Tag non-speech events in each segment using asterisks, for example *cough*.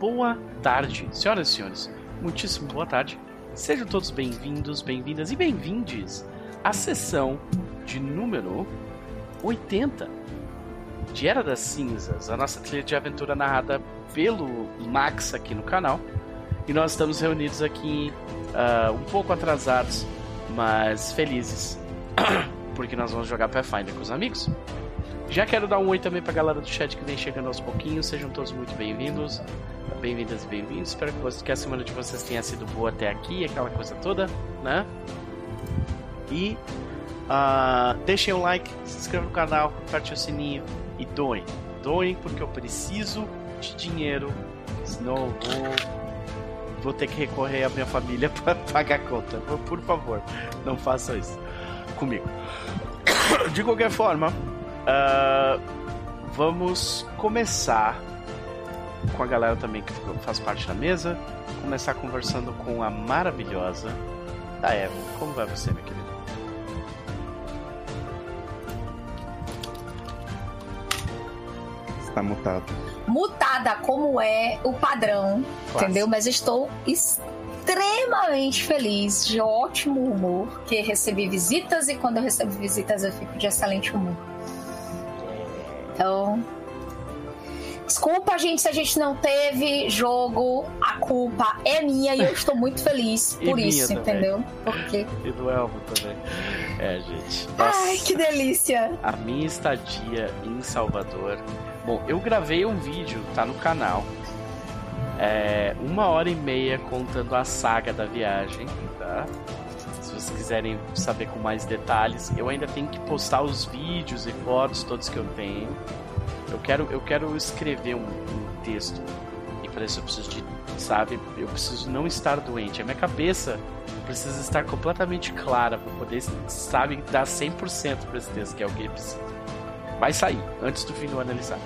boa tarde. Senhoras e senhores, muitíssimo boa tarde. Sejam todos bem-vindos, bem-vindas e bem-vindes à sessão de número 80 de Era das Cinzas, a nossa trilha de aventura narrada pelo Max aqui no canal. E nós estamos reunidos aqui uh, um pouco atrasados, mas felizes, *coughs* porque nós vamos jogar Pathfinder com os amigos. Já quero dar um oi também pra galera do chat que vem chegando aos pouquinhos. Sejam todos muito bem-vindos. Bem-vindas e bem-vindos. Espero que, que a semana de vocês tenha sido boa até aqui, aquela coisa toda, né? E uh, deixem o like, se inscrevam no canal, aperte o sininho e doem. Doem porque eu preciso de dinheiro, senão eu vou vou ter que recorrer à minha família *laughs* para pagar a conta. Por favor, não faça isso comigo. *coughs* De qualquer forma, uh, vamos começar com a galera também que faz parte da mesa. Começar conversando com a maravilhosa da Eva. Como vai você, minha querida? Está mutado mutada como é o padrão, entendeu? Mas estou extremamente feliz, de ótimo humor, que recebi visitas e quando eu recebo visitas eu fico de excelente humor. Então, Desculpa, gente, se a gente não teve jogo. A culpa é minha e eu estou muito feliz *laughs* por isso, também. entendeu? Porque... E do Elmo também. É, gente. Nossa, Ai, que delícia! A minha estadia em Salvador Bom, eu gravei um vídeo, tá no canal. É, uma hora e meia contando a saga da viagem, tá? Se vocês quiserem saber com mais detalhes, eu ainda tenho que postar os vídeos e fotos todos que eu tenho. Eu quero, eu quero escrever um, um texto e para isso eu preciso de, sabe? Eu preciso não estar doente. A minha cabeça precisa estar completamente clara para poder, sabe, dar 100% para esse texto que é o que precisa. Vai sair antes do fim do sai.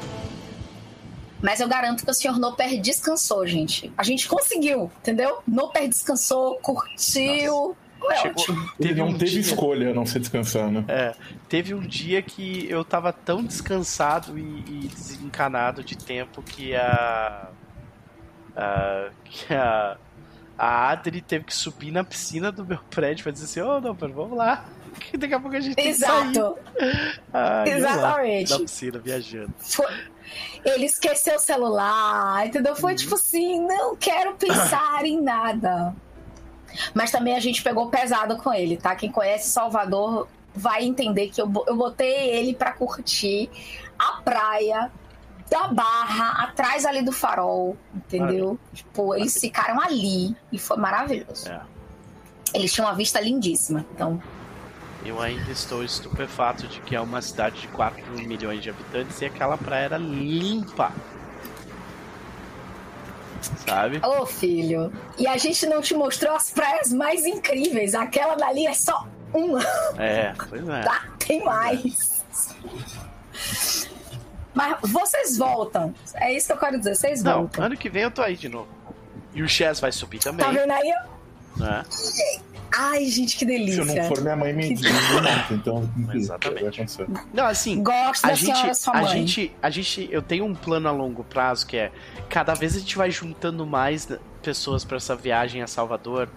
Mas eu garanto que o senhor Noper descansou, gente. A gente conseguiu, entendeu? Noper descansou, curtiu. Chegou, ele não um teve dia, escolha não ser descansar, né? É, teve um dia que eu tava tão descansado e, e desencanado de tempo que a, a que a, a Adri teve que subir na piscina do meu prédio pra dizer assim, ô oh, não, vamos lá. Que daqui a pouco a gente Exato. Ah, Exatamente. Lá, na piscina, viajando. Foi... Ele esqueceu o celular, entendeu? Foi uhum. tipo assim, não quero pensar em nada. Mas também a gente pegou pesado com ele, tá? Quem conhece Salvador vai entender que eu, eu botei ele para curtir a praia da Barra, atrás ali do farol, entendeu? Tipo, eles ficaram ali e foi maravilhoso. É. Eles tinham uma vista lindíssima, então. Eu ainda estou estupefato de que é uma cidade de 4 milhões de habitantes e aquela praia era limpa. Sabe? Ô, oh, filho. E a gente não te mostrou as praias mais incríveis. Aquela dali é só uma. É, pois é. Tá, tem mais. Mas vocês voltam. É isso que eu quero dizer. Vocês não, voltam. Ano que vem eu tô aí de novo. E o Chess vai subir também. Tá vendo aí? É. Ai, gente, que delícia. Se eu não for, minha mãe me diz *laughs* então. Exatamente. Não, assim. Gosto da gente, senhora, sua mãe. A gente, a gente. Eu tenho um plano a longo prazo que é. Cada vez a gente vai juntando mais pessoas para essa viagem a Salvador.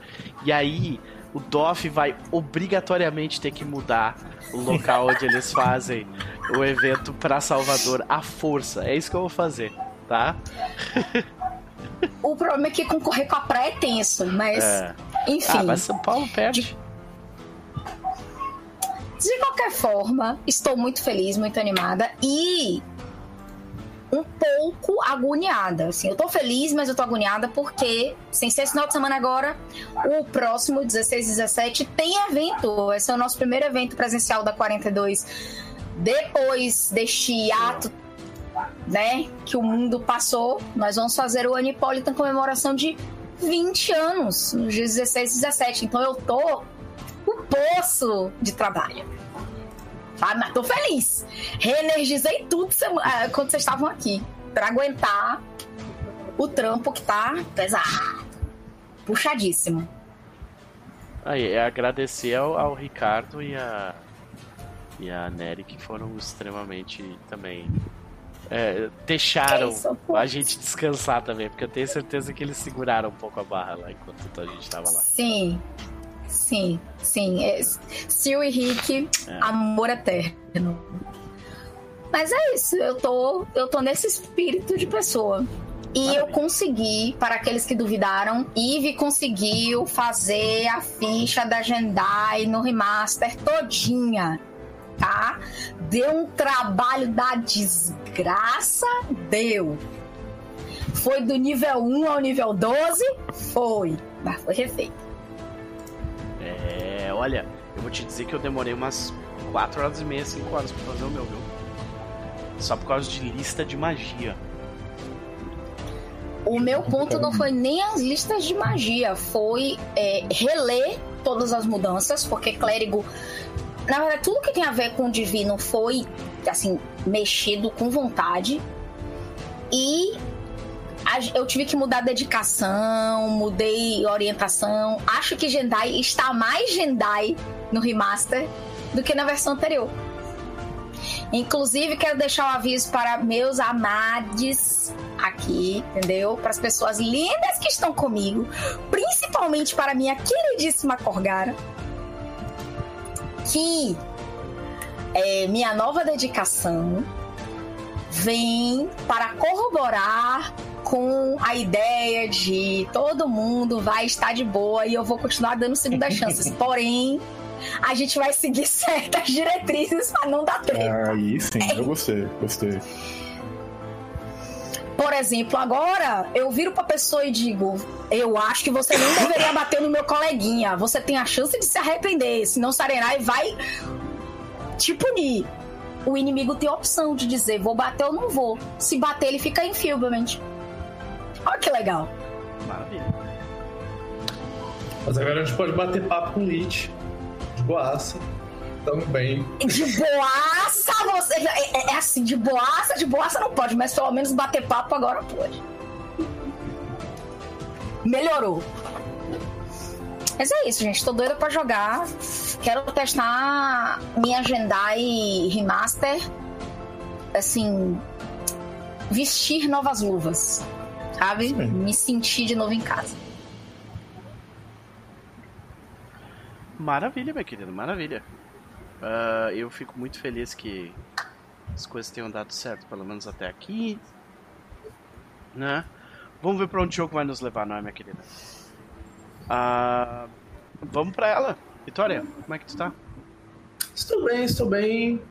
E aí. O DOF vai obrigatoriamente ter que mudar o local onde eles *laughs* fazem o evento para Salvador à força. É isso que eu vou fazer, tá? *laughs* O problema é que concorrer com a praia é tenso, mas. É. Enfim. Ah, mas São Paulo perde. De... de qualquer forma, estou muito feliz, muito animada e um pouco agoniada. Assim, eu tô feliz, mas eu tô agoniada porque, sem ser esse final de semana agora, o próximo, 16 e 17, tem evento. Esse é o nosso primeiro evento presencial da 42. Depois deste ato né, que o mundo passou, nós vamos fazer o Anipolitan comemoração de 20 anos, nos dias 16 e 17. Então eu tô um poço de trabalho. Tá? Mas tô feliz. Reenergizei tudo ah, quando vocês estavam aqui. para aguentar o trampo que tá pesado. Puxadíssimo. Aí, é agradecer ao, ao Ricardo e a, e a Nery que foram extremamente também é, deixaram é a gente descansar também, porque eu tenho certeza que eles seguraram um pouco a barra lá enquanto a gente tava lá. Sim, sim, sim. É, Sil e Rick, é. amor eterno. Mas é isso, eu tô, eu tô nesse espírito de pessoa. E Maravilha. eu consegui, para aqueles que duvidaram, Eve conseguiu fazer a ficha da Jendai no remaster todinha tá? Deu um trabalho da desgraça? Deu. Foi do nível 1 ao nível 12? Foi. Mas foi refeito. É, olha, eu vou te dizer que eu demorei umas 4 horas e meia, 5 horas pra fazer o meu, viu? Só por causa de lista de magia. O meu ponto não foi nem as listas de magia, foi é, reler todas as mudanças, porque clérigo na verdade, tudo que tem a ver com o divino foi, assim, mexido com vontade. E eu tive que mudar a dedicação, mudei orientação. Acho que Jendai está mais Jendai no remaster do que na versão anterior. Inclusive, quero deixar um aviso para meus amados aqui, entendeu? Para as pessoas lindas que estão comigo, principalmente para minha queridíssima Corgara que é, minha nova dedicação vem para corroborar com a ideia de todo mundo vai estar de boa e eu vou continuar dando segundas *laughs* chances. Porém, a gente vai seguir *laughs* certas diretrizes para não dar treta. Aí sim, eu gostei, gostei. Por exemplo, agora eu viro pra pessoa e digo: Eu acho que você não deveria bater no meu coleguinha. Você tem a chance de se arrepender. Senão Sarenai vai te punir. O inimigo tem a opção de dizer: Vou bater ou não vou. Se bater, ele fica infielment. Olha que legal. Maravilha. Mas agora a gente pode bater papo com o Lich, de boaça. Tamo bem. De boaça, você. É, é, é, assim, de boaça, de boaça não pode, mas pelo menos bater papo agora pode. Melhorou. Mas é isso, gente. Tô doida pra jogar. Quero testar minha Jendai Remaster. Assim. Vestir novas luvas. Sabe? Sim. Me sentir de novo em casa. Maravilha, meu querido, maravilha. Uh, eu fico muito feliz que as coisas tenham dado certo, pelo menos até aqui. Né? Vamos ver para onde o jogo vai nos levar, não é, minha querida? Uh, vamos para ela. Vitória, como é que tu tá? Estou bem, estou bem.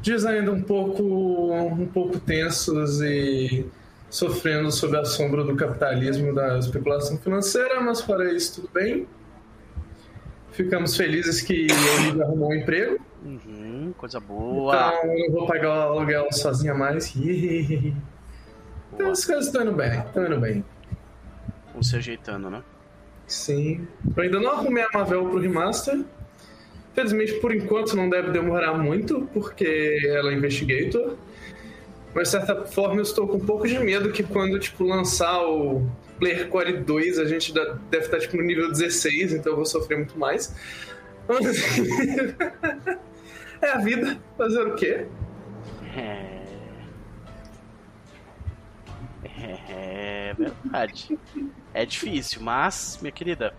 Dias ainda um pouco, um pouco tensos e sofrendo sob a sombra do capitalismo da especulação financeira, mas fora isso, tudo bem. Ficamos felizes que ele arrumou um emprego. Uhum, coisa boa. Então eu não vou pagar o aluguel sozinha mais. *laughs* então as coisas estão indo bem, estão indo bem. Vão se ajeitando, né? Sim. Eu ainda não arrumei a Mavel pro remaster. Felizmente, por enquanto, não deve demorar muito, porque ela é Investigator. Mas, de certa forma, eu estou com um pouco de medo que quando, tipo, lançar o Player Core 2, a gente deve estar tipo, no nível 16, então eu vou sofrer muito mais. *laughs* é a vida, fazer o quê? É... é verdade. É difícil, mas, minha querida,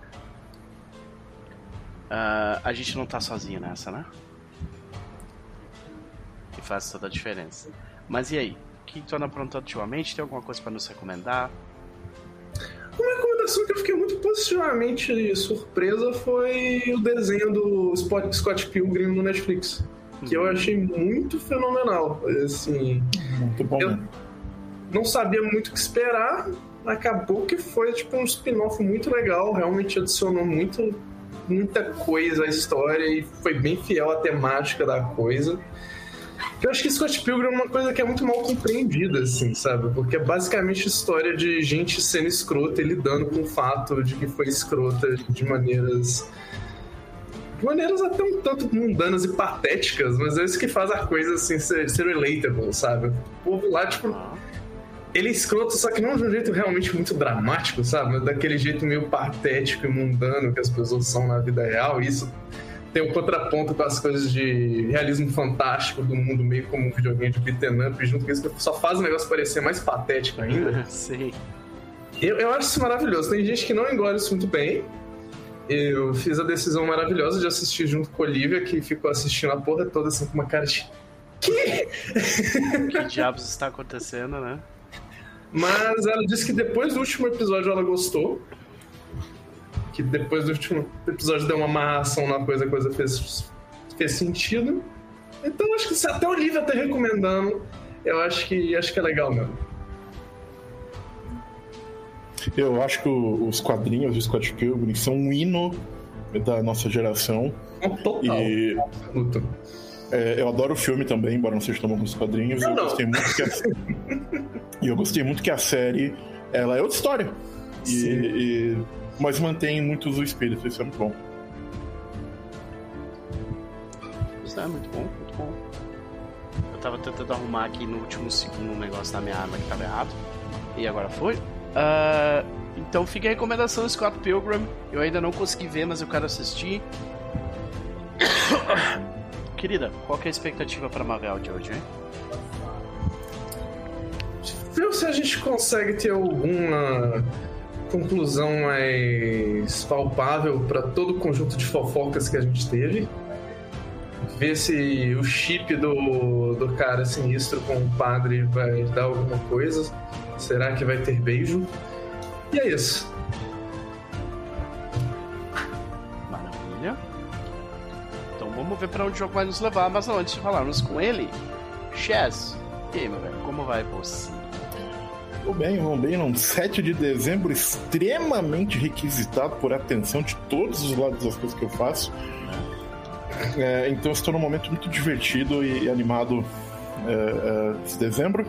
uh, a gente não tá sozinho nessa, né? Que faz toda a diferença. Mas e aí? O que tu anda aprontando ultimamente? Tem alguma coisa para nos recomendar? Uma recomendação que eu fiquei muito positivamente surpresa foi o desenho do Scott Pilgrim no Netflix. Que eu achei muito fenomenal. Assim, muito bom. Eu não sabia muito o que esperar. Acabou que foi tipo um spin-off muito legal. Realmente adicionou muito, muita coisa à história e foi bem fiel à temática da coisa. Eu acho que Scott Pilgrim é uma coisa que é muito mal compreendida, assim, sabe? Porque é basicamente história de gente sendo escrota e lidando com o fato de que foi escrota de maneiras. De maneiras até um tanto mundanas e patéticas, mas é isso que faz a coisa assim ser, ser relatable, sabe? O povo lá, tipo. Ele é escroto, só que não de um jeito realmente muito dramático, sabe? Daquele jeito meio patético e mundano que as pessoas são na vida real. E isso tem um contraponto com as coisas de realismo fantástico do mundo, meio como um videogame de beat'em up, junto com isso que só faz o negócio parecer mais patético ainda. *laughs* Sim. Eu, eu acho isso maravilhoso. Tem gente que não engole isso muito bem. Eu fiz a decisão maravilhosa de assistir junto com a Olivia, que ficou assistindo a porra toda assim com uma cara de. Que? *laughs* Que diabos está acontecendo, né? Mas ela disse que depois do último episódio ela gostou. Que depois do último episódio deu uma amarração na coisa, a coisa fez, fez sentido. Então acho que se até a Olivia tá recomendando, eu acho que acho que é legal mesmo. Eu acho que o- os quadrinhos do Scott Pilgrim são um hino da nossa geração. Total. E Absoluto. é, eu adoro o filme também, embora não seja tão bom como os quadrinhos. Eu Eu não. gostei muito que a... *laughs* e eu gostei muito que a série ela é outra história. Sim. e- mas mantém muitos o espírito, isso é muito bom. Isso é muito bom, muito bom. Eu tava tentando arrumar aqui no último segundo um negócio da minha arma que tava errado. E agora foi. Ah, então fica a recomendação Scott Pilgrim. Eu ainda não consegui ver, mas eu quero assistir. *coughs* Querida, qual que é a expectativa pra Marvel de hoje, hein? Viu se a gente consegue ter alguma conclusão mais palpável para todo o conjunto de fofocas que a gente teve. Ver se o chip do, do cara sinistro com o padre vai dar alguma coisa. Será que vai ter beijo? E é isso. Maravilha. Então vamos ver pra onde o jogo vai nos levar, mas antes de falarmos com ele, Chess, e aí, meu velho, como vai você? Tudo bem, bem, num 7 de dezembro extremamente requisitado por atenção de todos os lados das coisas que eu faço. É, então estou num momento muito divertido e, animado é, é, esse dezembro.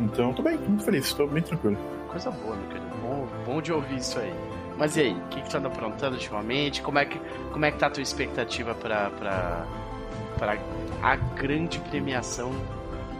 Então tô bem, muito feliz, estou bem tranquilo. Coisa boa, meu querido. Bom, bom de ouvir isso aí. Mas e aí, o que, que tu anda aprontando ultimamente? Como é que, como é que tá a tua expectativa pra a grande premiação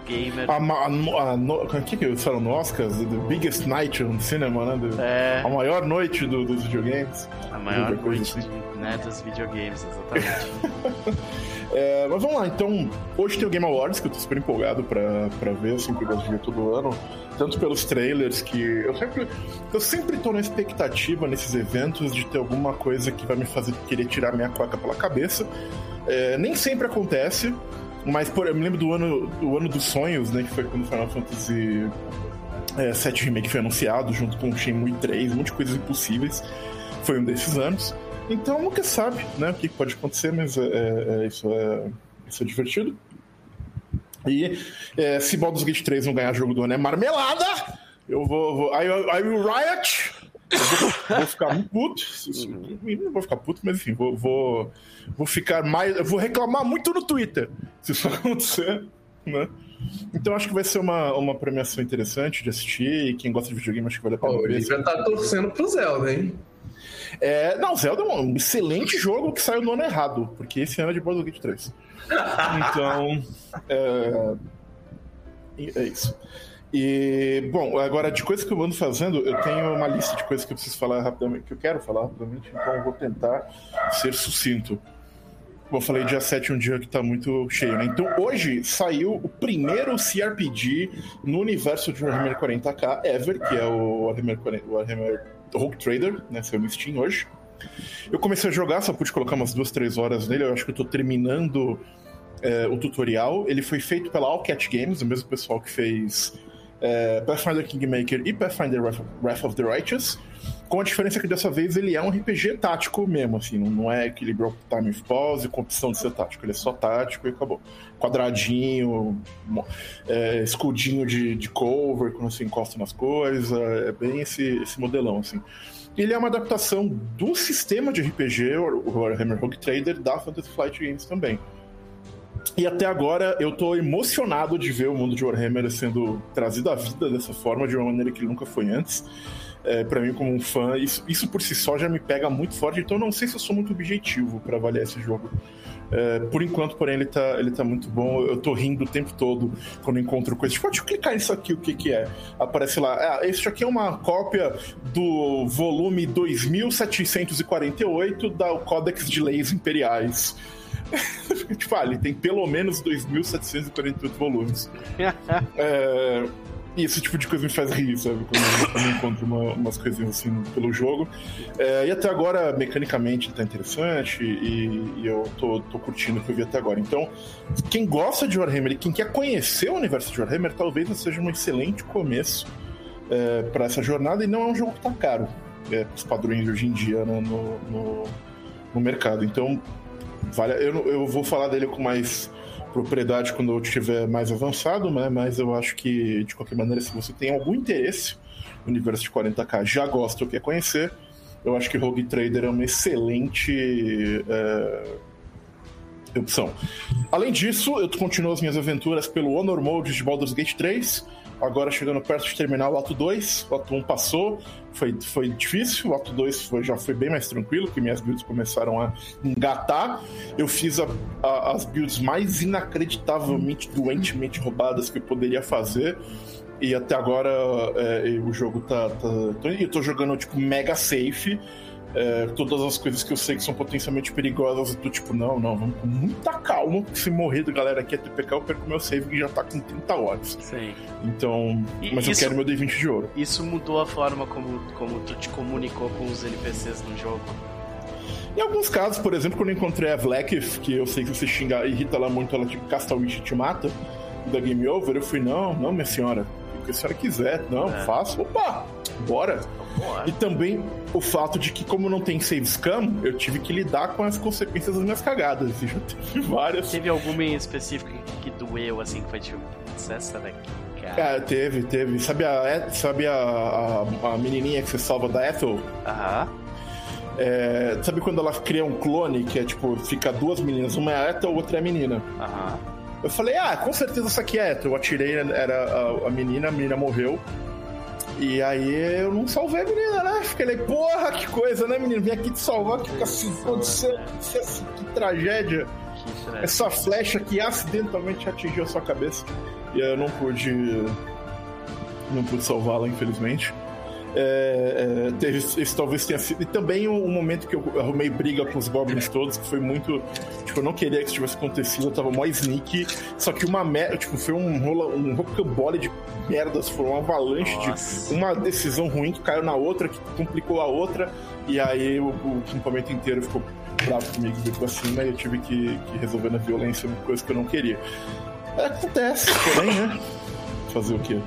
gamer? A, ma- a, no- a, no- o que que eles falam no Oscars? The biggest night on cinema, né? É, A maior noite do- dos videogames. a maior noite assim. né, dos videogames, exatamente. *laughs* É, mas vamos lá, então. Hoje tem o Game Awards, que eu tô super empolgado pra, pra ver, eu sempre gosto de ver todo ano. Tanto pelos trailers, que eu sempre. Eu sempre tô na expectativa nesses eventos de ter alguma coisa que vai me fazer querer tirar minha cueca pela cabeça. É, nem sempre acontece, mas por, eu me lembro do ano, do ano dos sonhos, né? Que foi quando Final Fantasy é, 7 Remake foi anunciado, junto com o Shenmue 3, um monte de coisas impossíveis. Foi um desses anos. Então nunca sabe, né, o que pode acontecer, mas é, é- é- isso, é, isso é divertido. E é, se Baldur's Gate 3 não ganhar jogo do ano é marmelada, eu vou. vou I, I will riot! Vou, vou ficar muito puto. Não vou ficar puto, mas enfim, vou, vou, vou ficar mais. Eu vou reclamar muito no Twitter se isso *laughs* acontecer, né? Então acho que vai ser uma, uma premiação interessante de assistir e quem gosta de videogame acho que vale a pena o ver. Tá torcendo pro Zelda, hein? É, não, Zelda é um excelente jogo que saiu no ano errado, porque esse ano é de Baldur's Gate 3. *laughs* Então, é, é isso. E, bom, agora de coisas que eu ando fazendo, eu tenho uma lista de coisas que eu preciso falar rapidamente, que eu quero falar rapidamente, então eu vou tentar ser sucinto. Como eu falei, dia 7 é um dia que tá muito cheio, né? Então hoje saiu o primeiro CRPG no universo de Warhammer 40k ever, que é o Warhammer, 40, Warhammer Rogue Trader, né? Saiu no Steam hoje. Eu comecei a jogar, só pude colocar umas duas, três horas nele. Eu acho que eu tô terminando é, o tutorial. Ele foi feito pela All Cat Games, o mesmo pessoal que fez é, Pathfinder Kingmaker e Pathfinder Wrath of the Righteous. Com a diferença que dessa vez ele é um RPG tático mesmo, assim, não, é Broke Time of Pause com opção de ser tático, ele é só tático e acabou. Quadradinho, é, escudinho de, de cover quando você encosta nas coisas, é bem esse, esse modelão, assim. Ele é uma adaptação do sistema de RPG, o Warhammer Rogue Trader, da Fantasy Flight Games também. E até agora eu tô emocionado de ver o mundo de Warhammer sendo trazido à vida dessa forma, de uma maneira que nunca foi antes. É, para mim, como um fã, isso, isso por si só já me pega muito forte, então não sei se eu sou muito objetivo para avaliar esse jogo. É, por enquanto, porém, ele tá, ele tá muito bom. Eu tô rindo o tempo todo quando encontro coisas. Tipo, deixa eu clicar nisso aqui, o que que é? Aparece lá. Ah, esse aqui é uma cópia do volume 2748 da Codex de Leis Imperiais. *laughs* tipo, ah, ele tem pelo menos 2.748 volumes. *laughs* é, e esse tipo de coisa me faz rir, sabe? Quando, quando eu encontro uma, umas coisinhas assim pelo jogo. É, e até agora, mecanicamente, tá interessante e, e eu tô, tô, curtindo o que eu vi até agora. Então, quem gosta de Warhammer e quem quer conhecer o universo de Warhammer, talvez seja um excelente começo é, para essa jornada. E não é um jogo que tá caro, é, os padrões de hoje em dia né, no, no, no mercado. Então, vale, eu, eu vou falar dele com mais propriedade quando eu estiver mais avançado, né? Mas eu acho que, de qualquer maneira, se você tem algum interesse no universo de 40k, já gosta ou quer conhecer, eu acho que Rogue Trader é uma excelente é, opção. Além disso, eu continuo as minhas aventuras pelo Honor Mode de Baldur's Gate 3 agora chegando perto de terminar o ato 2. O ato 1 passou, foi, foi difícil. O ato 2 foi, já foi bem mais tranquilo, porque minhas builds começaram a engatar. Eu fiz a, a, as builds mais inacreditavelmente, doentemente roubadas que eu poderia fazer. E até agora é, o jogo tá, tá. Eu tô jogando tipo mega safe é, todas as coisas que eu sei que são potencialmente perigosas, do tipo, não, não, vamos com muita calma, se morrer da galera aqui é TPK, eu perco meu save que já tá com 30 horas. Sim. Então, e mas isso, eu quero meu D20 de ouro. Isso mudou a forma como, como tu te comunicou com os NPCs no jogo? Em alguns casos, por exemplo, quando eu encontrei a Black, que eu sei que você xinga, irrita ela muito, ela te casta o e te mata, da Game Over, eu fui, não, não, minha senhora, o que a senhora quiser, não, é. faço, opa, bora. E também o fato de que, como não tem save scam, eu tive que lidar com as consequências das minhas cagadas. E já teve várias. Teve alguma em específico que, doeu, assim, que foi tipo, essa daqui? É, teve, teve. Sabe a, sabe a, a, a menininha que você salva da Ethel? Aham. É, sabe quando ela cria um clone que é tipo, fica duas meninas, uma é a Ethel, outra é a menina? Aham. Eu falei, ah, com certeza essa aqui é Ethel. Eu atirei, era a, a menina, a menina morreu. E aí eu não salvei a menina, né? Fiquei, porra, que coisa, né, menino? Vim aqui te salvar, que fica assim, aconteceu, que tragédia. Essa flecha que acidentalmente atingiu a sua cabeça. E eu não pude. Não pude salvá-la, infelizmente. É, é, teve, esse talvez tenha sido. E também o, um, um, momento que eu arrumei briga com os goblins todos, que foi muito. Tipo, eu não queria que isso tivesse acontecido, eu tava mó sneak. Só que uma merda. Tipo, foi um, rola, um rocambole de merdas, foi uma avalanche Nossa. de uma decisão ruim que caiu na outra, que complicou a outra. E aí o, o acampamento inteiro ficou bravo comigo, veio pra cima, e eu tive que, que resolver na violência uma coisa que eu não queria. Acontece, porém, né? Fazer o quê?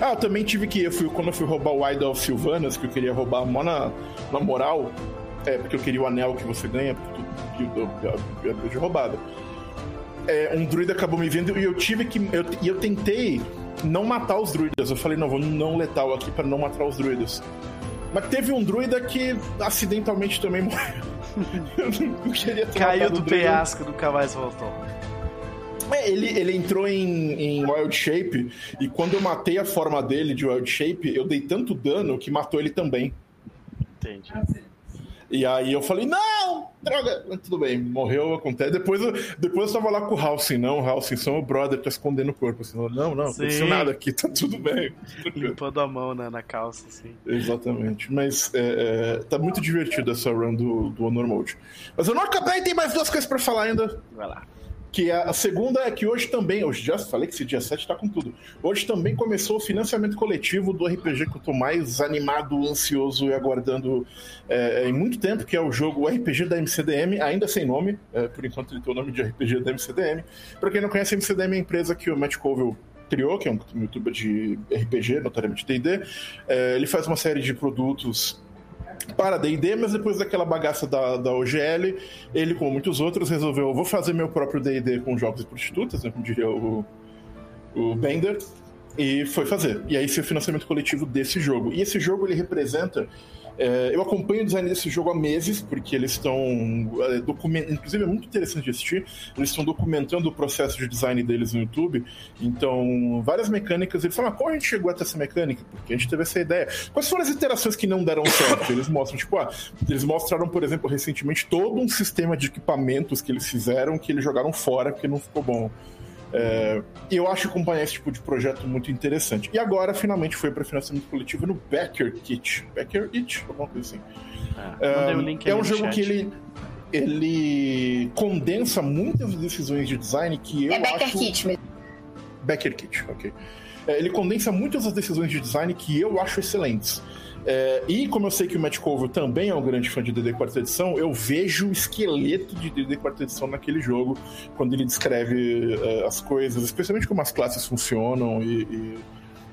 Ah, eu também tive que. Eu fui, quando eu fui roubar o Idol of Sylvanas, que eu queria roubar mó na, na moral, é, porque eu queria o anel que você ganha, porque eu, de roubada. É, um druida acabou me vendo e eu tive que. E eu, eu tentei não matar os druidas. Eu falei, não, vou não letal aqui para não matar os druidas. Mas teve um druida que acidentalmente também morreu. *laughs* eu não queria ter Caiu do penhasco, nunca mais voltou. É, ele, ele entrou em, em Wild Shape e quando eu matei a forma dele de Wild Shape, eu dei tanto dano que matou ele também. Entendi. E aí eu falei, não, droga, tudo bem, morreu, acontece. Depois eu, depois eu tava lá com o Halsey, não, o Halsey, são o brother, tá escondendo o corpo. Assim, não, não, não aconteceu nada aqui, tá tudo bem. Limpando a mão na, na calça, assim. Exatamente, mas é, é, tá muito divertido essa run do, do Honor Mode. Mas eu não acabei, tem mais duas coisas pra falar ainda. Vai lá. Que a, segunda é que hoje também, hoje já falei que esse dia 7 tá com tudo. Hoje também começou o financiamento coletivo do RPG que eu tô mais animado, ansioso e aguardando é, em muito tempo, que é o jogo RPG da MCDM, ainda sem nome, é, por enquanto ele tem o nome de RPG da MCDM. Pra quem não conhece, a MCDM é a empresa que o Matt Colville criou, que é um youtuber de RPG, notoriamente D&D. É, ele faz uma série de produtos para D&D, mas depois daquela bagaça da, da OGL, ele, como muitos outros, resolveu, vou fazer meu próprio D&D com jogos e prostitutas, né, como diria o, o Bender, e foi fazer. E aí foi o financiamento coletivo desse jogo. E esse jogo ele representa é, eu acompanho o design desse jogo há meses, porque eles estão é, documentando. Inclusive, é muito interessante de assistir. Eles estão documentando o processo de design deles no YouTube. Então, várias mecânicas. Eles falam, ah, como a gente chegou até essa mecânica? Porque a gente teve essa ideia. Quais foram as interações que não deram certo? Eles mostram, tipo, ah, eles mostraram, por exemplo, recentemente todo um sistema de equipamentos que eles fizeram que eles jogaram fora porque não ficou bom. É, eu acho acompanhar esse tipo de projeto muito interessante. E agora, finalmente, foi para financiamento coletivo no Backer Kit. Backer Kit? Alguma coisa assim. É, é um jogo chat. que ele, ele condensa muitas decisões de design que eu é Backer acho... Kit mesmo. Backer Kit, ok. É, ele condensa muitas das decisões de design que eu acho excelentes. É, e como eu sei que o Matt Cover também é um grande fã de DD Quarta Edição, eu vejo o esqueleto de DD Quarta Edição naquele jogo, quando ele descreve é, as coisas, especialmente como as classes funcionam e, e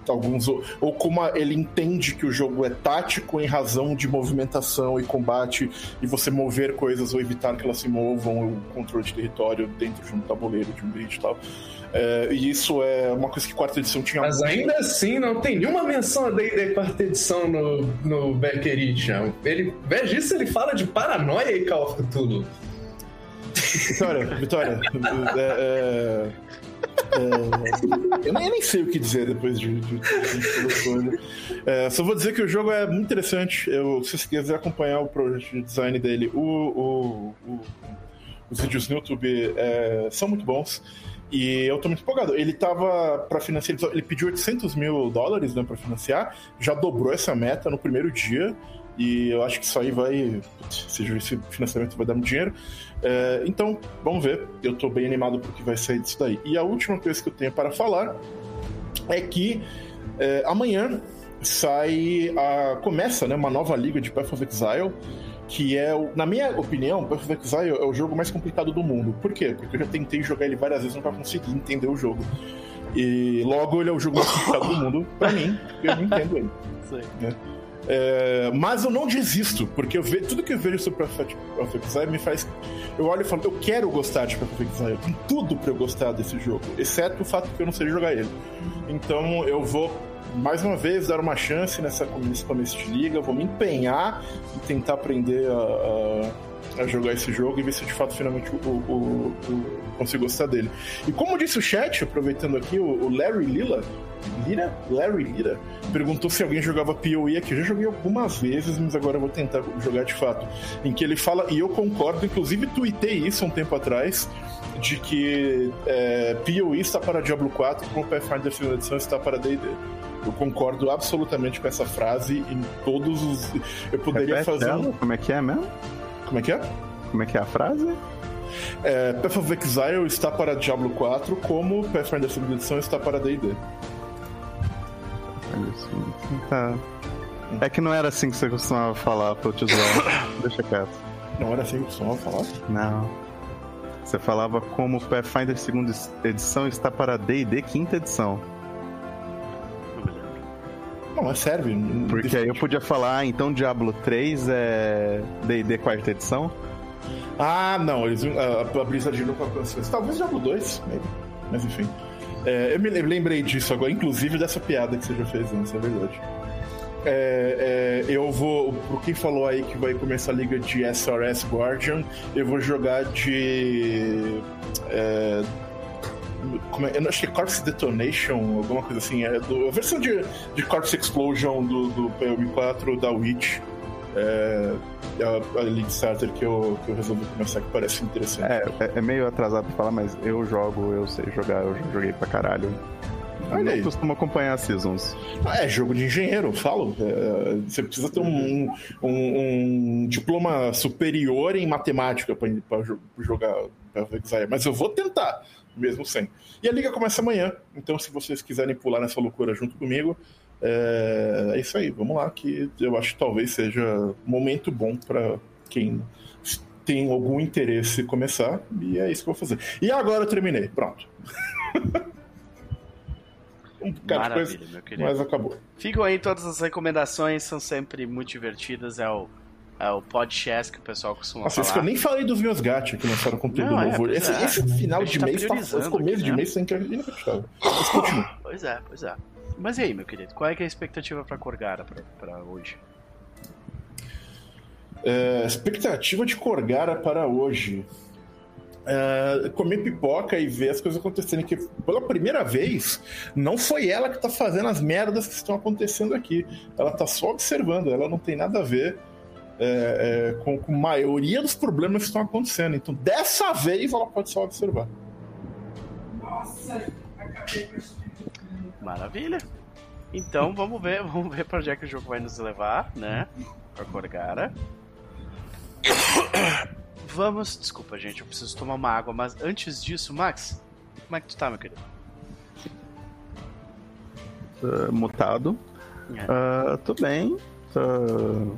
alguns ou como ele entende que o jogo é tático em razão de movimentação e combate e você mover coisas ou evitar que elas se movam, o controle de território dentro de um tabuleiro, de um grid e tal. É, e isso é uma coisa que quarta edição tinha Mas ainda assim, não tem nenhuma menção a D&D quarta edição no, no Becker Edition. Ele, invés disso, ele fala de paranoia e Call of Cthulhu. Vitória, Vitória, *laughs* é, é, é, eu, nem, eu, nem, sei o que dizer depois de, de, de, de é, Só vou dizer que o jogo é muito interessante. Eu, se você quiser acompanhar o projeto de design dele, o, o, o, os vídeos no YouTube é, são muito bons. E eu tô muito empolgado. Ele tava para financiar, ele pediu 800 mil dólares né, para financiar, já dobrou essa meta no primeiro dia. E eu acho que isso aí vai. Seja esse financiamento vai dar muito dinheiro. É, então, vamos ver. Eu tô bem animado porque vai sair disso daí. E a última coisa que eu tenho para falar é que é, amanhã sai a. começa né, uma nova liga de Path of Exile que é, na minha opinião, Path of Exile é o jogo mais complicado do mundo. Por quê? Porque eu já tentei jogar ele várias vezes não consegui entender o jogo. E logo ele é o jogo mais complicado do mundo pra mim, eu não entendo ele. *laughs* Né? É, mas eu não desisto, porque eu vejo, tudo que eu vejo sobre Path of Exile me faz. Eu olho e falo, eu quero gostar de Path of Exile, tem tudo pra eu gostar desse jogo, exceto o fato que eu não sei jogar ele. Então eu vou mais uma vez, dar uma chance nessa, nesse começo de liga. Vou me empenhar e tentar aprender a, a, a, jogar esse jogo e ver se de fato finalmente o, o, o, consigo gostar dele. E como disse o chat, aproveitando aqui, o, Larry Lila. Lira? Larry Lira perguntou se alguém jogava PoE aqui. Eu já joguei algumas vezes, mas agora eu vou tentar jogar de fato. Em que ele fala, e eu concordo, inclusive tuitei isso um tempo atrás, de que é, PoE está para Diablo 4 como Pathfinder 2 edição está para D&D. Eu concordo absolutamente com essa frase em todos os. Eu poderia Repete fazer. Ela? Como é que é mesmo? Como é que é? Como é que é a frase? É, Path of Exile está para Diablo 4, como Pathfinder 2 edição está para D&D. Tá. É que não era assim que você costumava falar pro tiozão. *coughs* Deixa quieto. Não era assim que você costumava falar? Não. Você falava como Pathfinder 2 edição está para D&D quinta edição. Não, é serve. Porque aí eu podia falar, ah, então Diablo 3 é D&D quarta edição? Ah, não, eles, a, a Blizzard nunca alcançou isso. Talvez Diablo 2, mas enfim. É, eu me lembrei disso agora, inclusive dessa piada que você já fez antes, é verdade. É, é, eu vou. Por quem falou aí que vai começar a liga de SRS Guardian, eu vou jogar de. É, como é, eu acho que é Corpse Detonation, alguma coisa assim. É do, a versão de, de Corpse Explosion do, do POE4 da Witch. É, é a, a League Starter que eu, que eu resolvi começar, que parece interessante. É, é, é meio atrasado pra falar, mas eu jogo, eu sei jogar, eu joguei pra caralho. Olha não aí. costumo acompanhar as seasons. Ah, é jogo de engenheiro, eu falo. É, você precisa ter um, um, um, diploma superior em matemática para jogar pra Mas eu vou tentar mesmo sem. E a liga começa amanhã, então se vocês quiserem pular nessa loucura junto comigo, é, é isso aí, vamos lá, que eu acho que talvez seja momento bom para quem tem algum interesse começar, e é isso que eu vou fazer. E agora eu terminei, pronto. *laughs* um Maravilha, coisa, meu querido. Mas acabou. Ficam aí todas as recomendações, são sempre muito divertidas, é o é o podcast que o pessoal costuma Nossa, falar. Eu nem falei dos meus gatos que lançaram conteúdo não, novo. É, esse, é. esse, final de tá mês, tá, esse começo aqui, de né? mês, tem que inacreditável. *laughs* Pois é, pois é. Mas e aí, meu querido, qual é, é a expectativa pra Corgara pra, pra hoje? É, expectativa de Corgara para hoje. É, comer pipoca e ver as coisas acontecerem. Que pela primeira vez, não foi ela que está fazendo as merdas que estão acontecendo aqui. Ela está só observando, ela não tem nada a ver é, é, com, com a maioria dos problemas que estão acontecendo. Então, dessa vez, ela pode só observar. Nossa, Maravilha. Então vamos ver, *laughs* vamos ver para onde é que o jogo vai nos levar, né? Pra Corgara. Vamos. Desculpa, gente, eu preciso tomar uma água, mas antes disso, Max, como é que tu tá, meu querido? Uh, mutado. É. Uh, tô bem. Tô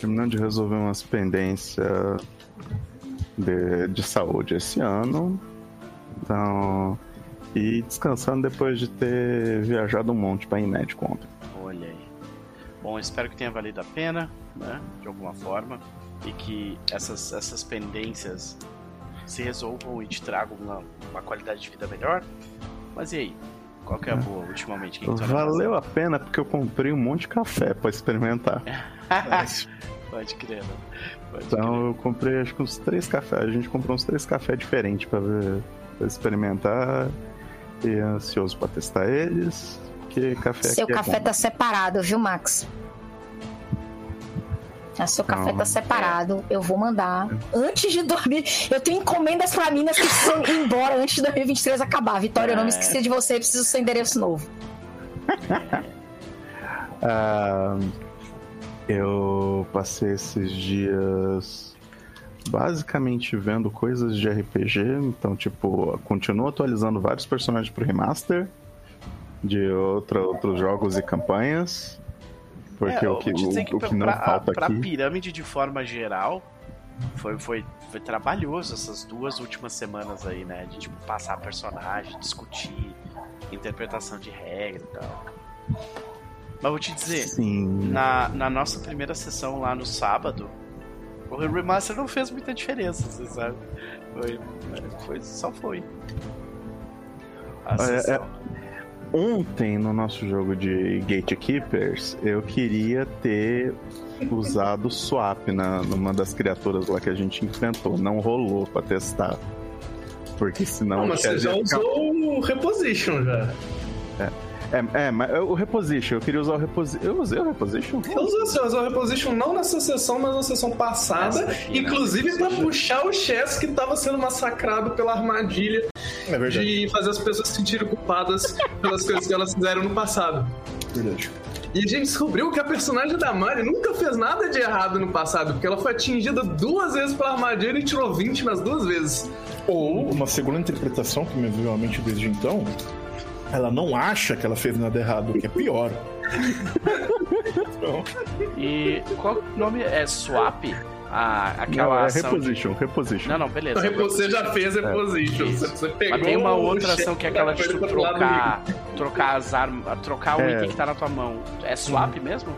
terminando de resolver umas pendências de, de saúde esse ano. Então. E descansando depois de ter viajado um monte pra ir médico ontem. Olha aí. Bom, espero que tenha valido a pena, né? De alguma forma e que essas, essas pendências se resolvam e te tragam uma, uma qualidade de vida melhor. Mas e aí? Qual que é a boa ultimamente? Que Valeu a pena porque eu comprei um monte de café para experimentar. *laughs* Pode crer, né? Pode então crer. eu comprei acho que uns três cafés. A gente comprou uns três cafés diferentes para experimentar. E ansioso para testar eles. Porque café Seu é café é tá separado, viu, Max? O seu café tá separado. Eu vou mandar. Antes de dormir, eu tenho encomendas pra Minas que precisam ir embora antes de 2023 acabar. Vitória, eu não me esqueci de você, preciso seu endereço novo. uh, *laughs* eu passei esses dias basicamente vendo coisas de RPG. Então, tipo, continuo atualizando vários personagens pro remaster de outra, outros jogos e campanhas. Porque é, o que, o, que, o que não pra, falta pra aqui... pirâmide de forma geral, foi, foi, foi trabalhoso essas duas últimas semanas aí, né? De tipo, passar personagem, discutir interpretação de regra e tal. Mas vou te dizer, Sim. Na, na nossa primeira sessão lá no sábado, o remaster não fez muita diferença, você sabe? Foi, foi só foi. A é, é, Ontem, no nosso jogo de Gatekeepers, eu queria ter usado swap na, numa das criaturas lá que a gente enfrentou. Não rolou pra testar. Porque senão. Não, mas você já usou o Reposition já. É. É, é, mas o Reposition, eu queria usar o Reposition. Eu usei o Reposition? Eu usei, você usou o Reposition não nessa sessão, mas na sessão passada. Aqui, inclusive né? pra puxar o Chess que tava sendo massacrado pela armadilha é de fazer as pessoas se sentirem culpadas pelas coisas que elas fizeram no passado. Verdade. E a gente descobriu que a personagem da Mari nunca fez nada de errado no passado, porque ela foi atingida duas vezes pela armadilha e tirou 20 nas duas vezes. Ou uma segunda interpretação que me veio à mente desde então, ela não acha que ela fez nada errado, que é pior. então... *laughs* E qual o nome é Swap? A, aquela não, é ação. Reposition, de... reposition. Não, não, beleza. *laughs* Você já fez reposition. É. Você pegou Mas tem uma outra ação que é aquela de tu trocar, trocar as armas, trocar o é. item que tá na tua mão. É swap hum. mesmo?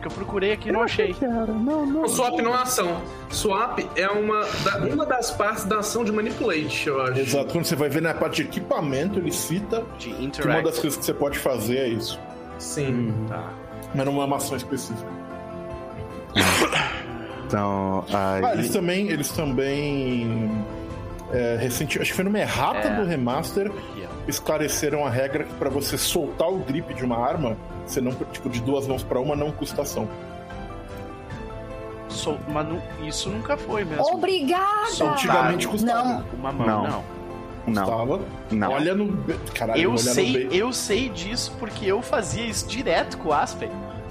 Que eu procurei aqui e não achei. Não, não, o swap não é ação. Swap é uma, da, uma das partes da ação de manipulate, eu acho. Exato. Quando você vai ver na parte de equipamento, ele cita que uma das coisas que você pode fazer é isso. Sim. Hum. Tá. Mas não é uma ação específica. *coughs* Então, aí... Ah, eles também, eles também é, recente, acho que foi numa errata é. do remaster, esclareceram a regra que para você soltar o grip de uma arma, você não tipo de duas mãos para uma não custa ação. Sol, mas não, isso nunca foi mesmo. Obrigada. Soltar Antigamente custava. Não. Uma mão, não. não. Custava. Não. Olha no. Caralho, eu sei, eu sei disso porque eu fazia isso direto com o Aspen.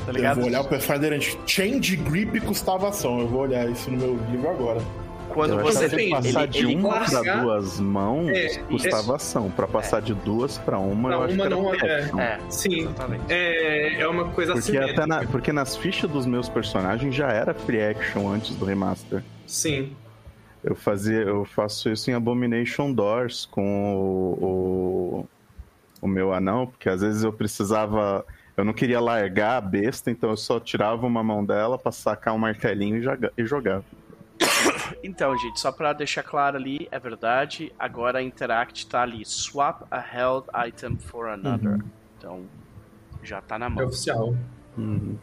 Tá ligado? Eu vou olhar o Pathfinder antes. Change Grip custava ação. Eu vou olhar isso no meu livro agora. Quando você tem passar ele, de ele uma para duas mãos é, custava é, ação. Para passar é. de duas para uma, pra eu acho uma que era não, é, é, Sim, exatamente. É, é uma coisa porque até na, Porque nas fichas dos meus personagens já era free action antes do remaster. Sim. Eu fazia, eu faço isso em Abomination Doors com o, o, o meu anão, porque às vezes eu precisava eu não queria largar a besta, então eu só tirava uma mão dela pra sacar um martelinho e, jogava. *coughs* Então, gente, só pra deixar claro ali, é verdade. Agora a Interact tá ali. Swap a held item for another. Uhum. Então, já tá na É mão. oficial. Uhum.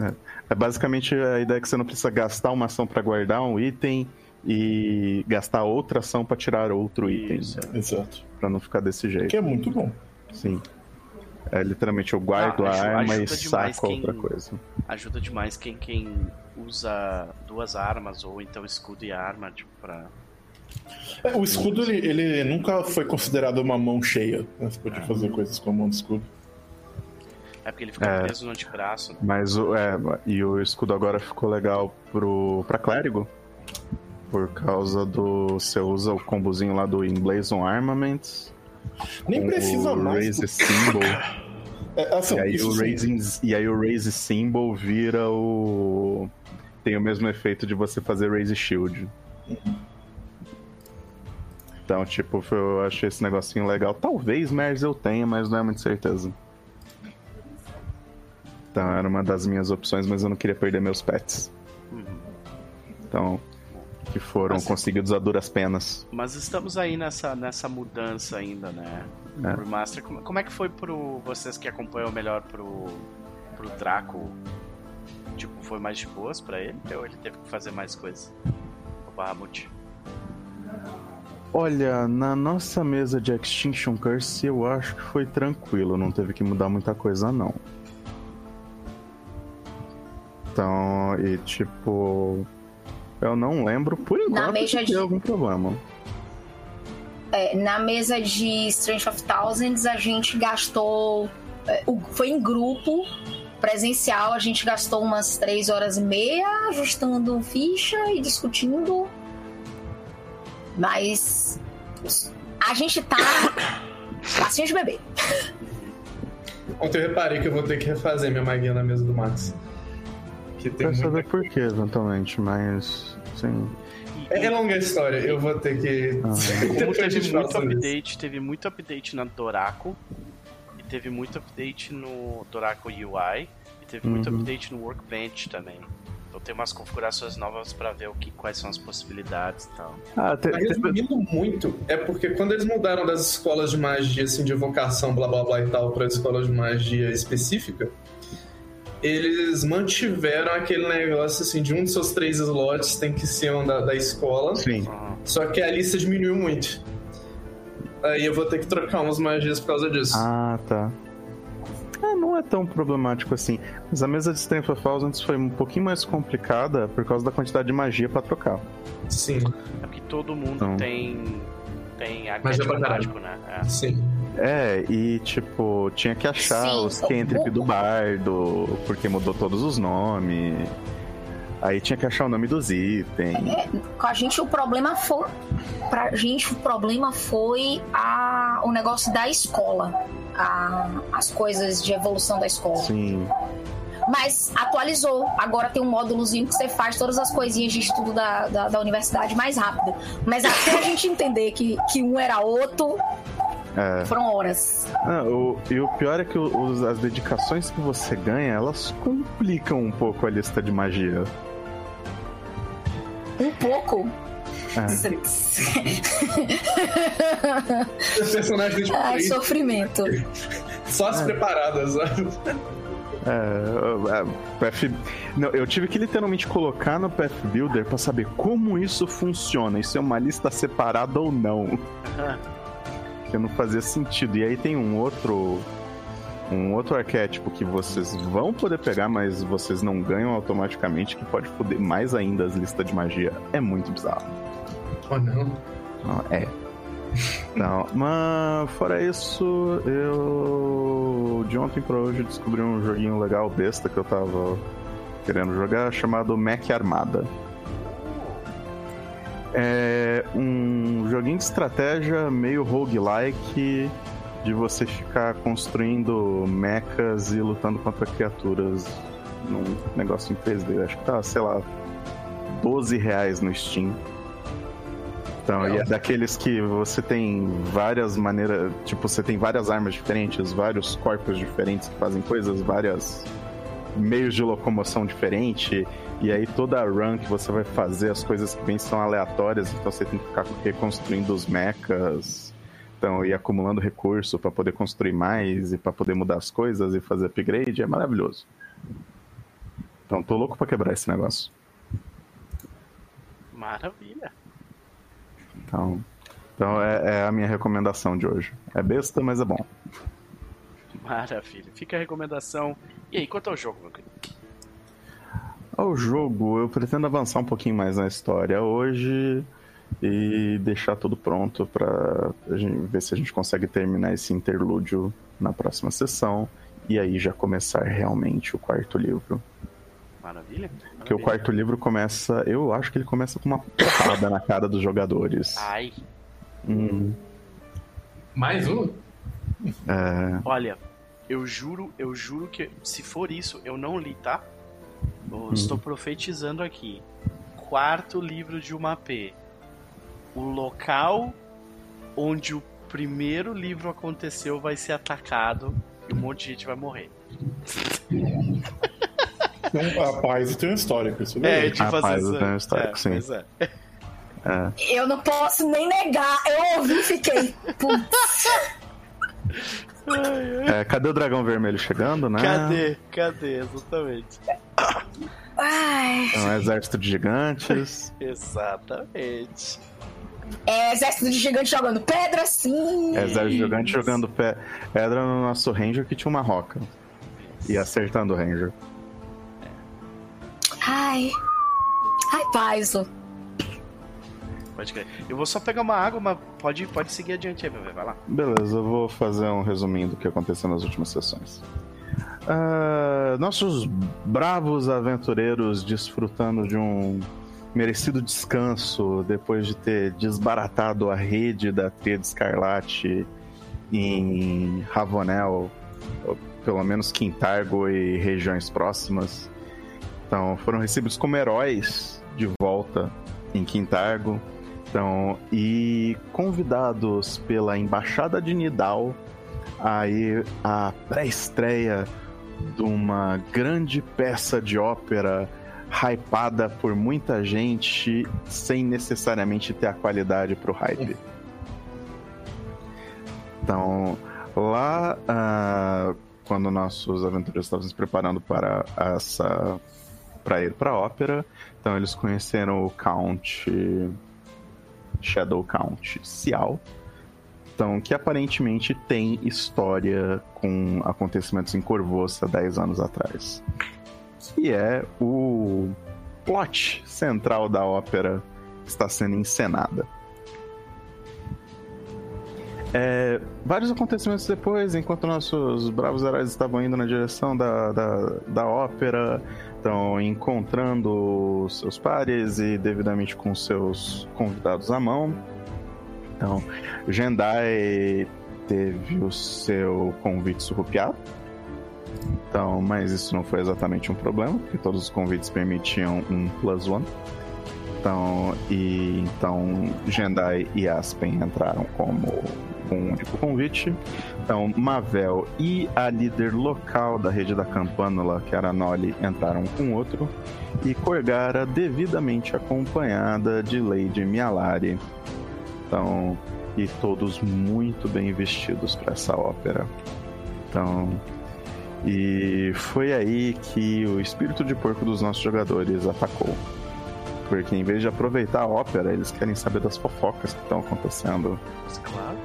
É. É basicamente a ideia que você não precisa gastar uma ação pra guardar um item e gastar outra ação pra tirar outro item, Isso. Exato. Pra não ficar desse jeito. Que é muito bom. Sim. É literalmente eu guardo Ah, a arma e saco quem- outra coisa. Ajuda demais quem, quem usa duas armas ou então escudo e arma, tipo, pra. É, o escudo, ele, ele nunca foi considerado uma mão cheia. né? Você podia fazer coisas com a mão de escudo. É porque ele fica É. preso no antebraço. né? Mas o, é, e o escudo agora ficou legal pro, pra clérigo. Por causa do. Você usa o combozinho lá do Emblazon Armaments. Nem com precisa o mais. Raise Symbol. *laughs* É, assim, E aí, o raising, e aí o Raise Symbol vira o. Tem o mesmo efeito de você fazer Raise Shield. Então, tipo, eu achei esse negocinho legal. Talvez Mers eu tenha, mas não é muito certeza. Então, era uma das minhas opções, mas eu não queria perder meus pets. Uhum. Então, que foram Mas- conseguidos a duras penas. Mas estamos aí nessa, nessa mudança ainda, né? É. Pro Master. Como, como é que foi pro vocês que acompanham melhor pro, pro Draco? Tipo, foi mais de boas pra ele? Ou ele teve que fazer mais coisas? O Bahamut. Olha, na nossa mesa de Extinction Curse, eu acho que foi tranquilo, não teve que mudar muita coisa, não. Então, e tipo. Eu não lembro por enquanto se de- tem algum problema. É, na mesa de Strange of Thousands, a gente gastou. é, o- foi em grupo presencial, a gente gastou umas três horas e meia ajustando ficha e discutindo. Mas. A gente tá. Passinho *coughs* de bebê. Ontem eu reparei que eu vou ter que refazer minha magia na mesa do Max. Que tem Quero saber por que, eventualmente, mas. Sim. E, É longa a história, eu vou ter que. Ah. *laughs* como teve gente muito sobre isso. update, teve muito update na Doraco. E teve muito update no Doraco UI. E teve muito Uhum. update no Workbench também. Então tem umas configurações novas pra ver o que, quais são as possibilidades e tal. Ah, te, Mas te- resumindo muito, é porque quando eles mudaram das escolas de magia, assim, de evocação, blá blá blá e tal, para escola de magia específica, eles mantiveram aquele negócio, assim, de um dos seus três slots tem que ser um da, da escola, sim. Só que a lista diminuiu muito. Aí eu vou ter que trocar umas magias por causa disso. Ah, tá. É, não é tão problemático assim. Mas a mesa de Strength of Thousands foi um pouquinho mais complicada por causa da quantidade de magia pra trocar. Sim, É porque todo mundo Então. tem. Tem Magia pra caralho. mágico, né? É. sim. É, e tipo, tinha que achar Sim, os Kentrip do bardo, porque mudou todos os nomes. Aí tinha que achar o nome dos itens. Com a gente o problema foi. Pra gente o problema foi a, o negócio da escola. A- as coisas de evolução da escola. Sim. Mas atualizou. Agora tem um módulozinho que você faz todas as coisinhas de estudo da, da, da universidade mais rápido. Mas até a gente entender que, que um era outro, É. foram horas. Ah, o- e o pior é que os- as dedicações que você ganha, elas complicam um pouco a lista de magia. Um pouco. É. Os personagens Ai, três, sofrimento. só as preparadas, sabe? É, é, Path... Não, eu tive que literalmente colocar no Path Builder pra saber como isso funciona. Isso é uma lista separada ou não. Que não fazia sentido. E aí tem um outro. Um outro arquétipo que vocês vão poder pegar, mas vocês não ganham automaticamente, que pode foder mais ainda as listas de magia. É muito bizarro. Oh, não. Não, é. Não, mas fora isso, eu de ontem pra hoje descobri um joguinho legal besta que eu tava querendo jogar chamado Mac Armada. É um joguinho de estratégia meio roguelike de você ficar construindo mechas e lutando contra criaturas num negócio em 3D. Acho que tá, sei lá, 12 reais no Steam. Então, e é daqueles que você tem várias maneiras. Tipo, você tem várias armas diferentes, vários corpos diferentes que fazem coisas, várias meios de locomoção diferente. E aí toda a run que você vai fazer, as coisas que vêm são aleatórias, então você tem que ficar reconstruindo os mechas Então, ir acumulando recurso para poder construir mais e para poder mudar as coisas e fazer upgrade é maravilhoso. Então, tô louco para quebrar esse negócio. Maravilha. Então, então é, é a minha recomendação de hoje. É besta, mas é bom. *laughs* Maravilha. Fica a recomendação. E aí, quanto ao jogo, meu querido? Ao jogo, eu pretendo avançar um pouquinho mais na história hoje e deixar tudo pronto para ver se a gente consegue terminar esse interlúdio na próxima sessão e aí já começar realmente o quarto livro. Maravilha. Porque o quarto livro começa, eu acho que ele começa com uma porrada na cara dos jogadores. Ai. Hum, Mais um? é, Olha, eu juro, eu juro que se for isso, eu não li, tá? Eu estou profetizando aqui. Quarto livro de uma P. O local onde o primeiro livro aconteceu vai ser atacado e um monte de gente vai morrer. Então, a paz tem um histórico, isso É, mesmo. tipo Rapaz, assim. eu tenho um histórico, é, sim. pois é. Eu não posso nem negar. Eu ouvi e fiquei. Putz. *laughs* é, cadê o dragão vermelho chegando, né? Cadê? Cadê? Exatamente. Ai. É um exército de gigantes. *laughs* Exatamente. É exército de gigante jogando pedra, sim. É exército de gigante jogando pé- pedra no nosso ranger que tinha uma roca. E acertando o ranger. Ai. Ai, Paiso. Pode crer. Eu vou só pegar uma água, mas pode, pode seguir adiante aí. Vai lá. Beleza, eu vou fazer um resuminho do que aconteceu nas últimas sessões. Ah, nossos bravos aventureiros desfrutando de um merecido descanso depois de ter desbaratado a rede da Tríade Escarlate em Ravonel, ou pelo menos Quintargo e regiões próximas. Então, foram recebidos como heróis de volta em Quintargo. Então, e convidados pela Embaixada de Nidal a ir à pré-estreia de uma grande peça de ópera hypada por muita gente sem necessariamente ter a qualidade pro hype. Então, lá, ah, quando nossos aventureiros estavam se preparando para essa para ir para a ópera, então eles conheceram o Count Shadow Count Cial, então que aparentemente tem história com acontecimentos em Corvoça 10 anos atrás, que é o plot central da ópera que está sendo encenada. É, vários acontecimentos depois, enquanto nossos bravos heróis estavam indo na direção da, da, da ópera, estão encontrando seus pares e devidamente com seus convidados à mão. Então, Jendai teve o seu convite surrupiado. Então, mas isso não foi exatamente um problema, porque todos os convites permitiam um plus one. Então, e então Jendai e Aspen entraram como um único convite. Então, Mavel e a líder local da rede da Campânula, que era a Noli, entraram com outro. E Corgara, devidamente acompanhada de Lady Mialari. Então, e todos muito bem vestidos para essa ópera. Então, e foi aí que o espírito de porco dos nossos jogadores atacou. Porque em vez de aproveitar a ópera, eles querem saber das fofocas que estão acontecendo. Claro.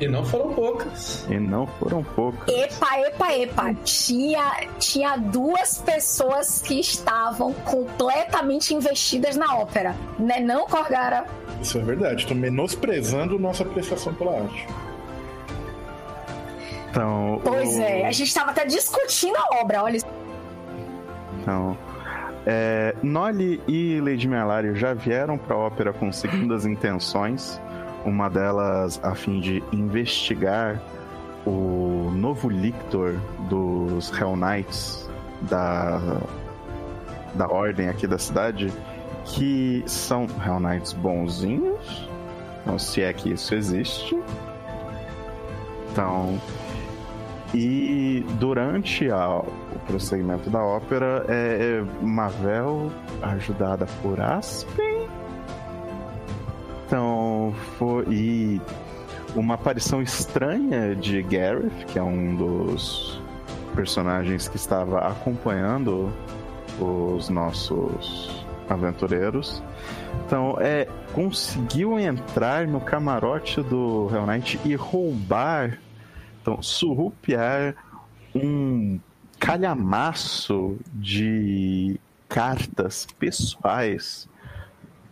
E não foram poucas. E não foram poucas. Epa, epa, epa. Tinha, tinha duas pessoas que estavam completamente investidas na ópera. Né não, Corgara? Isso é verdade. Estou menosprezando nossa apreciação pela arte. Então, Pois o- é, a gente estava até discutindo a obra, olha. Então, é, Noli e Lady Mialari já vieram para a ópera com segundas intenções. Uma delas a fim de investigar o novo lictor dos Hell Knights da, da ordem aqui da cidade, que são Hell Knights bonzinhos, não se é que isso existe. Então, e durante a- o prosseguimento da ópera, é, é Mavel, ajudada por Aspen, Então, foi. Uma aparição estranha de Gareth, que é um dos personagens que estava acompanhando os nossos aventureiros. Então, é, conseguiu entrar no camarote do Hell Knight e roubar, então, surrupiar um calhamaço de cartas pessoais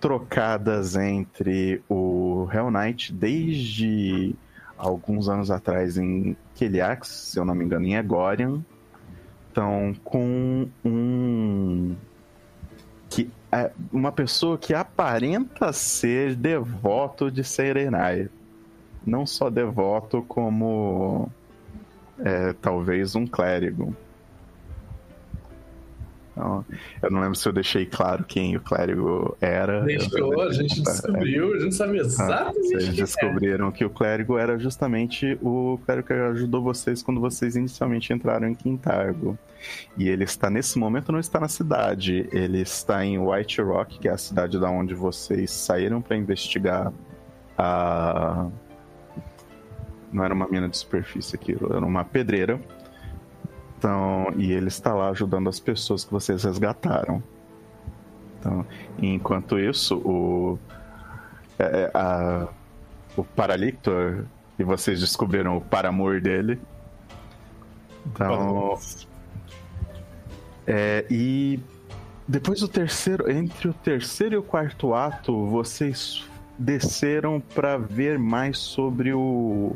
trocadas entre o Hell Knight desde alguns anos atrás em Keliax, se eu não me engano, em Egorian. Então, com um que é uma pessoa que aparenta ser devoto de Serenai. Não só devoto, como é, talvez um clérigo. Então, eu não lembro se eu deixei claro quem o clérigo era. Deixou, a gente descobriu, a gente sabia ah, exatamente. Vocês descobriram que o clérigo era justamente o clérigo que ajudou vocês quando vocês inicialmente entraram em Quintargo. E ele está, nesse momento, não está na cidade. Ele está em White Rock, que é a cidade da onde vocês saíram para investigar a. Não era uma mina de superfície aquilo, era uma pedreira então, e ele está lá ajudando as pessoas que vocês resgataram. Então, enquanto isso, o é, é a, o Paralictor e vocês descobriram o paramor dele. Então, é, e depois do terceiro, entre o terceiro e o quarto ato, vocês desceram para ver mais sobre o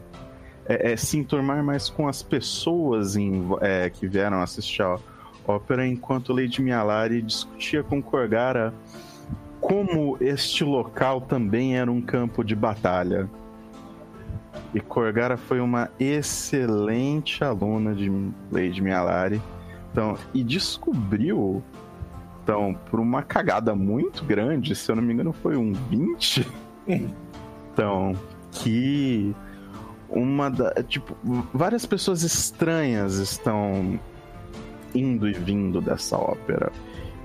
é, é, se enturmar mais com as pessoas em, é, que vieram assistir a ópera, enquanto Lady Mialari discutia com Corgara como este local também era um campo de batalha. E Corgara foi uma excelente aluna de Lady Mialari. Então, e descobriu, então, por uma cagada muito grande, se eu não me engano foi um 20, *laughs* então, que uma da. Tipo, várias pessoas estranhas estão indo e vindo dessa ópera.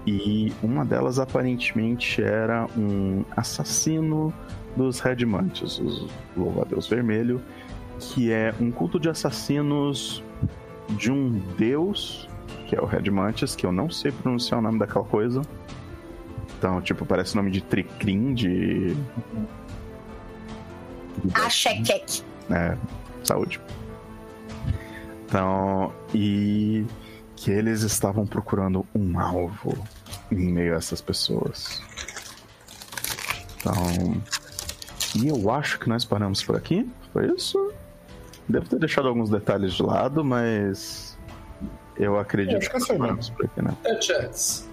E uma delas aparentemente era um assassino dos Redmantes, os Louva-Deus Vermelho, que é um culto de assassinos de um deus, que é o Redmantes, que eu não sei pronunciar o nome daquela coisa. Então, tipo, parece o nome de Tricrim, de. Ashekek. É, saúde. Então, e que eles estavam procurando um alvo em meio a essas pessoas. Então, e eu acho que nós paramos por aqui. Foi isso? Devo ter deixado alguns detalhes de lado, mas eu acredito que, que nós paramos por aqui, né? É, chats.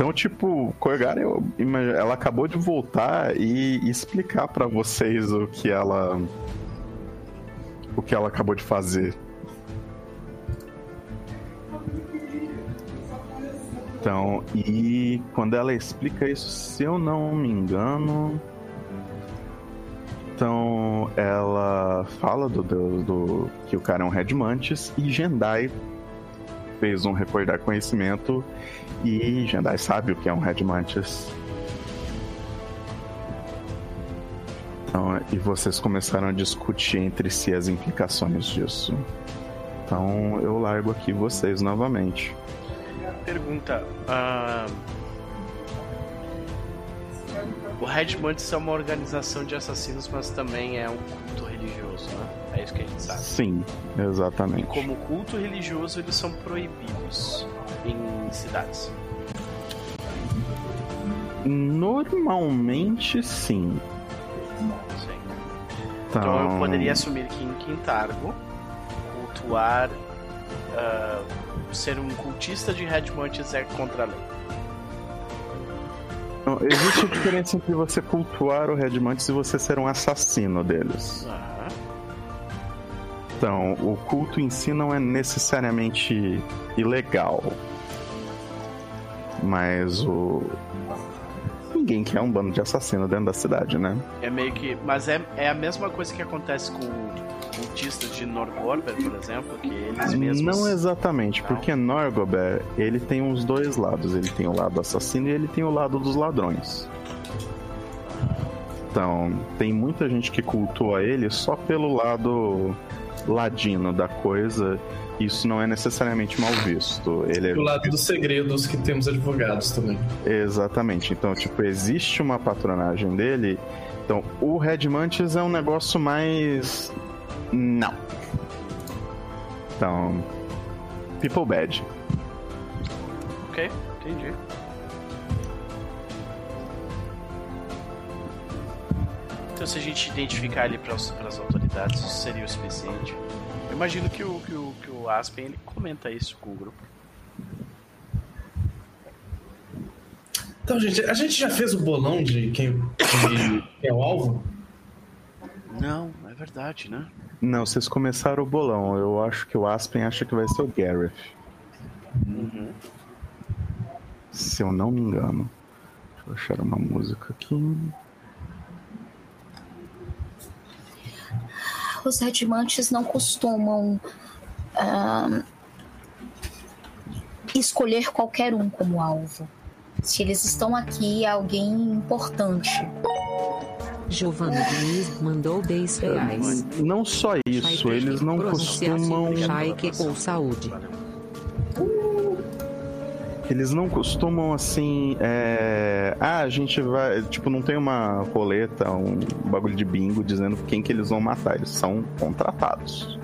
Então, tipo, Corgara, ela acabou de voltar e explicar para vocês o que ela. O que ela acabou de fazer. Então, e quando ela explica isso, se eu não me engano. Então, ela fala do, do, do que o cara é um Red Mantis e Jendai fez um recordar conhecimento e Jendai sabe o que é um Red Mantis. Então, e vocês começaram a discutir entre si as implicações disso. Então eu largo aqui vocês novamente. Pergunta: uh... O Red Mantis é uma organização de assassinos, mas também é um culto religioso, né? É isso que a gente sabe. Sim, exatamente. E como culto religioso, eles são proibidos em cidades. Normalmente, sim. Sim. Então, então eu poderia assumir que em Quintargo, cultuar. Uh, ser um cultista de Red Mantis é contra a lei. Não, existe a diferença entre você cultuar o Red Mantis e você ser um assassino deles. Ah. Então, o culto em si não é necessariamente ilegal. Mas o. ninguém quer um bando de assassino dentro da cidade, né? É meio que. Mas é, é a mesma coisa que acontece com cultistas de Norgorber, por exemplo, que eles mesmos. Não exatamente, Não? porque Norgober, ele tem os dois lados. Ele tem o lado assassino e ele tem o lado dos ladrões. Então, tem muita gente que cultua ele só pelo lado ladino da coisa. Isso não é necessariamente mal visto. Ele é Do lado dos segredos que temos advogados também. Exatamente. Então, tipo, existe uma patronagem dele. Então, o Red Mantis é um negócio mais. Não. Então. People Bad. Ok, entendi. Então, se a gente identificar ele para as autoridades, isso seria o suficiente. Eu imagino que o, que o, que o Aspen ele comenta isso com o grupo. Então, gente, a gente já fez o bolão de quem, de quem é o alvo? Não, é verdade, né? Não, vocês começaram o bolão. Eu acho que o Aspen acha que vai ser o Gareth. Uhum. Se eu não me engano. Deixa eu achar uma música aqui. Os redimantes não costumam ah, escolher qualquer um como alvo. Se eles estão aqui, é alguém importante. Giovanna Diniz mandou 10 reais. Não só isso, eles não costumam. Ou saúde. Eles não costumam assim. É... Ah, a gente vai. Tipo, não tem uma roleta, um bagulho de bingo dizendo quem que eles vão matar. Eles são contratados.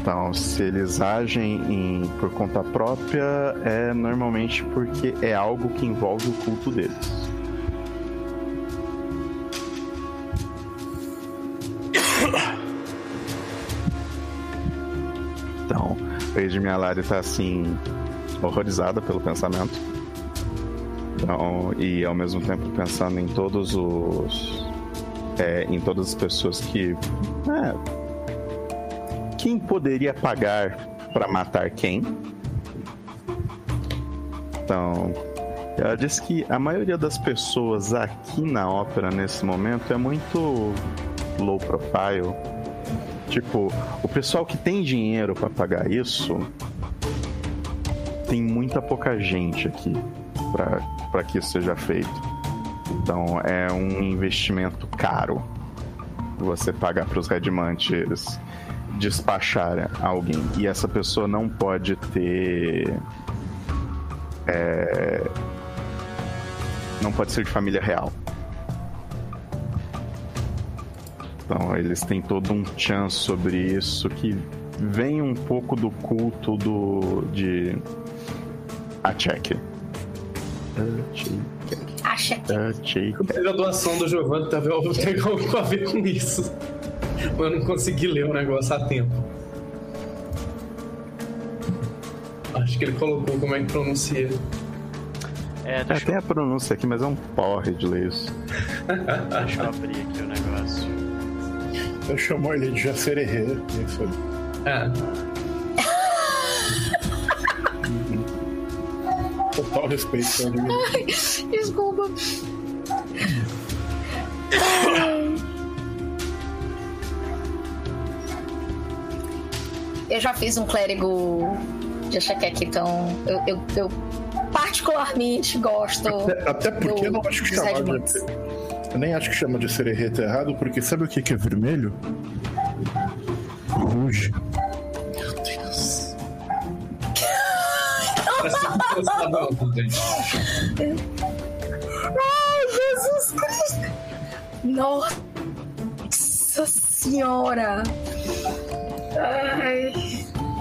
Então, se eles agem em- por conta própria, é normalmente porque é algo que envolve o culto deles. A Edmialari tá assim, horrorizada pelo pensamento. Então, e ao mesmo tempo pensando em todos os. é, em todas as pessoas que. é, quem poderia pagar para matar quem? Então, ela diz que a maioria das pessoas aqui na ópera nesse momento é muito low profile. Tipo, o pessoal que tem dinheiro para pagar isso tem muita pouca gente aqui para que isso seja feito. Então é um investimento caro você pagar para os Redmantes despachar alguém. E essa pessoa não pode ter. é, não pode ser de família real. Então eles têm todo um chance sobre isso que vem um pouco do culto do de Achek. Achek. Achek. Teve a doação do Giovanni, tá vendo? *laughs* Tem algo a ver com isso. Mas eu não consegui ler o negócio a tempo. Acho que ele colocou como é que pronuncia. É, É, tem eu, a pronúncia aqui, mas é um porre de ler isso. *laughs* deixa eu abrir aqui. Eu chamo ele de Jacererê. É isso aí. É. Total respeito pelo amigo. Desculpa. Eu já fiz um clérigo de Achaqueque, então eu, eu, eu particularmente gosto. Até, até porque eu não do- acho que de. Eu nem acho que chama de sererê tá errado, porque sabe o que, que é vermelho? Ruge. Meu Deus. Parece que você tá bom, gente. Ai, Jesus Cristo! Nossa Senhora! Ai.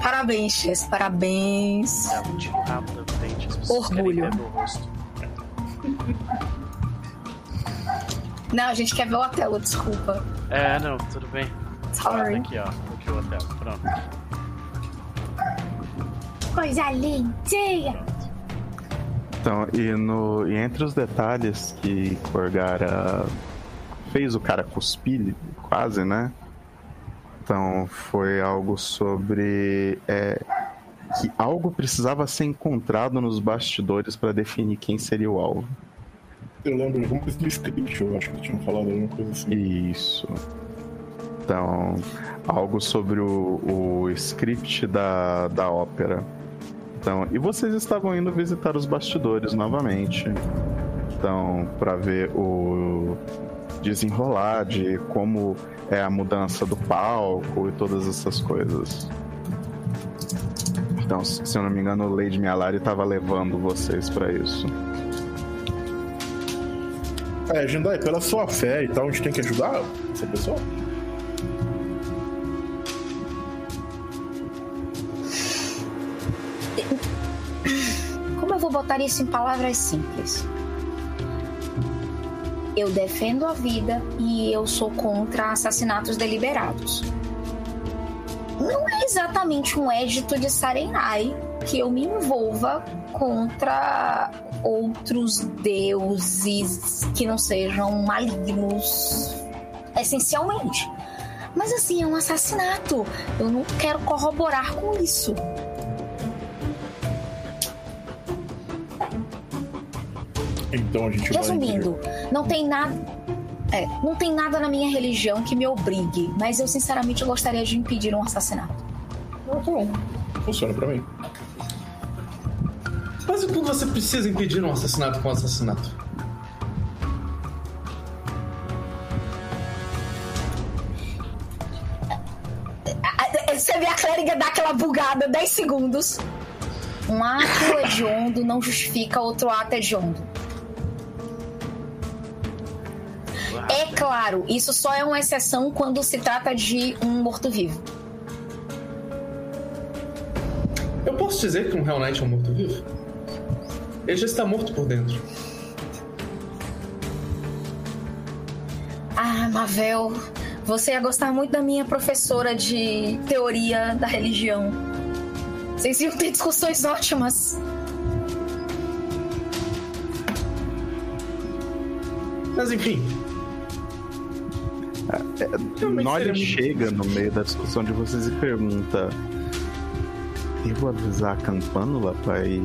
Parabéns, Chess, parabéns. É um tiro rápido da frente. As pessoas Orgulho. querem ver meu rosto. Não, a gente quer ver o Otelo, desculpa. É, não, tudo bem. Sorry. Aqui, ó. Aqui o hotel. Pronto. Coisa lindinha! Então, e, no, e entre os detalhes que Corgara fez o cara cuspir, quase, né? Então, foi algo sobre. é, que algo precisava ser encontrado nos bastidores para definir quem seria o alvo. Eu lembro alguma coisa do script, eu acho que tinham falado alguma coisa assim. Isso. Então, algo sobre o, o script da, da ópera. Então, e vocês estavam indo visitar os bastidores novamente. Então, para ver o desenrolar de como é a mudança do palco e todas essas coisas. Então, se eu não me engano, o Lady Mialari estava levando vocês para isso. É, Jindai, pela sua fé e tal, a gente tem que ajudar essa pessoa? Como eu vou botar isso em palavras simples? Eu defendo a vida e eu sou contra assassinatos deliberados. Não é exatamente um édito de Sarenai que eu me envolva contra outros deuses que não sejam malignos, essencialmente. Mas assim, é um assassinato. Eu não quero corroborar com isso. Então a gente vai. Resumindo, não tem nada. É, não tem nada na minha religião que me obrigue, mas eu sinceramente gostaria de impedir um assassinato. Ah, tá bom. Funciona pra mim. Mas quando você precisa impedir um assassinato com um assassinato? Você vê a clériga dar aquela bugada 10 segundos. Um ato hediondo não justifica outro ato hediondo. É claro, isso só é uma exceção quando se trata de um morto-vivo. Eu posso dizer que um Hell Knight é um morto-vivo? Ele já está morto por dentro. Ah, Mavel, você ia gostar muito da minha professora de teoria da religião. Vocês iam ter discussões ótimas. Mas enfim. Realmente Nolly chega no meio da discussão de vocês e pergunta: Devo avisar a Campânula pra ir.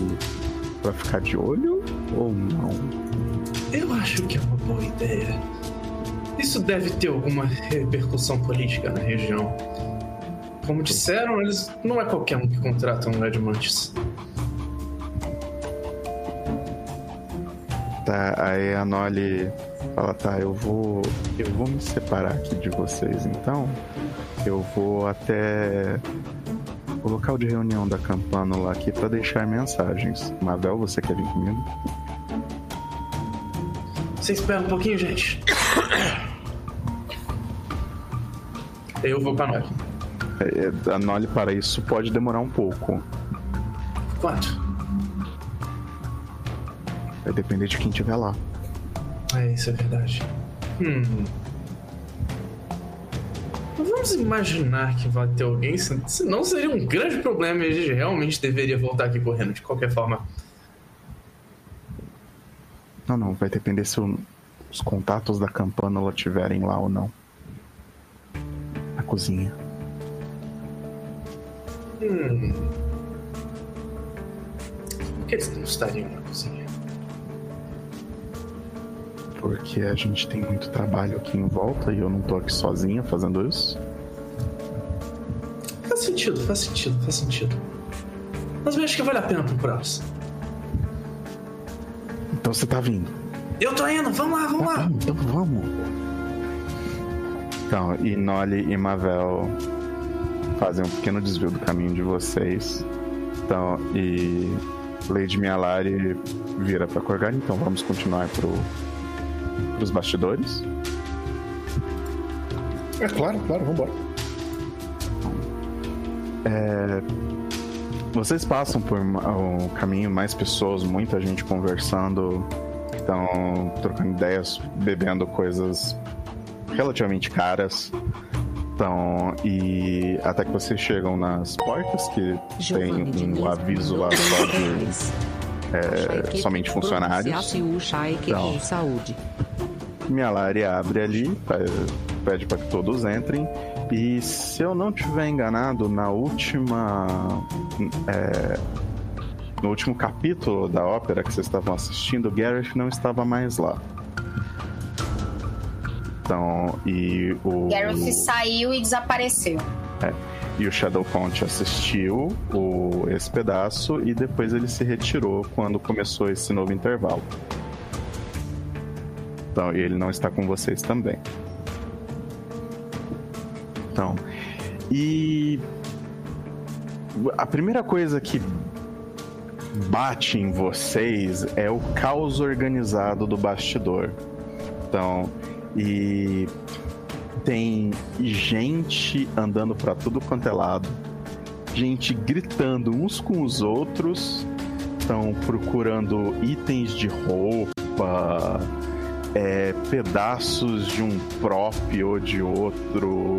Pra ficar de olho ou não? Eu acho que é uma boa ideia. Isso deve ter alguma repercussão política na região. Como disseram, eles não é qualquer um que contrata um Red Mantis. Tá, aí a Nolly fala: Tá, eu vou. Eu vou me separar aqui de vocês então. Eu vou até o local de reunião da Campânula aqui pra deixar mensagens. Mabel, você quer vir comigo? Você espera um pouquinho, gente. Eu vou pra nós. É, A Nolly, para isso, pode demorar um pouco. Quanto? Vai depender de quem estiver lá. É, isso é verdade. Hum. Vamos imaginar que vai ter alguém, se- senão seria um grande problema e a gente realmente deveria voltar aqui correndo de qualquer forma. Não, não, vai depender se os contatos da Campânula estiverem lá ou não. Na cozinha. Hum. Por que eles não estariam na cozinha? Porque a gente tem muito trabalho aqui em volta e eu não tô aqui sozinha fazendo isso. Faz sentido, faz sentido, faz sentido. Mas eu acho que vale a pena procurá-los. Então você tá vindo. Eu tô indo, vamos lá, vamos lá. Vamos, então vamos. Então, e Nolly e Mavel fazem um pequeno desvio do caminho de vocês. Então, e Lady Mialari vira pra Corgar, então vamos continuar pro, pros bastidores. É claro, claro, vambora. Vocês passam por um caminho, mais pessoas, muita gente conversando, estão trocando ideias, bebendo coisas relativamente caras. Então, e até que vocês chegam nas portas que tem um aviso lá só de é, somente funcionários. Então. de saúde. Minha Lari abre ali, pede para que todos entrem. E se eu não estiver enganado, na última. é, no último capítulo da ópera que vocês estavam assistindo, Gareth não estava mais lá. Então, e o. Gareth saiu e desapareceu. E o Shadow Count assistiu o, esse pedaço e depois ele se retirou quando começou esse novo intervalo. Então, ele não está com vocês também. Então, e a primeira coisa que bate em vocês é o caos organizado do bastidor. Então, e tem gente andando pra tudo quanto é lado, gente gritando uns com os outros, estão procurando itens de roupa, é, pedaços de um próprio ou de outro.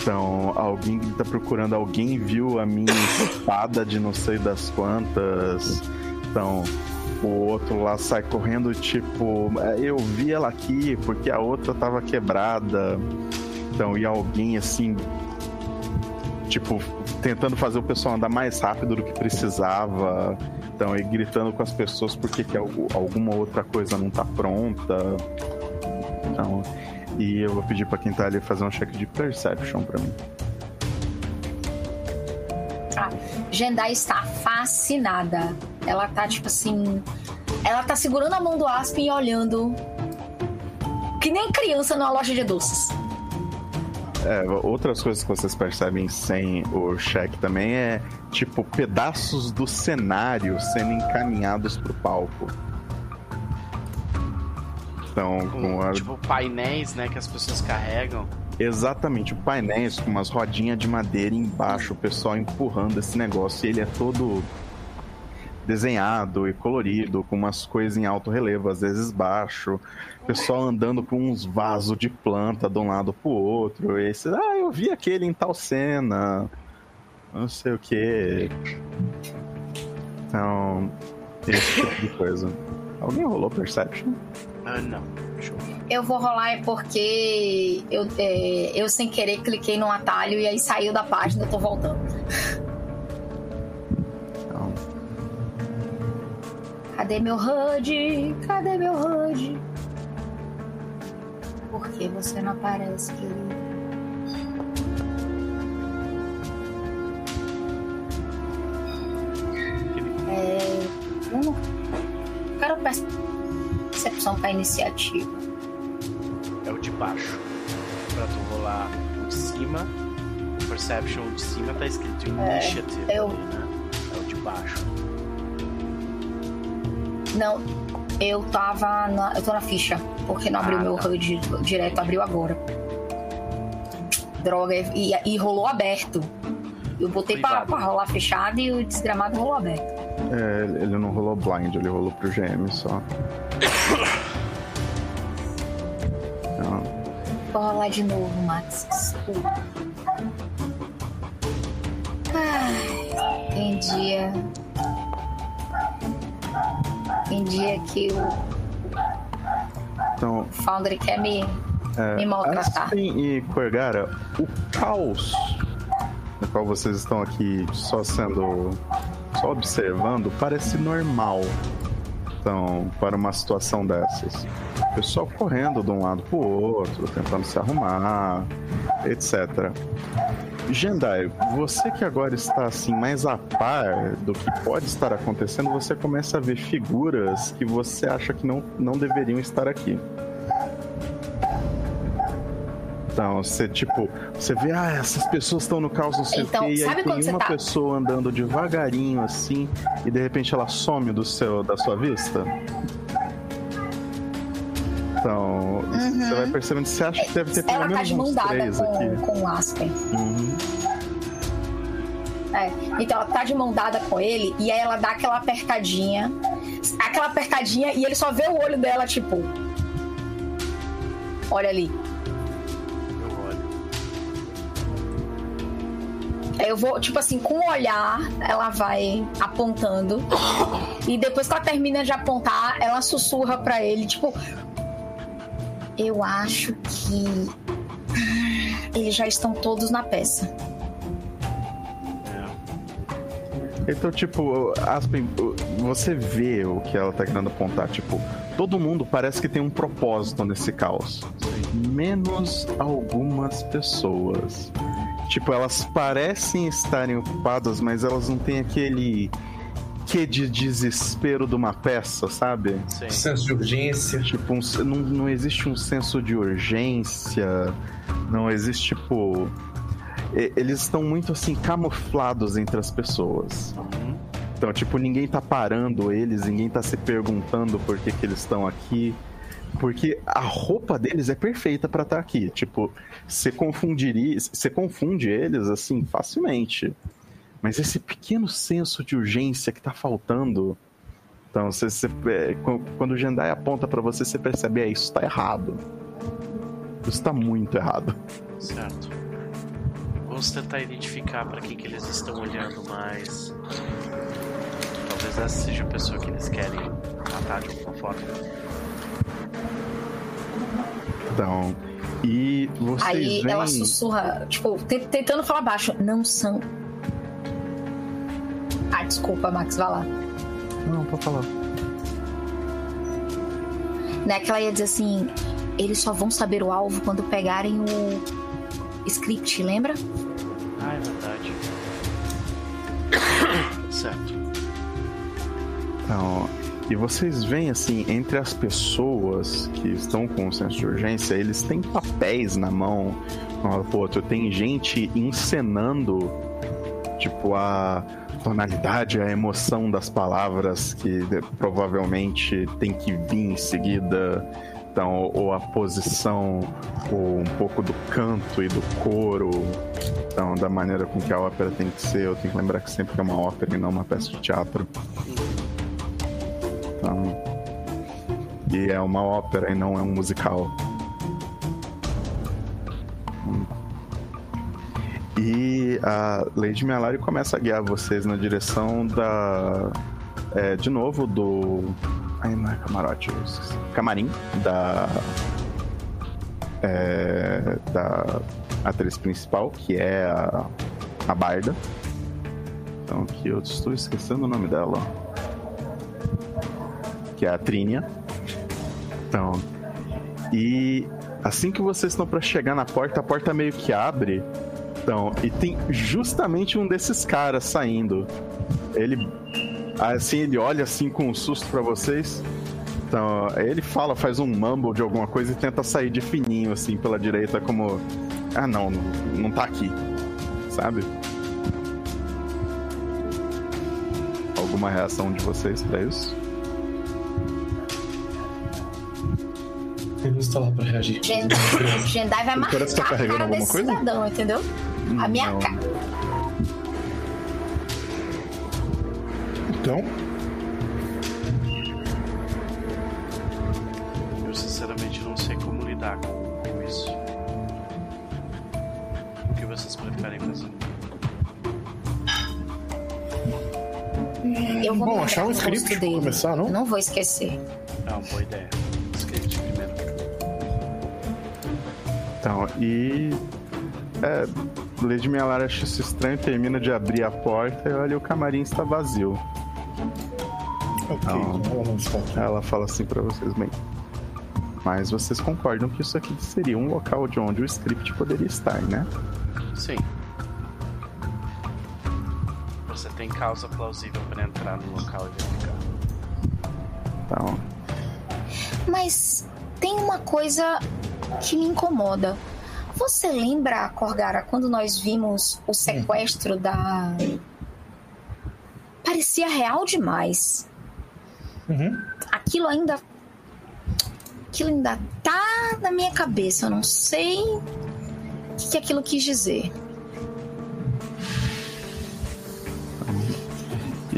Então, alguém tá procurando, alguém viu a minha *coughs* espada de não sei das quantas. Então, o outro lá sai correndo, tipo, "É, eu vi ela aqui porque a outra tava quebrada. Então, e alguém assim, tipo, tentando fazer o pessoal andar mais rápido do que precisava. Então, e gritando com as pessoas porque que algu- alguma outra coisa não tá pronta. Então, e eu vou pedir pra quem tá ali fazer um check de perception pra mim. Jendai está fascinada. Ela tá, tipo assim. Ela tá segurando a mão do Aspen e olhando. Que nem criança numa loja de doces. É, outras coisas que vocês percebem sem o check também é tipo pedaços do cenário sendo encaminhados pro palco. Então, com Com, a- tipo, painéis, né, que as pessoas carregam. exatamente painéis com umas rodinhas de madeira embaixo, o pessoal empurrando esse negócio e ele é todo desenhado e colorido, com umas coisas em alto relevo, às vezes baixo. O pessoal andando com uns vasos de planta de um lado pro outro. E ah, eu vi aquele em tal cena. Não sei o que. Então, esse tipo de coisa. Alguém rolou Perception? Ah, não. Deixa eu ver. Eu vou rolar é porque eu, é, eu sem querer cliquei num atalho e aí saiu da página eu tô voltando. *laughs* Cadê meu HUD? Cadê meu HUD? Por que você não aparece, querido? É, não quero percepção pra iniciativa. É o de baixo. Pra tu rolar o de cima. O Perception de cima tá escrito Initiative eu- ali, né? É o de baixo. Não, eu tava na, eu tô na ficha, porque não abriu Ah, meu tá. HUD direto, abriu agora. Droga, e, e rolou aberto. Eu botei pra, pra rolar fechado e o desgramado rolou aberto. é, ele não rolou blind, ele rolou pro GM só. Então, Vou rolar de novo, Max. Desculpa. Ai, tem dia. Tem dia que o então Foundry quer me, me maltratar. Aspen e Corgara, o caos no qual vocês estão aqui só sendo. só observando parece normal. Então, para uma situação dessas. O pessoal correndo de um lado pro outro, tentando se arrumar, etc. Gendai, você que agora está assim mais a par do que pode estar acontecendo, você começa a ver figuras que você acha que não, não deveriam estar aqui. Então, você tipo, você vê, ah, essas pessoas estão no caos, não sei Então, o quê, e aí tem uma tá- pessoa andando devagarinho assim, e de repente ela some do seu, da sua vista. Então, isso você vai percebendo, você acha que deve ter pelo Uhum. Ela tá menos de mão uns dada três aqui. com, com o Aspen. Uhum. É, então ela tá de mão dada com ele e aí ela dá aquela apertadinha. Aquela apertadinha e ele só vê o olho dela, tipo. Olha ali. Eu olho. Aí eu vou, tipo assim, com o olhar, ela vai apontando. E depois que ela termina de apontar, ela sussurra pra ele, tipo. Eu acho que Eles já estão todos na peça. Então, tipo, Aspen, você vê o que ela tá querendo apontar. Tipo, todo mundo parece que tem um propósito nesse caos. Menos algumas pessoas. Tipo, elas parecem estarem ocupadas, mas elas não têm aquele que de desespero de uma peça, sabe? Sim. Senso de urgência. Tipo, um- não, não existe um senso de urgência, não existe, tipo. Eles estão muito assim camuflados entre as pessoas. Uhum. Então, tipo, ninguém tá parando eles, ninguém tá se perguntando por que, que eles estão aqui. Porque a roupa deles é perfeita pra estar aqui. Tipo, você confundiria. Você confunde eles assim facilmente. Mas esse pequeno senso de urgência que tá faltando. Então, você, você- é, qu- quando o Jendai aponta pra você, você percebe, é, isso tá errado. Isso tá muito errado. Certo. Vamos tentar identificar para quem que eles estão olhando mais. Talvez essa seja a pessoa que eles querem matar de alguma forma. Então. E vocês Aí veem... ela sussurra, tipo, te- tentando falar baixo. Não são. Desculpa, Max, vai lá. Não, pode falar. Né, que ela ia dizer assim: eles só vão saber o alvo quando pegarem o script, lembra? Ah, é verdade. *coughs* certo. Então, e vocês veem assim, entre as pessoas que estão com o senso de urgência, eles têm papéis na mão. Um lado pro outro. Tem gente encenando, tipo, a tonalidade, a emoção das palavras que provavelmente tem que vir em seguida. Então, ou a posição, ou um pouco do canto e do coro. Então, da maneira com que a ópera tem que ser. Eu tenho que lembrar que sempre é uma ópera e não uma peça de teatro. Então, e é uma ópera e não é um musical. E a Lady Melari começa a guiar vocês na direção da. é, de novo, do. Ai, não é camarote, camarim da. é, da atriz principal, que é a, a Barda. Então, que eu estou esquecendo o nome dela que é a Trínia. Então, e assim que vocês estão para chegar na porta, a porta meio que abre. Então, e tem justamente um desses caras saindo. Ele assim, ele olha assim com um susto para vocês. Então, ele fala, faz um mumble de alguma coisa e tenta sair de fininho assim pela direita como ah, não, não, não tá aqui. Sabe? Alguma reação de vocês para isso? Está lá pra reagir. Gen- *laughs* Jendai vai marcar tá a carregando cara alguma desse coisa? cidadão, entendeu? A minha Não. cara. Então, Eu sinceramente não sei como lidar com, isso. O que vocês preferem fazer? Eu vou Bom, achar um script pra dele. começar, não? Eu não vou esquecer. É uma boa ideia. Então, e. É, Lady Melara acha isso estranho, termina de abrir a porta e olha o camarim está vazio. ok, ela não está aqui. Ela fala assim pra vocês, bem. Mas vocês concordam que isso aqui seria um local de onde o script poderia estar, né? Sim. Você tem causa plausível para entrar no local e verificar. Então, Mas tem uma coisa que me incomoda. Você lembra, Corgara, quando nós vimos o sequestro da. Parecia real demais. Uhum. Aquilo ainda. Aquilo ainda tá na minha cabeça. Eu não sei o que, que aquilo quis dizer.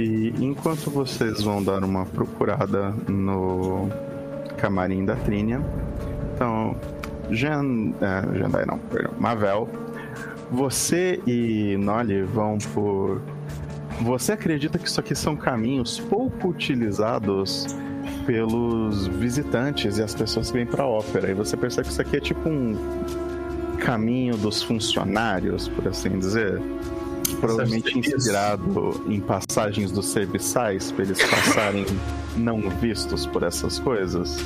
e enquanto vocês vão dar uma procurada no camarim da Trínia, então, Jan, é, Jandai não, perdão, Mavel, você e Nolly vão por. Você acredita que isso aqui são caminhos pouco utilizados pelos visitantes e as pessoas que vêm pra ópera? E você percebe que isso aqui é tipo um caminho dos funcionários, por assim dizer. Provavelmente inspirado em passagens dos serviçais, para eles passarem não vistos por essas coisas.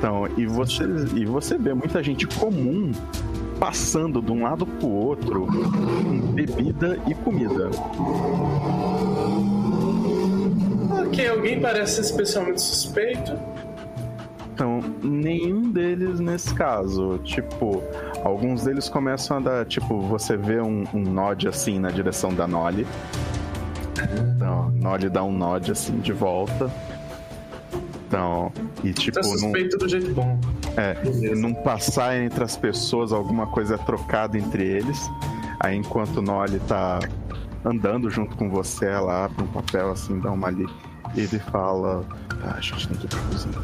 Então, e você, e você vê muita gente comum passando de um lado pro outro com bebida e comida. Ok, alguém parece especialmente suspeito. Então, nenhum deles nesse caso. Tipo, alguns deles começam a dar. Tipo, você vê um, um nod assim na direção da Nolly. Então, Nolly dá um nod assim de volta. Então, e tipo, Tá suspeito do jeito bom. é, Beleza. num passar entre as pessoas, alguma coisa é trocada entre eles. Aí enquanto o Nolly tá andando junto com você, ela abre um papel assim, dá uma ali. Ele fala. Ah, a gente tem que ir pra cozinha.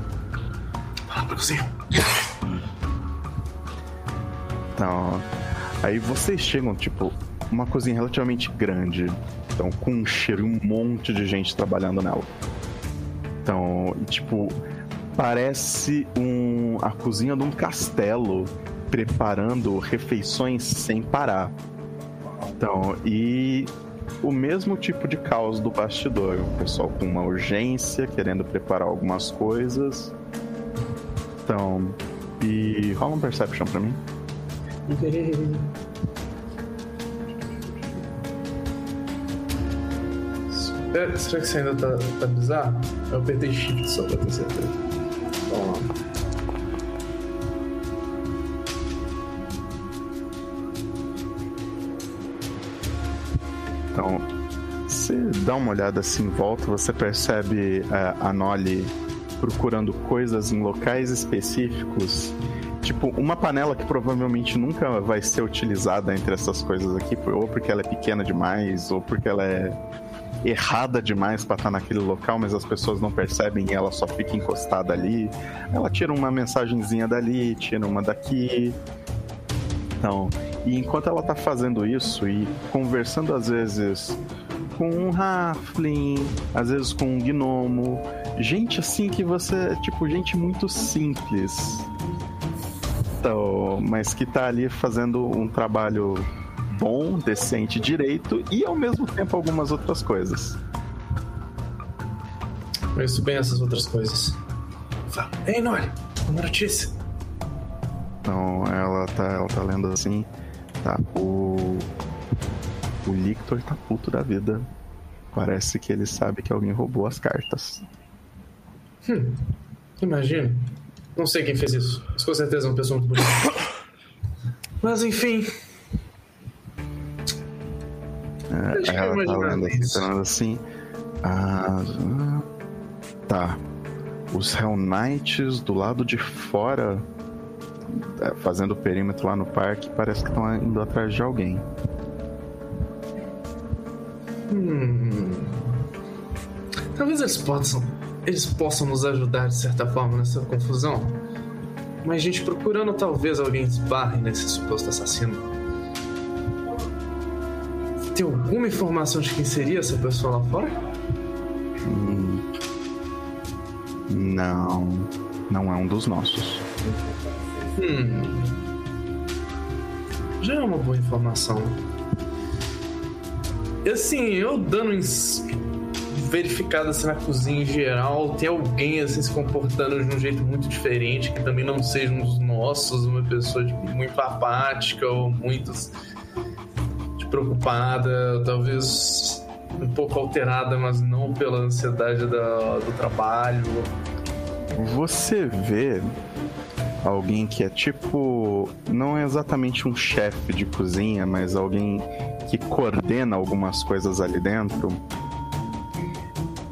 Ah, pra cozinha. Então, aí vocês chegam, tipo, uma cozinha relativamente grande. Então, com um cheiro e um monte de gente trabalhando nela. Então, tipo, parece um, a cozinha de um castelo preparando refeições sem parar. Então, e o mesmo tipo de caos do bastidor. O pessoal com uma urgência, querendo preparar algumas coisas. Então, e rola um perception pra mim. *laughs* É, será que você ainda tá, tá bizarro? Eu apertei shift só pra ter certeza. Vamos lá. Então, você dá uma olhada assim em volta, você percebe é, a Nolly procurando coisas em locais específicos. Tipo, uma panela que provavelmente nunca vai ser utilizada entre essas coisas aqui, ou porque ela é pequena demais, ou porque ela é errada demais pra estar naquele local, mas as pessoas não percebem e ela só fica encostada ali. Ela tira uma mensagenzinha dali, tira uma daqui. Então, e enquanto ela tá fazendo isso e conversando às vezes com um Halfling, às vezes com um gnomo, gente assim que você, tipo, gente muito simples. Então, mas que tá ali fazendo um trabalho bom, decente, direito e ao mesmo tempo algumas outras coisas. Conheço bem essas outras coisas. Fala, Ei, Nori, uma notícia. Então ela tá, ela tá lendo assim, tá, o o Lictor tá puto da vida. Parece que ele sabe que alguém roubou as cartas. Hum, imagina. Não sei quem fez isso, mas com certeza é uma pessoa muito bonita. *coughs* Mas enfim, Acho que eu ela tá imaginava lendo assim, tá assim. Ah, tá. Os Hell Knights do lado de fora, é, fazendo o perímetro lá no parque, parece que estão indo atrás de alguém. hum, talvez eles possam, eles possam nos ajudar de certa forma nessa confusão. Mas gente procurando talvez alguém esbarre nesse suposto assassino. Tem alguma informação de quem seria essa pessoa lá fora? Hum, não, não é um dos nossos. Hum. Já é uma boa informação. E assim, eu dando verificado assim na cozinha em geral, tem alguém assim se comportando de um jeito muito diferente, que também não seja um dos nossos, uma pessoa tipo, muito apática ou muito tipo, preocupada, talvez um pouco alterada, mas não pela ansiedade da- do trabalho. Você vê alguém que é tipo. Não é exatamente um chefe de cozinha, mas alguém que coordena algumas coisas ali dentro.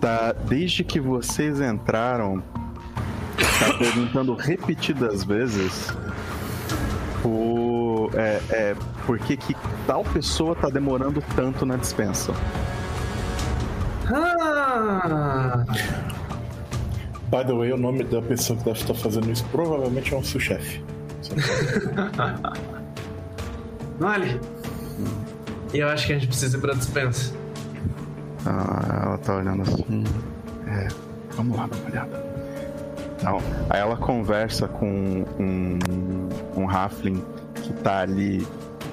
Tá, desde que vocês entraram, tá perguntando repetidas vezes por, é, é, por que, que tal pessoa tá demorando tanto na dispensa. Ah! By the way, o nome da pessoa que deve estar fazendo isso provavelmente é um seu chefe. Olha, *laughs* e eu acho que a gente precisa ir pra dispensa. Ah, ela tá olhando assim. É, vamos lá dar uma olhada. Então, aí ela conversa com um, um Halfling que tá ali,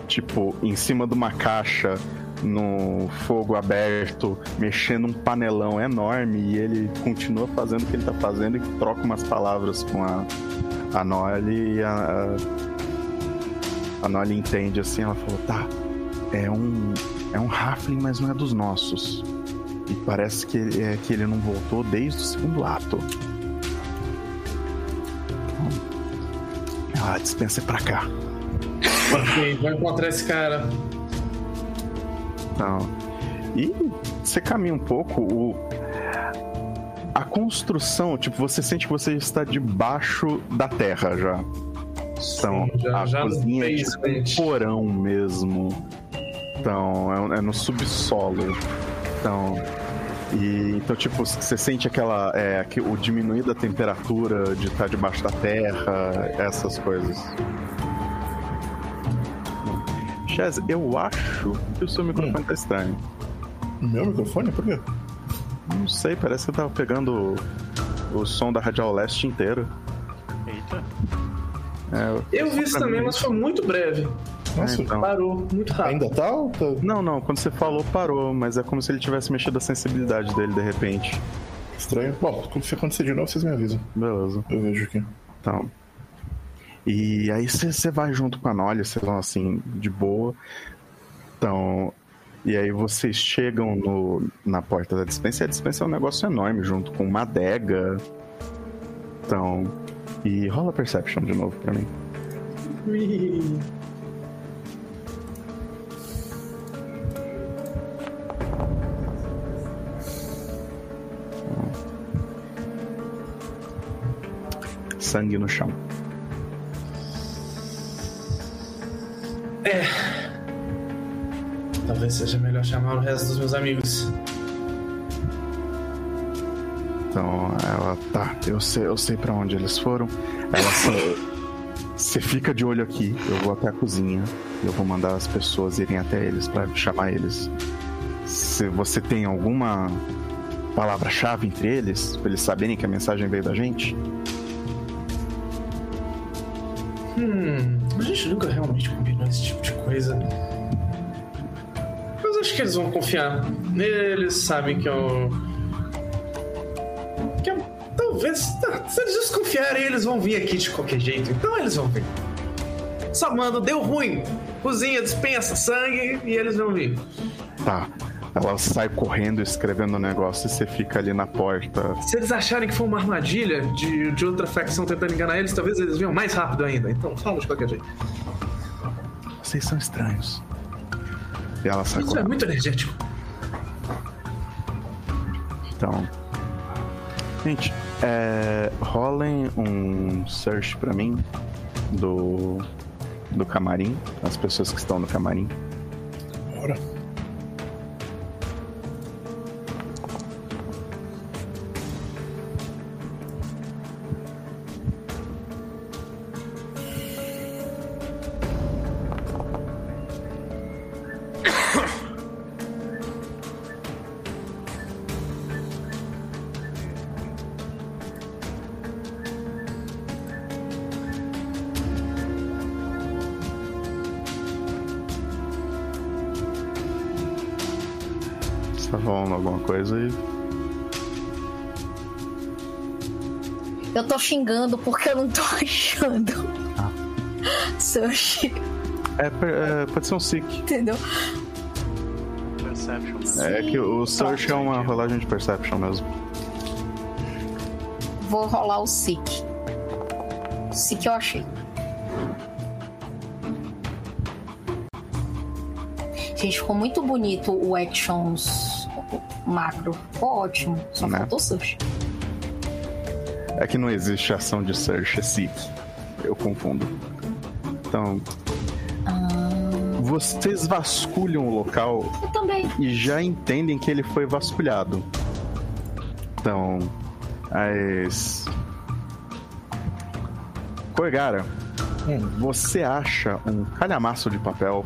tipo, em cima de uma caixa no fogo aberto, mexendo um panelão enorme e ele continua fazendo o que ele tá fazendo e troca umas palavras com a, a Nolly e a, a, a entende assim, ela falou, tá, é um é um Halfling, mas não é dos nossos. E parece que ele, é, que ele não voltou desde o segundo ato. Ah, dispensa pra cá. Ok, vai encontrar esse cara. Então, e você caminha um pouco, o, a construção, tipo, você sente que você está debaixo da terra já. Então, Sim, já- a já cozinha é tipo um porão mesmo. Então, é, é no subsolo. Então, e, então, tipo, você sente aquela. É, que- o diminuir da temperatura de estar debaixo da terra, essas coisas. Chaz, eu acho que o seu microfone tá estranho. Meu microfone? Por quê? Não sei, parece que eu tava pegando o, o som da Radial Leste inteiro. Eita. É, Eu vi isso também, mim- mas foi muito breve. Nossa, É, então. Parou, muito rápido. ainda tá? tá Não, não, quando você falou, parou, mas é como se ele tivesse mexido a sensibilidade dele de repente. estranho? Bom, se acontecer de novo, vocês me avisam. Beleza. Eu vejo aqui. Então. E aí você vai junto com a Nolly, vocês vão assim, de boa. Então. E aí vocês chegam no, na porta da dispensa e a dispensa é um negócio enorme, junto com uma adega. Então. E rola Perception de novo pra mim. Sangue no chão. Talvez seja melhor chamar o resto dos meus amigos. Então ela, tá, eu sei, eu sei para onde eles foram. Ela assim, você fica de olho aqui, eu vou até a cozinha, eu vou mandar as pessoas irem até eles para chamar eles. Se você tem alguma palavra-chave entre eles, pra eles saberem que a mensagem veio da gente, Hum, a gente nunca realmente combinou esse tipo de coisa. Mas acho que eles vão confiar. Eles sabem que eu. Que eu. Talvez. tá, Se eles desconfiarem, eles vão vir aqui de qualquer jeito. Então eles vão vir. Só manda, deu ruim. Cozinha, dispensa, sangue e eles vão vir. tá. Ela sai correndo, escrevendo o negócio e você fica ali na porta. Se eles acharem que foi uma armadilha de, de outra facção tentando enganar eles, talvez eles venham mais rápido ainda. Então fala de qualquer jeito. Vocês são estranhos. E ela sai Isso é correndo. muito energético. Então. Gente, é, rolem um search pra mim do, do camarim, as pessoas que estão no camarim. Bora. Xingando porque eu não tô *laughs* achando. Sushi, É, é, pode ser um seek. entendeu? Perception. É que o search é uma rolagem de perception mesmo. Vou rolar o Seek. Seek eu achei. Gente, ficou muito bonito o Actions macro. Ficou ótimo. Só Né? faltou Sushi. É que não existe ação de search, é seek. Eu confundo. Então. Vocês vasculham o local Eu também. e já entendem que ele foi vasculhado. Então, as. Koigara, Hum. você acha um calhamaço de papel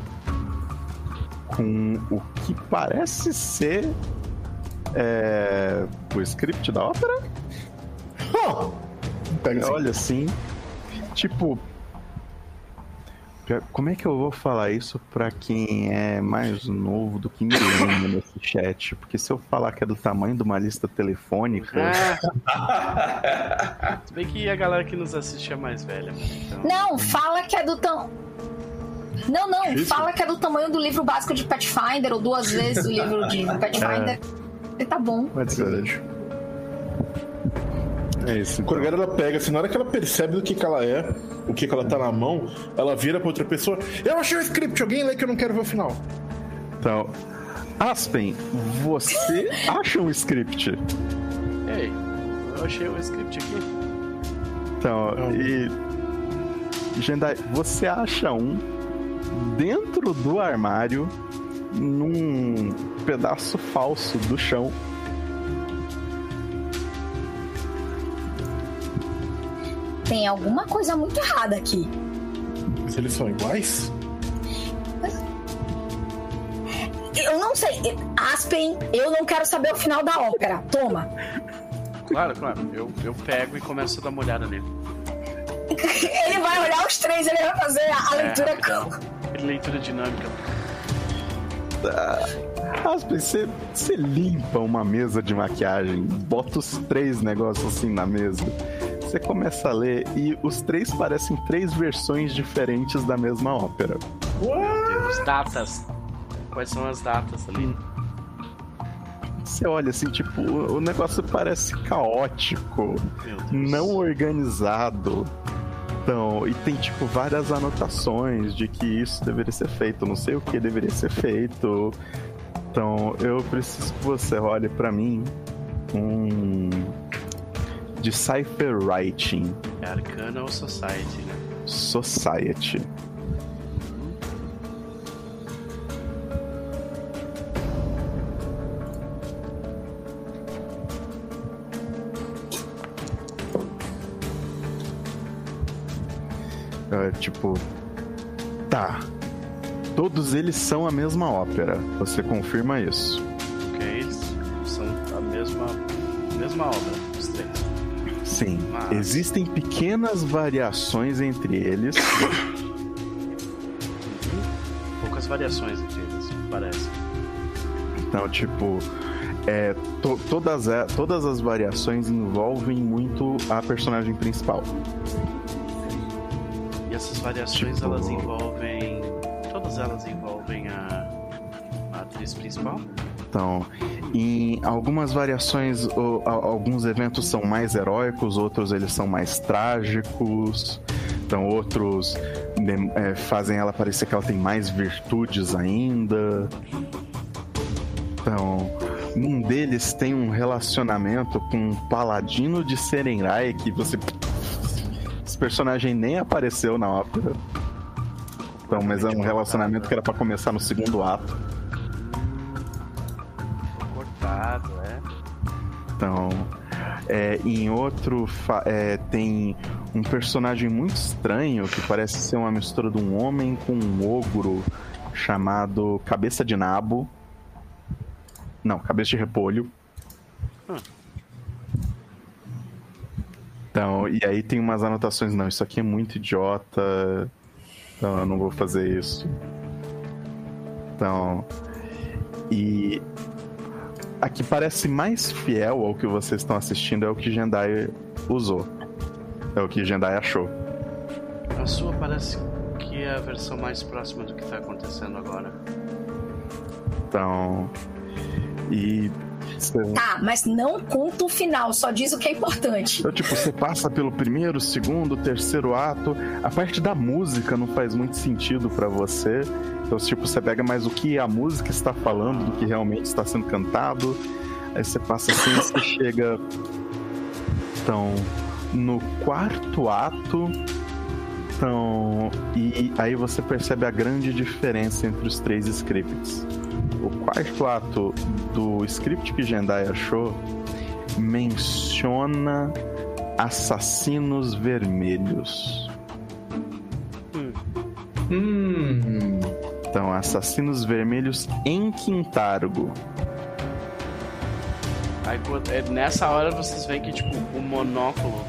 com o que parece ser é, o script da ópera? Pega assim. Olha assim, tipo. como é que eu vou falar isso pra quem é mais novo do que milênio nesse chat? Porque se eu falar que é do tamanho de uma lista telefônica, Ah. Se bem que a galera que nos assiste é mais velha. Então... Não, fala que é do tam... Não, não, Isso. fala que é do tamanho do livro básico de Pathfinder, ou duas vezes o livro de *laughs* Pathfinder. E tá bom. pode ser. É isso. então. Quando ela pega, assim, na hora que ela percebe do que, que ela é, o que, que ela tá na mão, ela vira pra outra pessoa. Eu achei o script, alguém lê que eu não quero ver o final. Então, Aspen, você acha um script? Ei, eu achei o script aqui. Então, e. Jendai, você acha um dentro do armário, num pedaço falso do chão. Tem alguma coisa muito errada aqui. Mas eles são iguais? Eu não sei. Aspen, eu não quero saber o final da ópera. Toma. Claro, claro. Eu, eu pego e começo a dar uma olhada nele. *laughs* Ele vai olhar os três, ele vai fazer a, a É, leitura. rapidão. Leitura dinâmica. Aspen, você, você limpa uma mesa de maquiagem, bota os três negócios assim na mesa. Você começa a ler e os três parecem três versões diferentes da mesma ópera. Deus, datas. Quais são as datas ali? Você olha assim, tipo, o negócio parece caótico. Meu não organizado. Então, e tem tipo várias anotações de que isso deveria ser feito, não sei o que deveria ser feito. Então, eu preciso que você olhe pra mim um Decipher Writing É Arcana ou Society, né? Society. É, tipo, tá. Todos eles são a mesma ópera. Você confirma isso? Sim. Existem pequenas variações entre eles. Poucas variações entre eles, parece. Então, tipo, é, to- todas, a- todas as variações envolvem muito a personagem principal. E essas variações, Tipo- elas envolvem. Todas elas envolvem a, a atriz principal? Então, em algumas variações, a- alguns eventos são mais heróicos, outros eles são mais trágicos. Então, outros dem- é, fazem ela parecer que ela tem mais virtudes ainda. Então, um deles tem um relacionamento com um paladino de Serenrai que você. Esse personagem nem apareceu na ópera. Então, mas é um relacionamento que era pra começar no segundo ato. Cortado, é. Então, é, em outro é, tem um personagem muito estranho que parece ser uma mistura de um homem com um ogro chamado Cabeça de Nabo. Não, Cabeça de Repolho. Então, e aí tem umas anotações, não, isso aqui é muito idiota. Então eu não vou fazer isso. Então. E a que parece mais fiel ao que vocês estão assistindo é o que Jendai usou. É o que Jendai achou. A sua parece que é a versão mais próxima do que tá acontecendo agora. Então. E. cê- Tá, mas não conta o final, só diz o que é importante. Então, tipo, você passa pelo primeiro, segundo, terceiro ato. A parte da música não faz muito sentido pra você. Então, tipo, você pega mais o que a música está falando do que realmente está sendo cantado. Aí você passa assim e você chega. Então, no quarto ato. Então, e aí você percebe a grande diferença entre os três scripts. O quarto ato do script que Jendai achou menciona assassinos vermelhos. Hum. Então, assassinos vermelhos em Quintargo. Aí é, nessa hora vocês veem que tipo, o monóculo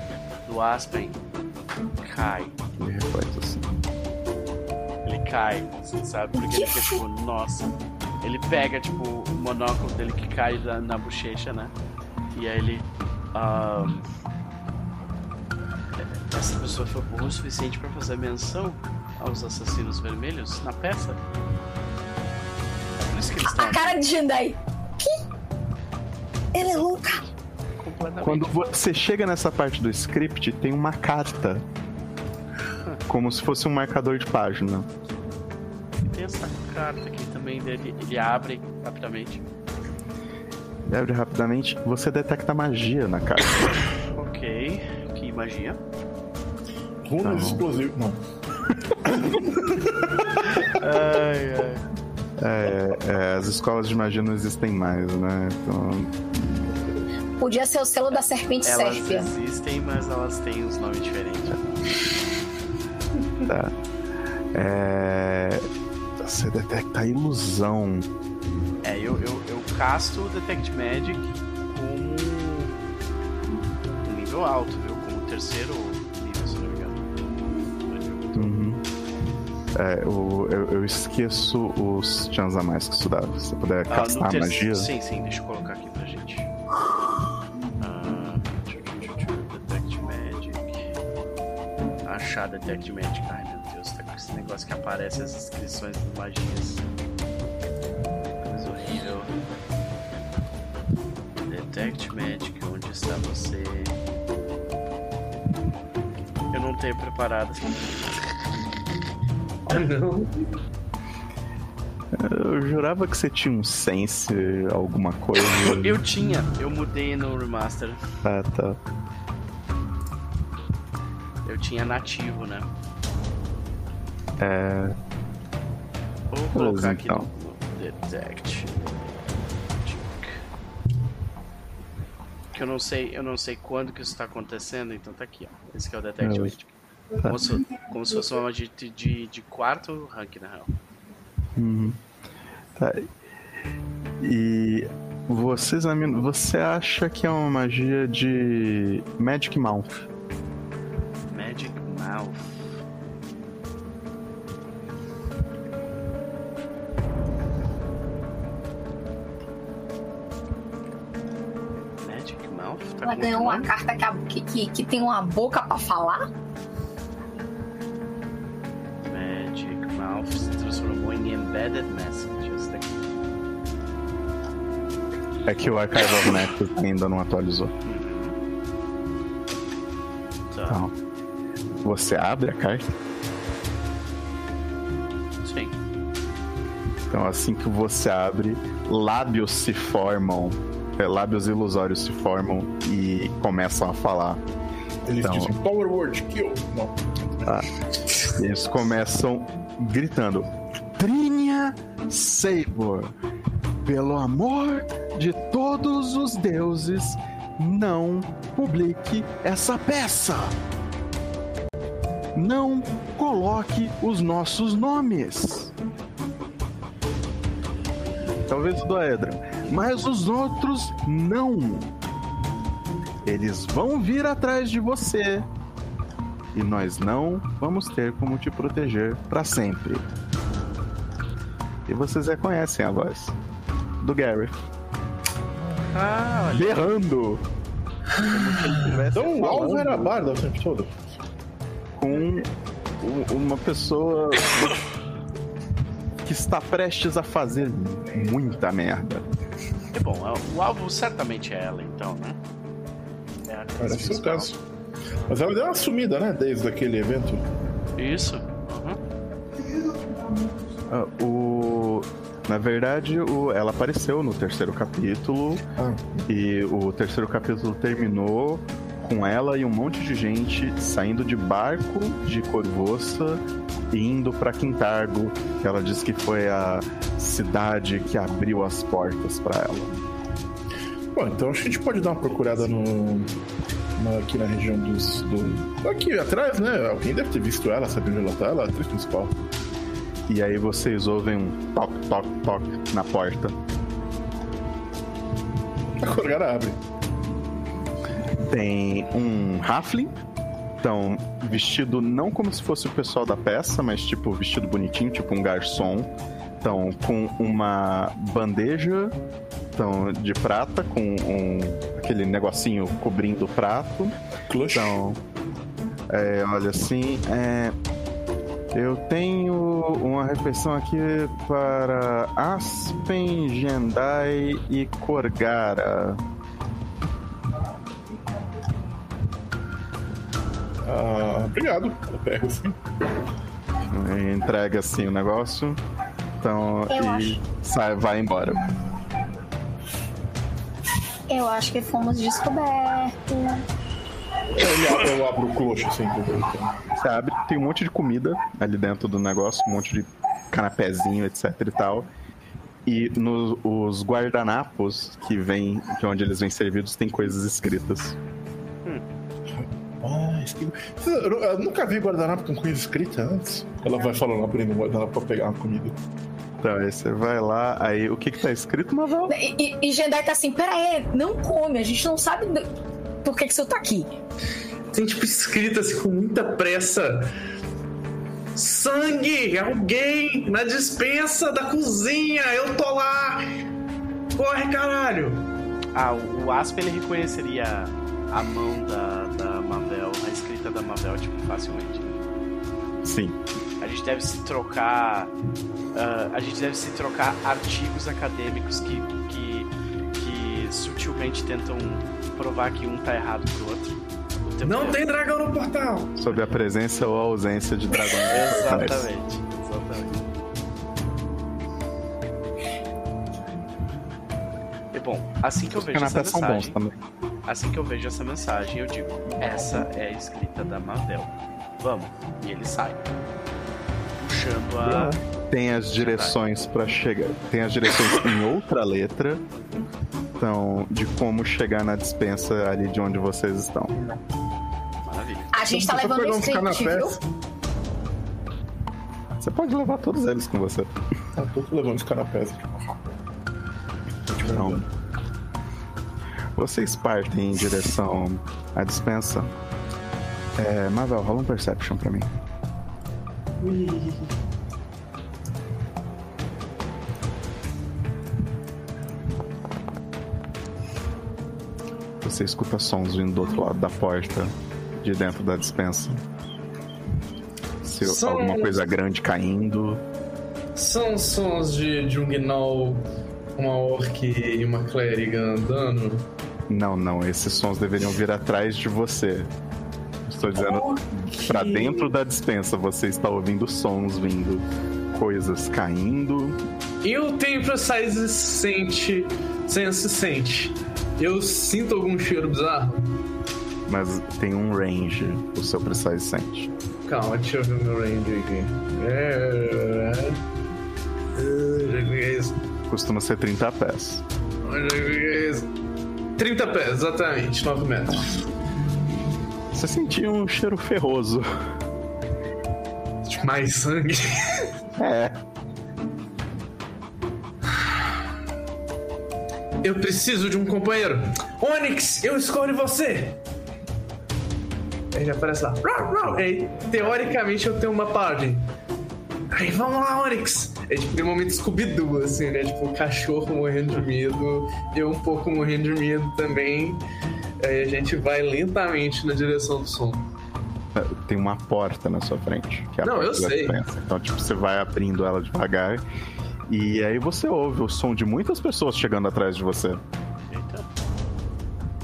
do Aspen cai. Me reflete assim. cai, assim, sabe? Porque ele fica tipo, nossa. Ele pega, tipo, o monóculo dele que cai na, na bochecha, né? E aí ele. ahn, essa pessoa foi boa o suficiente pra fazer menção aos assassinos vermelhos na peça? É por isso que eles estão A cara de Jandai. Que? Ela é louca. aqui. Quando você chega nessa parte do script, tem uma carta. *laughs* Como se fosse um marcador de página. Tem essa carta aqui também dele. Ele abre rapidamente. Abre rapidamente, você detecta magia na carta. Ok. Que magia. Runas Tá explosivas. Não. *laughs* Ai, ai. É, é, as escolas de magia não existem mais, né? Então, Podia ser o selo da serpente Elas sérpia. existem, mas elas têm uns nomes diferentes. tá. É, você detecta a ilusão. É, eu, eu, eu casto o Detect Magic como um nível alto, viu? Como terceiro nível, se não me engano. Uhum. É, o- eu, eu esqueço os chans a mais que dá. Se você puder Ah, castar ter- magia. Sim, sim, deixa eu colocar aqui pra gente. Tchu, Detect Magic. Achar Detect Magic. Ai meu negócio que aparece as inscrições de magias. Coisa horrível. Detect Magic, onde está você? Eu não tenho preparado. *laughs* Ah, não. Eu jurava que você tinha um sense, alguma coisa. *laughs* Eu tinha, eu mudei no remaster. Ah, tá. Eu tinha nativo, né? É, Vou colocar aqui então. no, Detect. Que eu não sei, eu não sei quando que isso tá acontecendo, então tá aqui, ó. Esse que é o Detect É, Magic. Como se, como se fosse uma magia de, de, de quarto rank, na real. Uhum. Tá. E você, Zamino, você acha que é uma magia de Magic Mouth? Magic Mouth. Ela com ganhou uma carta que, a- que, que, que tem uma boca pra falar? Magic Mouth se transformou em Embedded Messages. É que o Archive of Nexus ainda não atualizou. Uhum. Tá. Então, você abre a carta, Sim. então assim que você abre, lábios se formam, é, lábios ilusórios se formam e começam a falar. Eles Então. dizem Power Word Kill. Não. Eles começam gritando: Trinha Sabor, pelo amor de todos os deuses, não publique essa peça. Não coloque os nossos nomes. Talvez o do Aedra, mas os outros não. Eles vão vir atrás de você e nós não vamos ter como te proteger para sempre. E vocês reconhecem a voz do Gareth Ah, olha. berrando. Então o alvo era a barda o tempo todo. com uma pessoa que está prestes a fazer muita merda. Que bom, o alvo certamente é ela, então, né? É a Parece o caso. Mas ela deu uma sumida, né? Desde aquele evento. Isso. Uhum. Ah, o na verdade, o, ela apareceu no terceiro capítulo Ah, E o terceiro capítulo terminou com ela e um monte de gente saindo de barco de Corvoça e indo pra Quintargo, que ela disse que foi a cidade que abriu as portas pra ela. bom, então acho que a gente pode dar uma procurada no. na- aqui na região dos. Do, aqui atrás, né? Alguém deve ter visto ela, sabe onde ela tá? Ela é a atriz principal. E aí vocês ouvem um toque, toque, toque na porta. A Corgara abre. Tem um Halfling Então, vestido não como se fosse o pessoal da peça, mas tipo vestido bonitinho, tipo um garçom. Então, com uma bandeja então, de prata, com um, aquele negocinho cobrindo o prato. Clutch. Então, é, olha assim, é, eu tenho uma refeição aqui para Aspen, Jendai e Korgara. Ah, obrigado. Eu pego assim. Entrega assim o negócio. Então, Eu e acho. sai, vai embora. Eu acho que fomos descobertos. Eu, eu abro o clutch assim. Você abre, tem um monte de comida ali dentro do negócio, um monte de canapézinho, etc e tal. E nos os guardanapos que vem, de onde eles vêm servidos, tem coisas escritas. Eu, eu nunca vi guardanapo com coisa escrita antes. Ela vai falando, abrindo o guardanapo pra pegar uma comida. Então, aí você vai lá, aí o que que tá escrito, Mavel? E, e, e Jendai tá assim, pera aí, não come, a gente não sabe do- por que que você tá aqui. Tem tipo escrito assim com muita pressa. Sangue! Alguém na dispensa da cozinha! Eu tô lá! Corre, caralho! Ah, o, o Asp ele reconheceria a mão da, da Mavel, a escrita da Mavel, tipo, facilmente. Sim. A gente deve se trocar. ah, a gente deve se trocar artigos acadêmicos que, que, que sutilmente tentam provar que um tá errado pro outro. tempo Não tem dragão no portal! Sobre a presença ou a ausência de dragões. *laughs* Exatamente, exatamente. E bom, assim que eu vejo essa canapés são bons mensagem, também. Assim que eu vejo essa mensagem, eu digo: essa é a escrita da Mavel. Vamos. E ele sai, puxando a. Tem as direções pra chegar. Tem as direções *coughs* em outra letra. Então, de como chegar na dispensa ali de onde vocês estão. Maravilha. A gente tá levando o script, viu? canapés. Você pode levar todos eles com você. Eu tô levando os canapés aqui. Então, vocês partem em direção à dispensa. É, Mavel, rola um Perception pra mim. Você escuta sons vindo do outro lado da porta, de dentro da dispensa. Se Sons. alguma coisa grande caindo. São sons de, de um gnoll, uma orc e uma clériga andando. Não, não, esses sons deveriam vir atrás de você. Estou dizendo pra dentro da dispensa, você está ouvindo sons vindo, coisas caindo. Eu tenho Precise Sente. Sense Sente. Eu sinto algum cheiro bizarro? Mas tem um range, o seu Precise Sente. Calma, deixa eu ver o meu range aqui. É. é, Já vi isso. Costuma ser 30 pés. Já isso. 30 pés, exatamente, 9 metros. Você sentiu um cheiro ferroso. Mais sangue. É, Eu preciso de um companheiro. Onyx, eu escolho você. Já aparece lá. Aí, teoricamente, eu tenho uma party. Aí, vamos lá, Onyx. É tipo, tem um momento Scooby-Doo, assim, né? Tipo, o cachorro morrendo de medo, eu um pouco morrendo de medo também. Aí a gente vai lentamente na direção do som. tem uma porta na sua frente. Que é a Não, eu sei. Então, tipo, você vai abrindo ela devagar. E aí você ouve o som de muitas pessoas chegando atrás de você. Eita.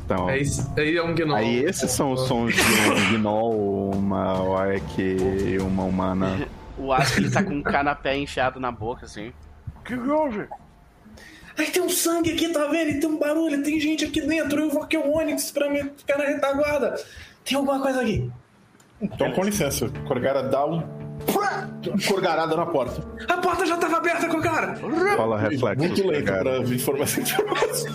Então, Aí, aí é um gnoll. aí esses são os sons de um *laughs* gnoll, uma orc e uma humana. *laughs* O Asp ele tá com um canapé enfiado na boca, assim. Que houve? Aí tem um sangue aqui, tá vendo? E tem um barulho, tem gente aqui dentro. Eu vou aqui o Onyx pra me ficar na retaguarda. Tem alguma coisa aqui. Então, com licença, Corgara dá um. Corgarada na porta. A porta já tava aberta com o cara. Rola reflexos. Muito lento pra vir informar essa informação.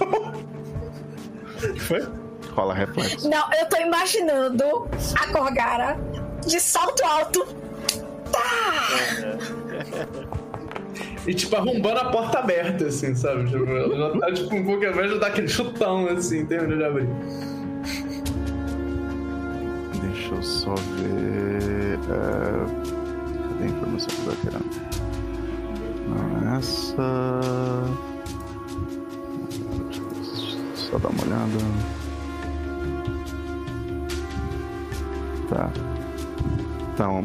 O que foi? Rola reflexo. Não, eu tô imaginando a Corgara de salto alto. *laughs* E tipo, arrombando a porta aberta, assim, sabe? Tipo, ela já tá tipo um pouco invés de dar aquele chutão, assim, termina de abrir. Deixa eu só ver. é, Cadê a informação que eu tô querendo? Não, é essa. Só dar uma olhada. Tá. Então.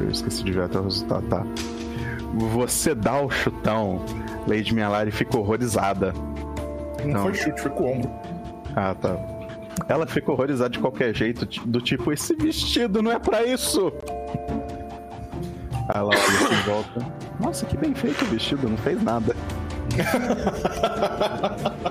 Eu esqueci de ver até o resultado, tá. Você dá o chutão, Lady Mialari fica horrorizada. Não, Não. foi chute, foi com o ombro. Ah, tá. Ela fica horrorizada de qualquer jeito, do tipo, esse vestido não é pra isso! Aí ela olha assim em volta. Nossa, que bem feito o vestido, não fez nada. *laughs*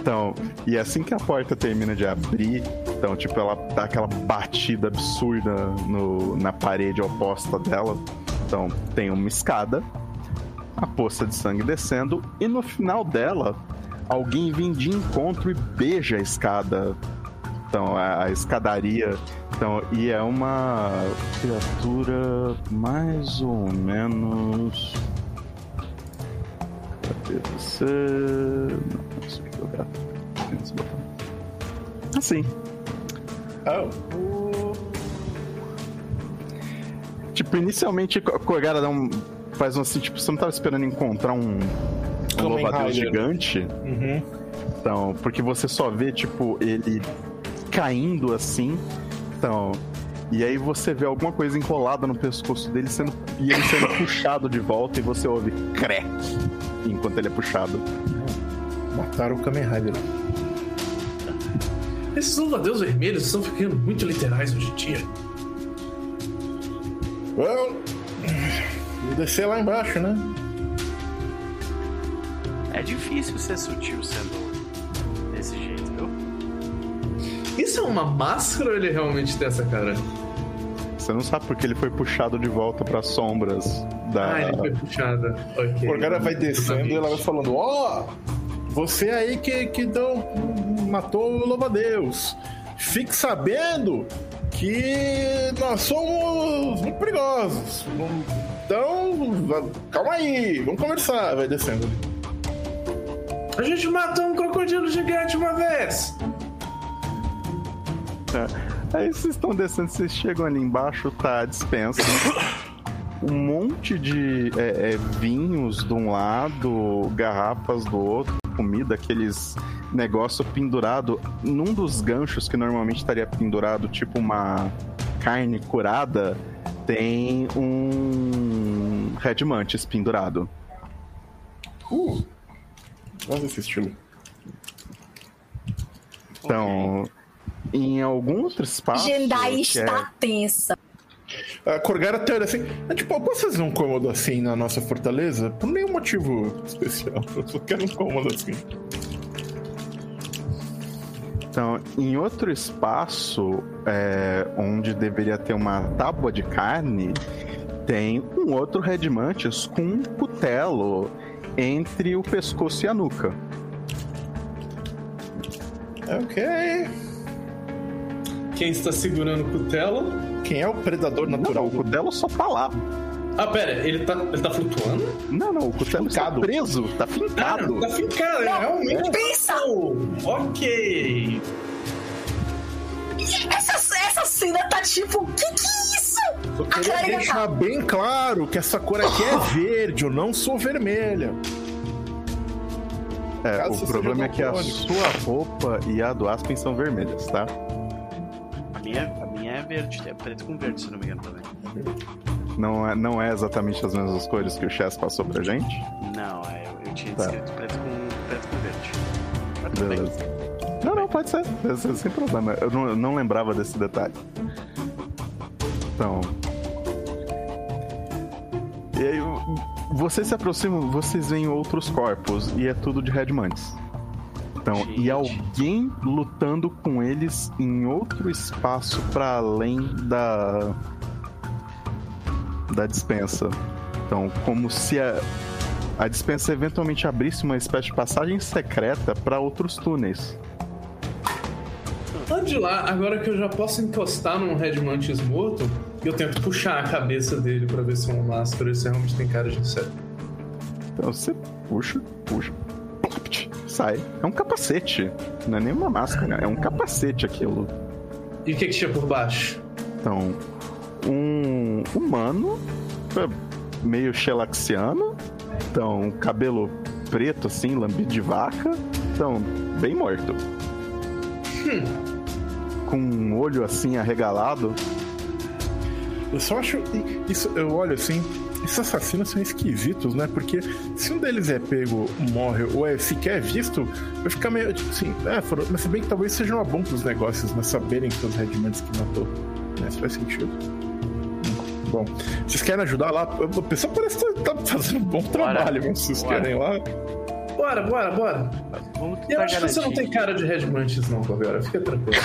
Então, e assim que a porta termina de abrir, então, tipo, ela dá aquela batida absurda no, na parede oposta dela. Então, tem uma escada, a poça de sangue descendo, e no final dela, alguém vem de encontro e beija a escada. Então, a, a escadaria. Então, e é uma criatura mais ou menos. Cadê você? Não. Esse botão. Assim. Ah, Tipo, inicialmente a Corgara dá um. Faz um assim, tipo, você não tava esperando encontrar um. Um Rider. gigante. uhum. Então, porque você só vê, tipo, ele caindo assim. Então. E aí você vê alguma coisa enrolada no pescoço dele sendo, e ele sendo *coughs* puxado de volta e você ouve crack enquanto ele é puxado. Mataram o Kamen Rider. Esses louvadeus vermelhos estão ficando muito literais hoje em dia. Well, vou descer lá embaixo, né? É difícil ser sutil sendo desse jeito, viu? Isso é uma máscara ou ele realmente tem essa cara? Você não sabe porque ele foi puxado de volta para sombras da. Ah, ele foi puxada. Ok. O Corgara vai descendo e ela vai falando: Ó, você aí que, que deu, matou o louva-a-Deus. Fique sabendo que nós somos muito perigosos. Então, calma aí, vamos conversar. Vai descendo ali. A gente matou um crocodilo gigante uma vez! É. Aí vocês estão descendo, vocês chegam ali embaixo, tá a dispensa. *coughs* Um monte de é, é, vinhos de um lado, garrafas do outro, comida, aqueles negócio pendurado num dos ganchos que normalmente estaria pendurado, tipo uma carne curada, tem um Red Mantis pendurado. Uh, gosto desse estilo. Então, em algum outro espaço. Jendai que está é- tensa. A Corgara tem olha assim: é, tipo, eu posso fazer um cômodo assim na nossa fortaleza? Por nenhum motivo especial. *laughs* Eu só quero um cômodo assim. Então, em outro espaço, é, onde deveria ter uma tábua de carne, tem um outro Red Mantis com um cutelo entre o pescoço e a nuca. Ok. Quem está segurando o cutelo? Quem é o predador natural Não, o cutelo só tá lá. Ah, pera, ele tá, ele tá flutuando? Não, não, o cutelo está Fincado. preso, tá Ah, fincado. tá fincado, é realmente. Pensa! Oh, ok. Essa, essa cena tá tipo, que que é isso? Eu queria deixar bem claro que essa cor aqui é *laughs* verde, eu não sou vermelha. É, Caso o problema é que a sua roupa e a do Aspen são vermelhas, tá? A minha, a minha é verde, é preto com verde, se não me engano também. Não é, não é exatamente as mesmas cores que o Chess passou pra gente. Não, é, eu, eu tinha Tá. escrito preto com, preto com verde. Mas tudo bem. Não, não, pode ser. Sem- Sem problema. Eu não, eu não lembrava desse detalhe. Então. E aí, vocês se aproximam, vocês veem outros corpos e é tudo de Redmantes. Então, Gente. e alguém lutando com eles em outro espaço para além da da dispensa. Então, como se a, a dispensa eventualmente abrisse uma espécie de passagem secreta para outros túneis. Antes de lá, agora que eu já posso encostar num Red Mantis morto, eu tento puxar a cabeça dele pra ver se é uma máscara e se realmente tem cara de inseto. Então você puxa, puxa, sai. É um capacete. Não é nem uma máscara, é um capacete aquilo. E o que, que tinha por baixo? Então, um humano, é, meio xelaxiano. Então, cabelo preto, assim, lambido de vaca. Então, bem morto. Com um olho assim arregalado. Eu só acho. Isso, eu olho assim. Esses assassinos são esquisitos, né? Porque se um deles é pego, morre ou é sequer visto, vai ficar meio tipo assim. É, foram, mas se bem que talvez seja uma bom pros negócios, né? Saberem que foi os Redmans que matou. Né? Isso faz sentido. Bom, vocês querem ajudar lá? O pessoal parece que tá fazendo um bom trabalho, se vocês Bora. querem lá. Bora, bora, bora. Vamos Eu acho que você não tem cara de Red Mantis, não, Correora. Fica tranquilo.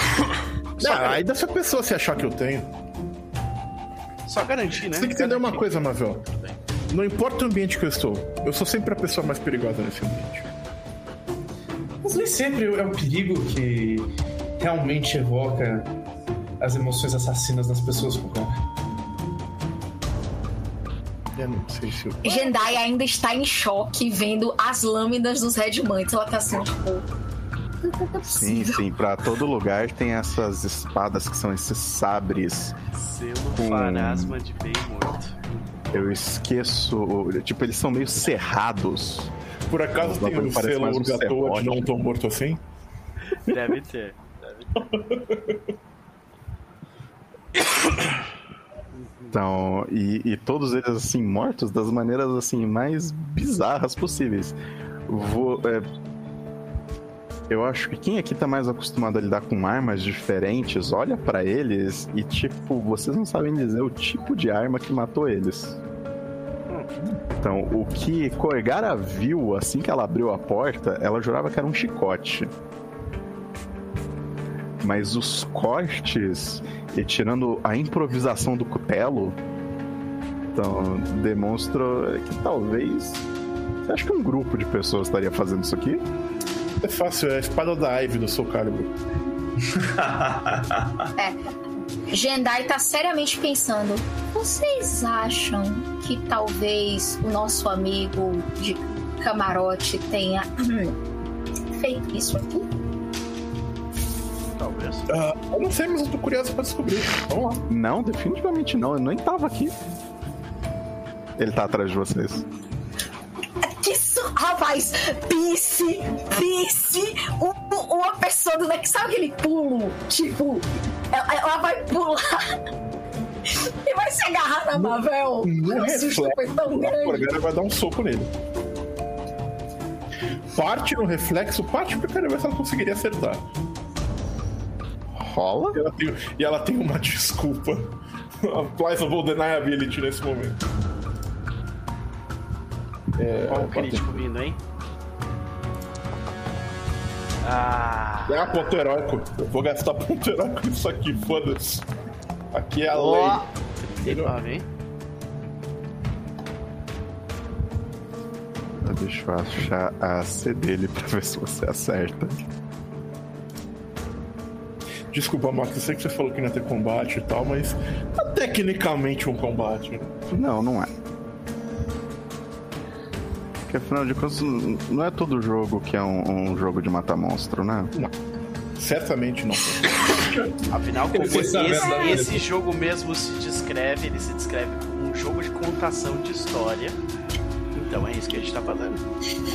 Ah, aí dessa pessoa se achar que eu tenho. Só garantir, né? Você tem que entender uma coisa, Mavel. Não importa o ambiente que eu estou, eu sou sempre a pessoa mais perigosa nesse ambiente. Mas nem sempre é o perigo que realmente evoca as emoções assassinas das pessoas, Correora. Eu não sei se eu. Jendai ainda está em choque vendo as lâminas dos Redmantes. Ela tá assim, tipo. É Sim, sim, pra todo lugar tem essas espadas que são esses sabres. Selo Com- farasma de bem morto. Eu esqueço. Tipo, eles são meio cerrados. Por acaso tem um selo um de serrote. não tão morto assim? Deve ter. Então, e, e todos eles assim mortos das maneiras assim mais bizarras possíveis. Vou, é, eu acho que quem aqui tá mais acostumado a lidar com armas diferentes, olha pra eles e tipo, vocês não sabem dizer o tipo de arma que matou eles. Então, o que Corgara viu assim que ela abriu a porta, ela jurava que era um chicote. Mas os cortes, e tirando a improvisação do cutelo, então demonstra que talvez. Você acha que um grupo de pessoas estaria fazendo isso aqui? É fácil, é a espada da Ivy do Soul Calibur. *laughs* Jendai tá seriamente pensando: vocês acham que talvez o nosso amigo de camarote tenha hum, feito isso aqui? Talvez. Ah, eu não sei, mas eu tô curioso pra descobrir. Vamos lá. Não, definitivamente não. Eu nem tava aqui. Ele tá atrás de vocês. Que isso, rapaz! Pisse! Pisse! Um- uma pessoa do que sabe aquele pulo? Tipo, ela, ela vai pular *laughs* e vai se agarrar na Mavel. No O susto foi reflexo, tão a grande. Corgara vai dar um soco nele. Parte no reflexo, parte porque eu quero ver se ela conseguiria acertar. Rola? E ela tem, e ela tem uma desculpa. *laughs* A plausible deniability nesse momento. É, Olha o crítico vindo, hein? Ah. É ponto heróico. Eu vou gastar ponto heróico nisso aqui, foda-se. Aqui é a lei. Ó. 39, hein? Deixa eu achar a C dele pra ver se você acerta. Desculpa, Max, eu sei que você falou que não ia ter combate e tal, mas é tecnicamente um combate. né? Não, não é. Porque afinal de contas, não é todo jogo que é um, um jogo de matar monstro, né? Certamente não. *laughs* Afinal, como esse, esse jogo mesmo se descreve, ele se descreve como um jogo de contação de história. Então é isso que a gente tá fazendo.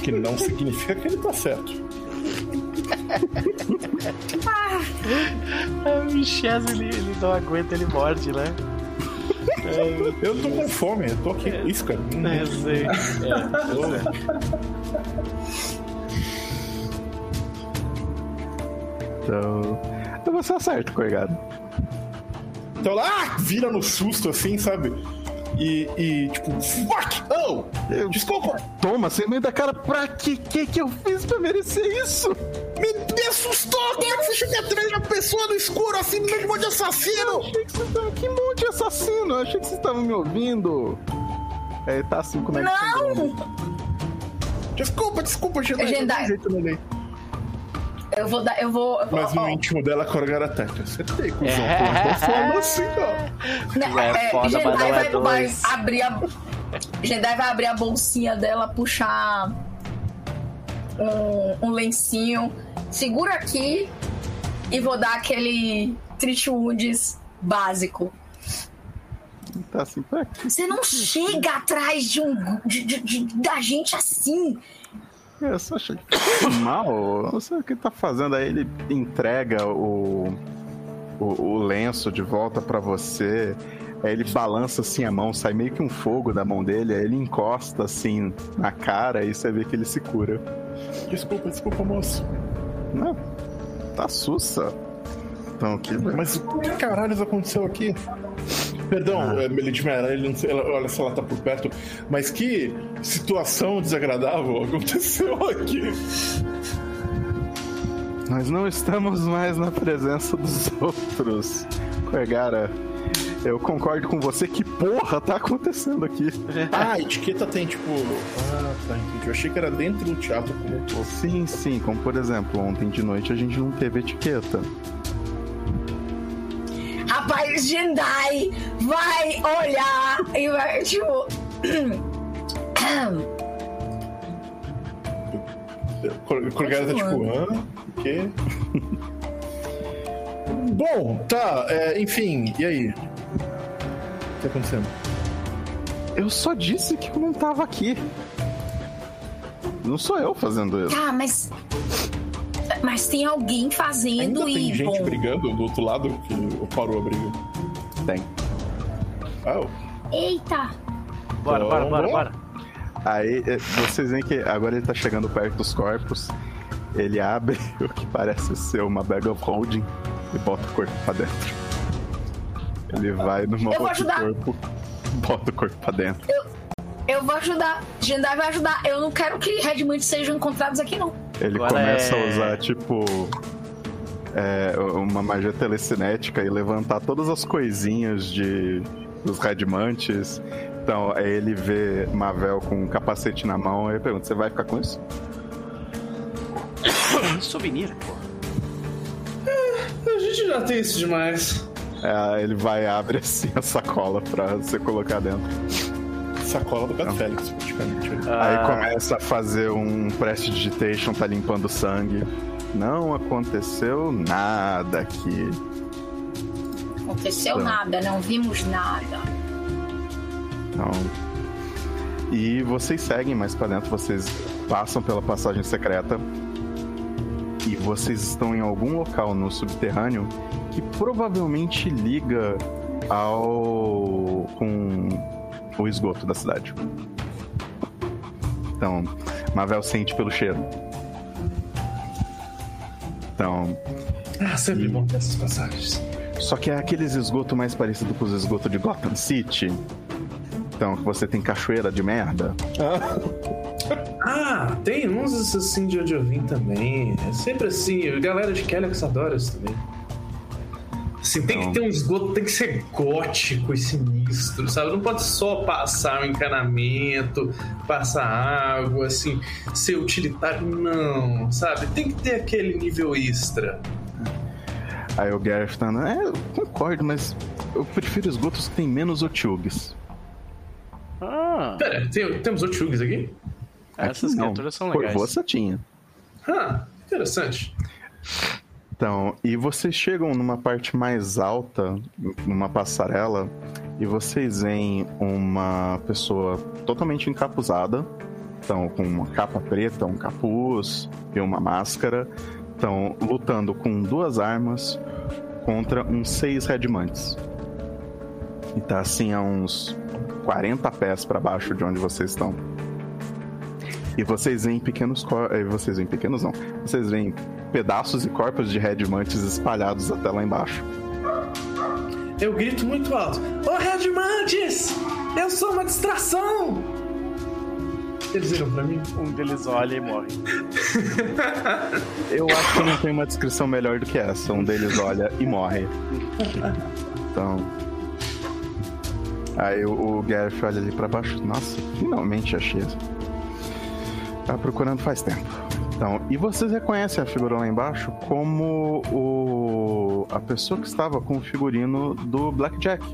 que não significa que ele tá certo. *laughs* O Michel, ele, ele não aguenta, ele morde, né? Eu tô com fome, eu tô aqui com isso, cara. É, eu sei. *laughs* Então. Então você acerta, Corgado. Então lá, ah, vira no susto assim, sabe? E, e tipo, fuck! Oh! Desculpa! Toma, sem meio da cara, pra que que que eu fiz pra merecer isso? Me, me assustou! Como é que você chega atrás de uma pessoa no escuro assim, no meio de um monte de assassino? achei que monte de assassino! Eu achei que vocês estavam me ouvindo. É, tá assim, como é que Não! Desculpa, desculpa, Jedi. Jedi. não jeito, Neném. Eu vou dar. Eu vou. Mas ó, no ó, íntimo dela, Corgara Tete. Acertei, cuzão. Pô, tô falando assim, ó. né, É é, foda, Jedi não é vai, vai abrir a. Jedi vai abrir a bolsinha dela, puxar um, um lencinho. Segura aqui e vou dar aquele Treat Wounds básico. Tá assim, pra quê? Você não chega atrás de um de, de- de- da gente assim. Eu só achei que foi mal. Eu Não sei o que ele tá fazendo. Aí ele entrega o, o, o lenço de volta pra você. Aí ele balança assim a mão, sai meio que um fogo da mão dele. Aí ele encosta assim na cara e você vê que ele se cura. Desculpa, desculpa, moço. Não, tá sussa. Então, que. Mas o que caralhos aconteceu aqui? Perdão, Ah. Lady Mera, ele não sei, ela- olha se ela tá por perto, mas que situação desagradável aconteceu *laughs* aqui. Nós não estamos mais na presença dos outros. Corgara, eu concordo com você. Que porra tá acontecendo aqui? *laughs* Ah, a etiqueta tem tipo. Ah, tá, entendi. Eu achei que era dentro do teatro como um todo. Sim, sim, como por exemplo, ontem de noite a gente não teve etiqueta. Rapaz, Jendai vai olhar e vai, tipo. *coughs* Cor- Corgara tá tipo, hã? O quê? *laughs* Bom, tá, é, enfim, e aí? O que tá acontecendo? Eu só disse que eu não tava aqui. Não sou eu fazendo isso. Tá, mas. Mas tem alguém fazendo Ainda tem e. gente bom, brigando do outro lado que parou a briga. Tem. Ah, Eita! Bora, bora, bora, Vamos. bora. Aí é, vocês veem que agora ele tá chegando perto dos corpos. Ele abre *laughs* o que parece ser uma bag of holding e bota o corpo pra dentro. Ele vai numa Eu vou outro ajudar. corpo, bota o corpo pra dentro. Eu vou ajudar. Jendai vai ajudar. Eu não quero que Redmond sejam encontrados aqui, não. Ele Agora começa é- a usar, tipo, é, uma magia telecinética e levantar todas as coisinhas de dos Radimantes. Então, aí ele vê Mavel com um capacete na mão e ele pergunta: Você vai ficar com isso? *coughs* Souvenir, pô. A gente já tem isso demais. É, aí ele vai e abre assim a sacola pra você colocar dentro. sacola do Gato Não. Félix, praticamente. Aí Ah, começa a fazer um prestidigitation, tá limpando sangue. Não aconteceu nada aqui. Aconteceu Tá. nada, não vimos nada. Então. E vocês seguem mais pra dentro, vocês passam pela passagem secreta. E vocês estão em algum local no subterrâneo que provavelmente liga ao. com o esgoto da cidade. Então, Mavel sente pelo cheiro. Então, Ah, sempre bom ter essas passagens. só que é aqueles esgotos mais parecidos com os esgotos de Gotham City. Então, que você tem cachoeira de merda. Ah, tem uns assim de onde eu vim também. É sempre assim, a galera de Kellex adora isso também. Assim, tem que ter um esgoto, tem que ser gótico e sinistro, sabe? Não pode só passar um encanamento, passar água, assim, ser utilitário, não, sabe? Tem que ter aquele nível extra. Aí o Gareth tá, é, eu concordo, mas eu prefiro esgotos que tem menos otiugues. Ah, Pera, tem- temos outros aqui? essas Aqui não. criaturas são Por legais. você tinha. Ah, interessante. Então, e vocês chegam numa parte mais alta, numa passarela, e vocês veem uma pessoa totalmente encapuzada. Então, com uma capa preta, um capuz e uma máscara. Estão lutando com duas armas contra uns seis Redmantes. E tá assim a uns 40 pés para baixo de onde vocês estão. E vocês veem pequenos corpos. Vocês veem pequenos não. Vocês veem pedaços e corpos de Redmantes espalhados até lá embaixo. Eu grito muito alto: Ô Redmantes! Eu sou uma distração! Eles viram pra mim? Um deles olha e morre. Eu acho que não tem uma descrição melhor do que essa. Um deles olha e morre. Então. Aí o, o Gareth olha ali pra baixo. Nossa, finalmente achei. Tá procurando faz tempo. Então, e vocês reconhecem a figura lá embaixo como o a pessoa que estava com o figurino do Blackjack.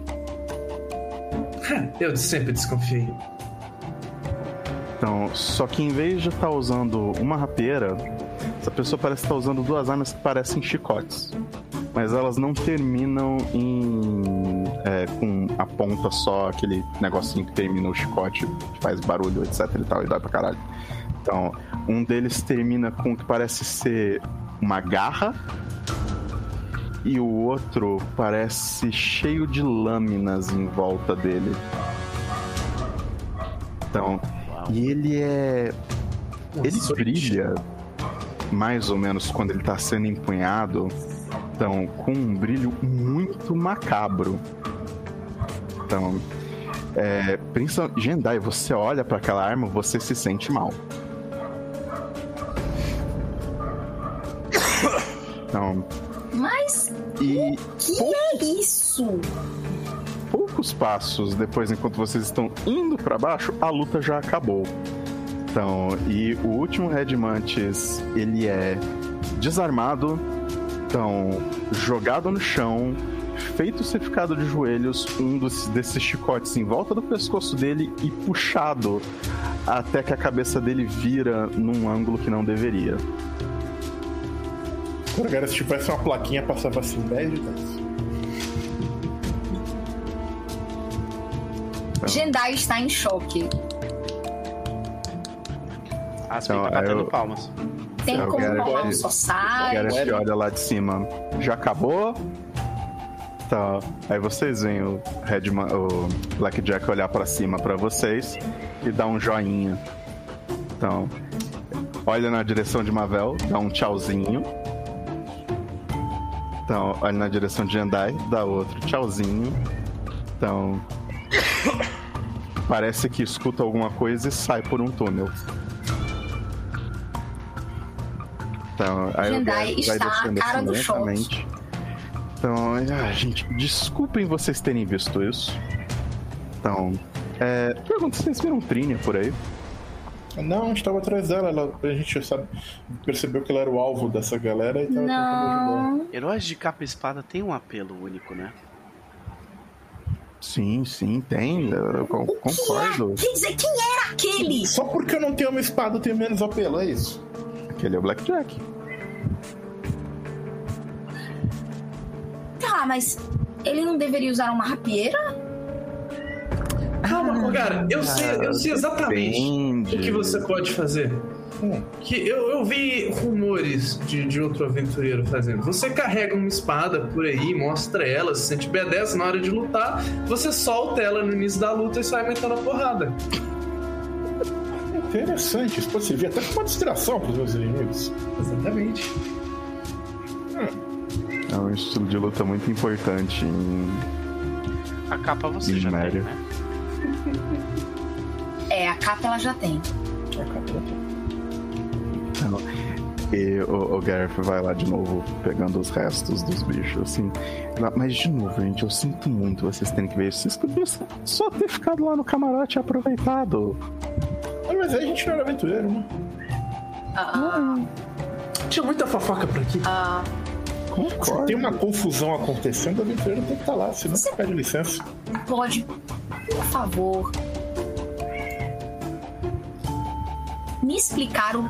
*laughs* Eu sempre desconfiei. Então, só que em vez de estar usando uma rapieira, essa pessoa parece estar usando duas armas que parecem chicotes. Mas elas não terminam em. é, com a ponta só, aquele negocinho que termina o chicote, que faz barulho, etc e tal, e dói pra caralho. Então, um deles termina com o que parece ser uma garra. E o outro parece cheio de lâminas em volta dele. Então, e ele é. Ele brilha mais ou menos quando ele tá sendo empunhado. Então, com um brilho muito macabro. Então, é, Jendai, você olha pra aquela arma, você se sente mal. Então, Mas e que é isso? poucos passos depois, enquanto vocês estão indo pra baixo, a luta já acabou. Então, e o último Red Mantis, ele é desarmado, então, jogado no chão, feito ser ficado de joelhos, um dos, desses chicotes em volta do pescoço dele e puxado até que a cabeça dele vira num ângulo que não deveria. Agora, se tivesse uma plaquinha, passava assim 10 de 10. Jendai está em choque. Aspen Então, tá batendo eu- palmas. Tem Eu como um só sai. Gareth olha lá de cima. Já acabou? Tá. Aí vocês veem o Redman, o Blackjack olhar pra cima pra vocês e dar um joinha. Então, olha na direção de Mavel, dá um tchauzinho. Então, na direção de Jendai, dá outro tchauzinho. Então, parece que escuta alguma coisa e sai por um túnel. Então, aí Gareth vai está a descendo cara do choque. lentamente. Então, ah, gente, desculpem vocês terem visto isso. Então, é, pergunta, vocês viram Trínia por aí? Não, a gente tava atrás dela, ela, a gente sabe, percebeu que ela era o alvo dessa galera e tava tentando ajudar. Não. Heróis de capa e espada tem um apelo único, né? Sim, sim, tem. Eu con- concordo. Quer dizer, quem era aquele? Só porque eu não tenho uma espada eu tenho menos apelo, é isso? Aquele é o Blackjack. Tá, mas ele não deveria usar uma rapieira? Calma, cara, eu sei, eu sei exatamente Depende. o que você pode fazer. Hum. Que eu, eu vi rumores de, de outro aventureiro fazendo. Você carrega uma espada por aí, mostra ela, se sente B10 na hora de lutar, você solta ela no início da luta e sai metendo a porrada. Interessante, isso pode servir até como uma distração pros meus inimigos. Exatamente. É um estilo de luta muito importante em A capa você já tem, né? É, a capa ela já tem. E o, o Gareth vai lá de novo, pegando os restos dos bichos, assim. Mas, de novo, gente, eu sinto muito vocês terem que ver isso. Vocês podiam só ter ficado lá no camarote e aproveitado. Ah, Mas aí a gente não era aventureiro, né? Ah, Tinha muita fofoca por aqui. ah, Se Concordo. tem uma confusão acontecendo, o aventureiro tem que estar lá, senão você pede licença. pode, por favor, me explicar o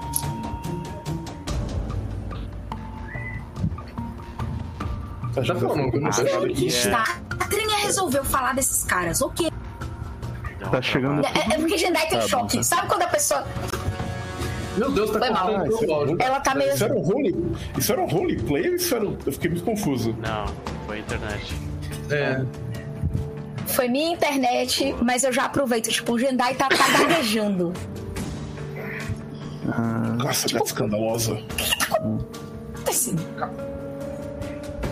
Tá Já falando, eu não sei. Acho que é. está. A Trinha resolveu falar desses caras, ok. Tá um chegando-. É, é porque Jendai tem Tá bom, choque. tá. Sabe quando a pessoa. Meu Deus, tá Foi mal. Ah, é. Ela tá meio. Isso era um role... Isso era um roleplay ou isso era... um- Eu fiquei muito confuso. Não, foi a internet. É. Foi minha internet, mas eu já aproveito. Tipo, o Jendai tá, tá gaguejando. Ah, Nossa, que escandalosa. Assim,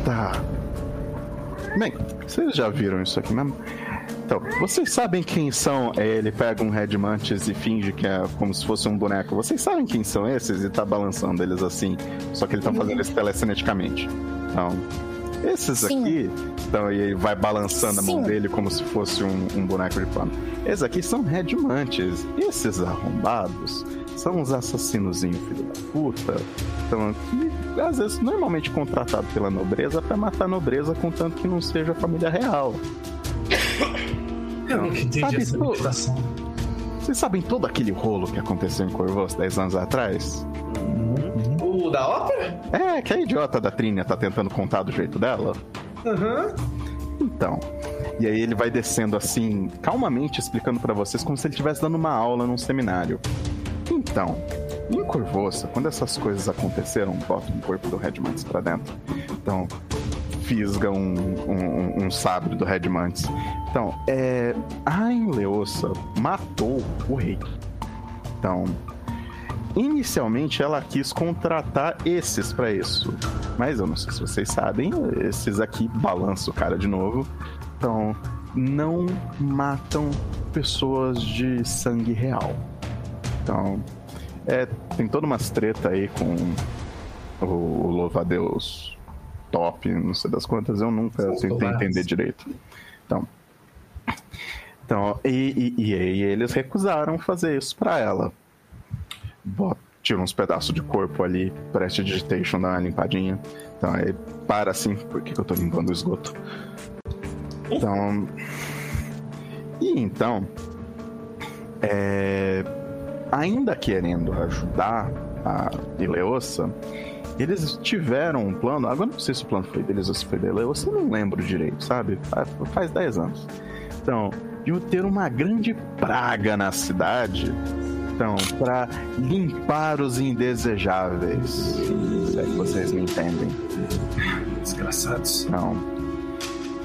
tá. Bem, vocês já viram isso aqui mesmo? Então, vocês sabem quem são? É, ele pega um Red Mantis e finge que é como se fosse um boneco. Vocês sabem quem são esses e tá balançando eles assim. Só que ele tá fazendo isso telecineticamente. Então, esses Sim. aqui. Então, e ele vai balançando a mão Sim. dele como se fosse um, um boneco de pano. Esses aqui são Red Mantis. Esses arrombados são os assassinozinhos, filho da puta. Então, que às vezes normalmente contratado pela nobreza pra matar a nobreza, contanto que não seja a família real. *coughs* Eu nunca entendi Sabe, essa pô, meditação. Vocês sabem todo aquele rolo que aconteceu em Corvos 10 anos atrás? O da ópera? É, que a idiota da Trínia tá tentando contar do jeito dela. Aham. Então. E aí ele vai descendo assim, calmamente explicando pra vocês como se ele estivesse dando uma aula num seminário. Então, em Corvoça, quando essas coisas aconteceram, bota um corpo do Red Mantis pra dentro. Então, fisga um, um, um sabre do Red Mantis. Então, é, a Enleosa matou o rei. Então, inicialmente ela quis contratar esses pra isso. Mas eu não sei se vocês sabem, esses aqui balançam o cara de novo. Então, não matam pessoas de sangue real. Então, é, tem toda umas treta aí com o, o louva-a-Deus top, não sei das quantas, eu nunca tentei louvados. entender direito. Então, então e, e, e aí eles recusaram fazer isso pra ela. Bota, tira uns pedaços de corpo ali, preste digitation, dá uma limpadinha. Então aí para assim, por que, que eu tô limpando o esgoto? Então. E então. É, ainda querendo ajudar a Ileossa, eles tiveram um plano. Agora não sei se o plano foi deles ou se foi Ileossa, eu não lembro direito, sabe? Faz- Faz 10 anos. Então, de ter uma grande praga na cidade. Então, para limpar os indesejáveis. Se é que vocês me entendem. Desgraçados. Não.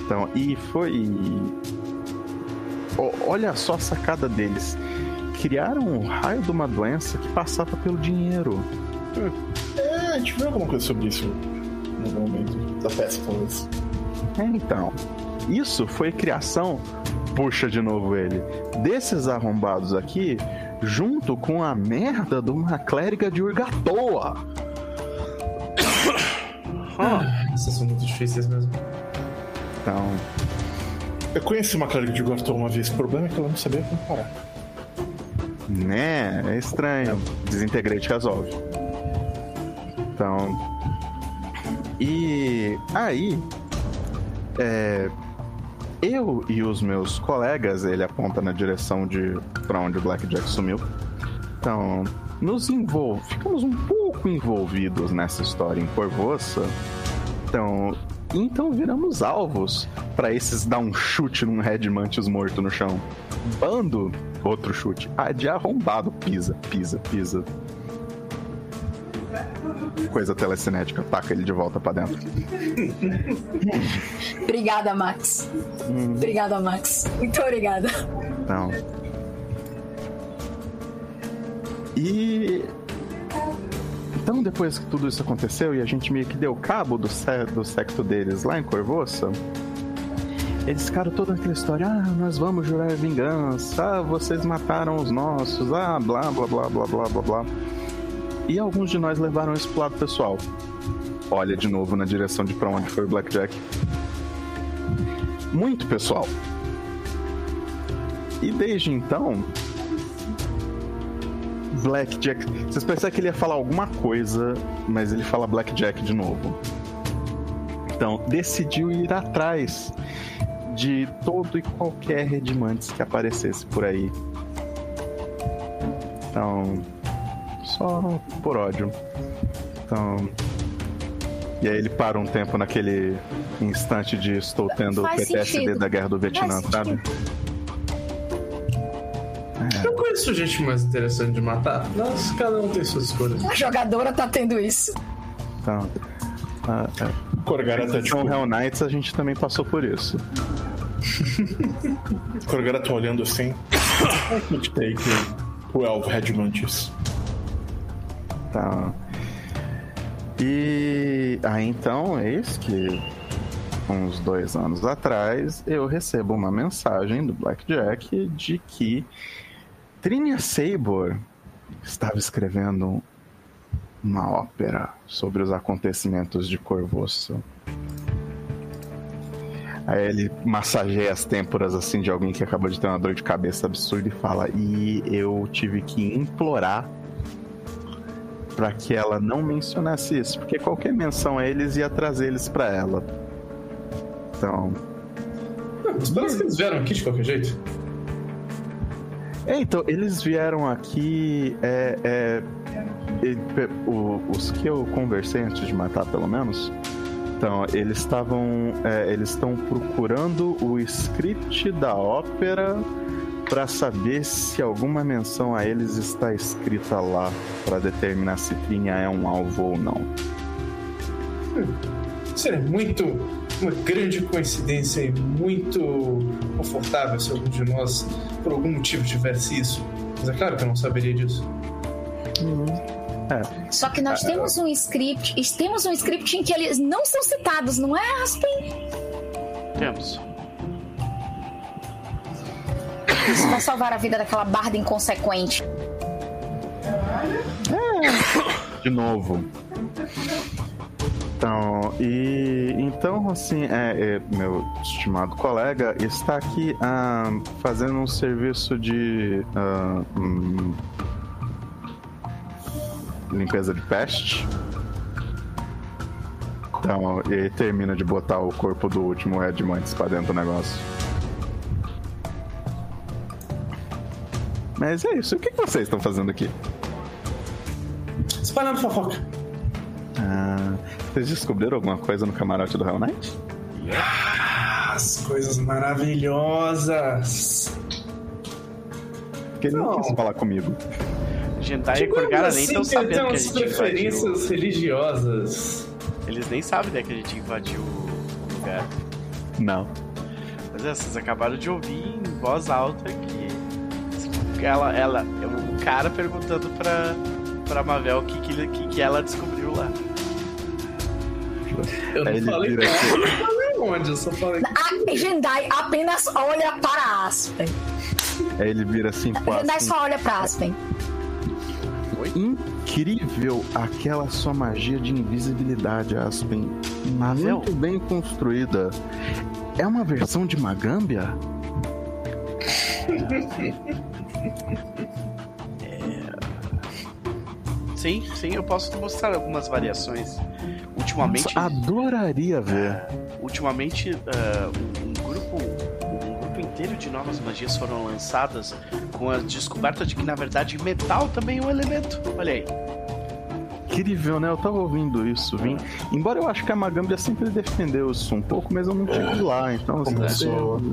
Então, e foi. Olha só a sacada deles. Criaram um raio de uma doença que passava pelo dinheiro. A gente viu alguma coisa sobre isso no momento da peça, talvez. É, então. Isso foi criação, puxa de novo ele, desses arrombados aqui, junto com a merda de uma clériga de Urgatoa. *coughs* Essas são muito difíceis mesmo. Então, Eu conheci uma clériga de Gorton uma vez, o problema é que ela não sabia como parar. né? É estranho. Desintegrate resolve. Então. E aí. É, eu e os meus colegas, ele aponta na direção de para onde o Blackjack sumiu. Então, nos envol... ficamos um pouco envolvidos nessa história em Corvoça. Então, então viramos alvos para esses dar um chute num Red Mantis morto no chão. Bando, outro chute. Ah, de arrombado, pisa, pisa, pisa. Coisa telecinética, taca ele de volta pra dentro. Obrigada, Max. Obrigada, Max. Muito obrigada. Então. E. Então, depois que tudo isso aconteceu e a gente meio que deu cabo do, se- do secto deles lá em Corvoça, eles ficaram toda aquela história: ah, nós vamos jurar vingança, ah, vocês mataram os nossos, ah, blá, blá, blá, blá, blá, blá, blá. E alguns de nós levaram isso pro lado pessoal. Olha de novo na direção de pra onde foi o Blackjack. Muito pessoal. E desde então, Blackjack. Vocês pensaram que ele ia falar alguma coisa, mas ele fala Blackjack de novo. Então, decidiu ir atrás de todo e qualquer Redimantes que aparecesse por aí. Então, só por ódio. Então. E aí ele para um tempo naquele instante de estou tendo o Faz PTSD sentido. da guerra do Vietnã, Faz sabe? Eu conheço gente mais interessante de matar. Nossa, cada um tem suas escolhas. A jogadora tá tendo isso. Então, a, a Corgara tá tipo. Hell Knights a gente também passou por isso. Corgara tá olhando assim. I could *coughs* take 12 Redmantis. Tá. E aí então, eis que uns dois anos atrás eu recebo uma mensagem do Blackjack de que Trinia Sabor estava escrevendo uma ópera sobre os acontecimentos de Corvoço. Aí ele massageia as têmporas assim de alguém que acabou de ter uma dor de cabeça absurda e fala: E eu tive que implorar para que ela não mencionasse isso, porque qualquer menção a eles ia trazer eles para ela. Então, Não, mas parece que eles vieram aqui de qualquer jeito. É, então, eles vieram aqui. É, é, e- os que eu conversei antes de matar, pelo menos. Então, eles estavam. é, eles estão procurando o script da ópera para saber se alguma menção a eles está escrita lá para determinar se Trinha é um alvo ou não. Seria muito. Uma grande coincidência e muito confortável se algum de nós, por algum motivo, tivesse isso. Mas é claro que eu não saberia disso. Só que nós temos um script, e temos um script em que eles não são citados, não é, Aspen? Temos. Isso vai salvar a vida daquela barda inconsequente. De novo. Então, e então assim, é, é, meu estimado colega está aqui ah, fazendo um serviço de ah, hum, limpeza de peste. Então, e termina de botar o corpo do último Edmonds pra dentro do negócio. Mas é isso. O que que vocês estão fazendo aqui? Espalhando fofoca. Ah, vocês descobriram alguma coisa no camarote do Hell Knight? As coisas maravilhosas. Porque ele não, Não. quis falar comigo. Gentai e Korgara nem estão assim, sabendo que a gente invadiu. preferências religiosas. Eles nem sabem né, que a gente invadiu o lugar. Não. Mas é, vocês acabaram de ouvir em voz alta que ela, ela, o cara perguntando pra, pra Mavel o que, que, que, que ela descobriu lá. Eu não falei nada, eu falei onde, eu só falei. A Jendai apenas olha para Aspen. Aí ele vira assim, A pô, Jendai assim, só olha para Aspen. incrível aquela sua magia de invisibilidade, Aspen. Mavel? Muito bem construída. É uma versão de Magambia? *laughs* Sim, sim, eu posso te mostrar algumas variações. Ultimamente, Nossa, adoraria ver. ultimamente ah, um, um grupo um grupo inteiro de novas magias foram lançadas com a descoberta de que na verdade metal também é um elemento. Olha aí. Incrível, né? Eu tava ouvindo isso, vim. Embora eu acho que a Magambia sempre defendeu isso um pouco, mas eu não tive lá, então. Começou. *laughs*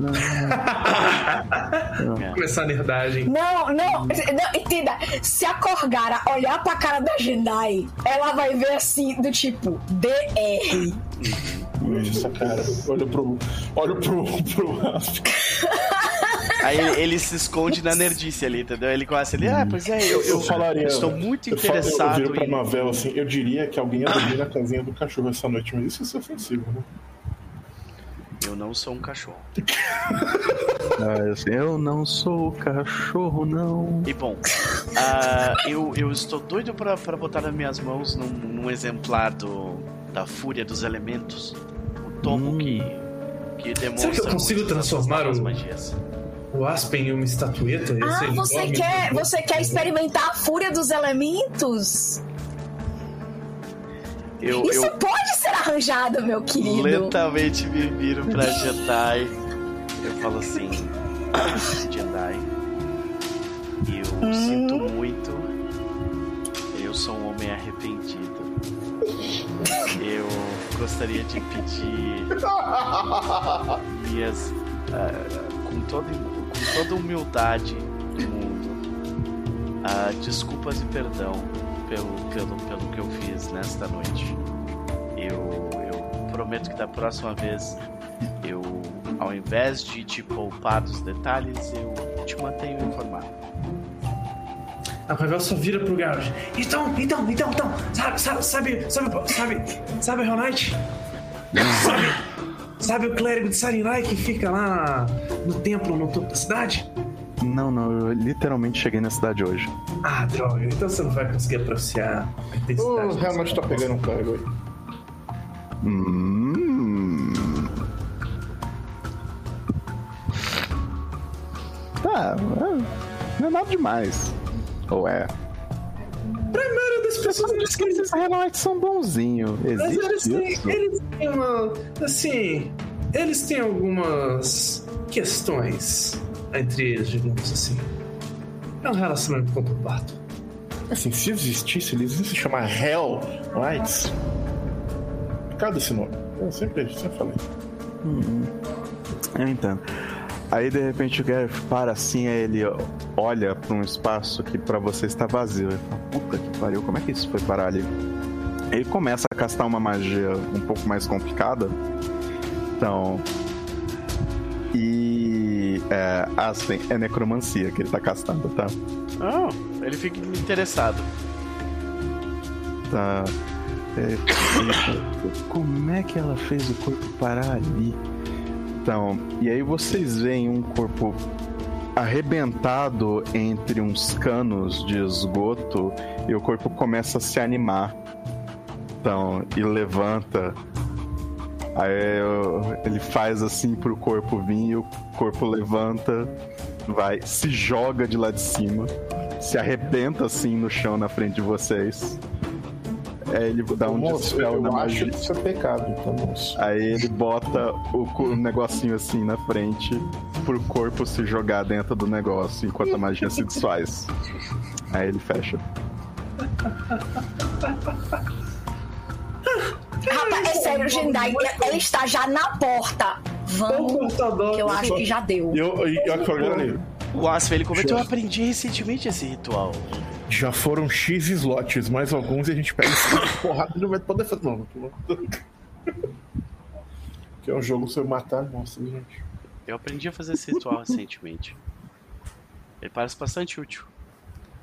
Começar a nerdagem. Não, não, não, entenda. Se a Korgara olhar pra cara da Jendai, ela vai ver assim, do tipo, DR. Veja essa cara. Olha pro. Olha pro. pro. Aí ele, ele se esconde na nerdice ali, entendeu? Ele começa ali, ah, pois é, eu, eu, Eu falaria. estou muito eu falo- interessado Eu viro pra em. Mavel assim. Eu diria que alguém ia dormir na casinha do cachorro essa noite, mas isso é ofensivo, né? Eu não sou um cachorro. *laughs* Ah, eu não sou cachorro, não. E bom, ah, eu, eu estou doido pra, pra botar nas minhas mãos num, num exemplar do, da Fúria dos Elementos. O tomo Hum. que, que demonstra. Será que eu consigo transformar o- magias. O Aspen em uma estatueta? Ah, ele você quer, você quer experimentar a fúria dos elementos? Eu, Isso eu pode ser arranjado, meu querido. lentamente me viro pra Jedi. Eu falo assim: Jedi, eu Hum. sinto muito. Eu sou um homem arrependido. Eu gostaria de pedir minhas. ah, com, toda, com toda humildade do mundo, ah, desculpas e perdão pelo, pelo, pelo que eu fiz nesta noite. Eu, eu prometo que da próxima vez eu, ao invés de te poupar dos detalhes, eu te mantenho informado. A Pavel só vira pro Garrett. Então, então, então, então. Sabe, sabe, sabe, sabe, sabe, sabe o Hell Knight? *laughs* Sabe, sabe o clérigo de Sarinai que fica lá no templo no topo da cidade? Não, não, eu literalmente cheguei na cidade hoje. Ah, droga. Então você não vai conseguir apreciar a O intensidade. realmente tá pegando um clérigo aí. Hum. Tá, é, não é nada demais. Ou é? Primeiro das pessoas Diz que esses Highlights são bonzinhos. Mas eles Existe têm, eles têm uma. Assim. Eles têm algumas questões entre eles, digamos assim. É um relacionamento conturbado. Assim, se existisse, eles iam se chamar Hell Lights. Cada esse nome. Eu sempre, sempre falei. Eu entendo. Aí de repente o Gareth para assim, aí ele olha pra um espaço que pra você está vazio. Ele fala, puta que pariu, como é que isso foi parar ali? Ele começa a castar uma magia um pouco mais complicada. Então. É, Aspen, é necromancia que ele tá castando, tá? Ah, ele fica interessado. Tá. É, *coughs* como é que ela fez o corpo parar ali? Então, e aí vocês veem um corpo arrebentado entre uns canos de esgoto e o corpo começa a se animar. Então, e levanta. Aí eu- ele faz assim pro corpo vir o corpo levanta, vai, se joga de lá de cima, se arrebenta assim no chão na frente de vocês. Aí ele dá um moço, dispel na eu acho magia. que isso é pecado, tá, moço? Aí ele bota o, o negocinho assim na frente pro corpo se jogar dentro do negócio enquanto a magia se desfaz. Aí ele fecha. *laughs* Rapaz, é sério, Jendai, ela está já na porta. Vamos, que eu acho que já deu. Eu, eu ali. O Aspen, ele comentou, eu aprendi recentemente esse ritual. Já foram X slots, mais alguns e a gente pega esse *coughs* porrada e não vai poder fazer. Não, que é um jogo você matar monstros, gente. Eu aprendi a fazer esse ritual recentemente. Ele parece bastante útil.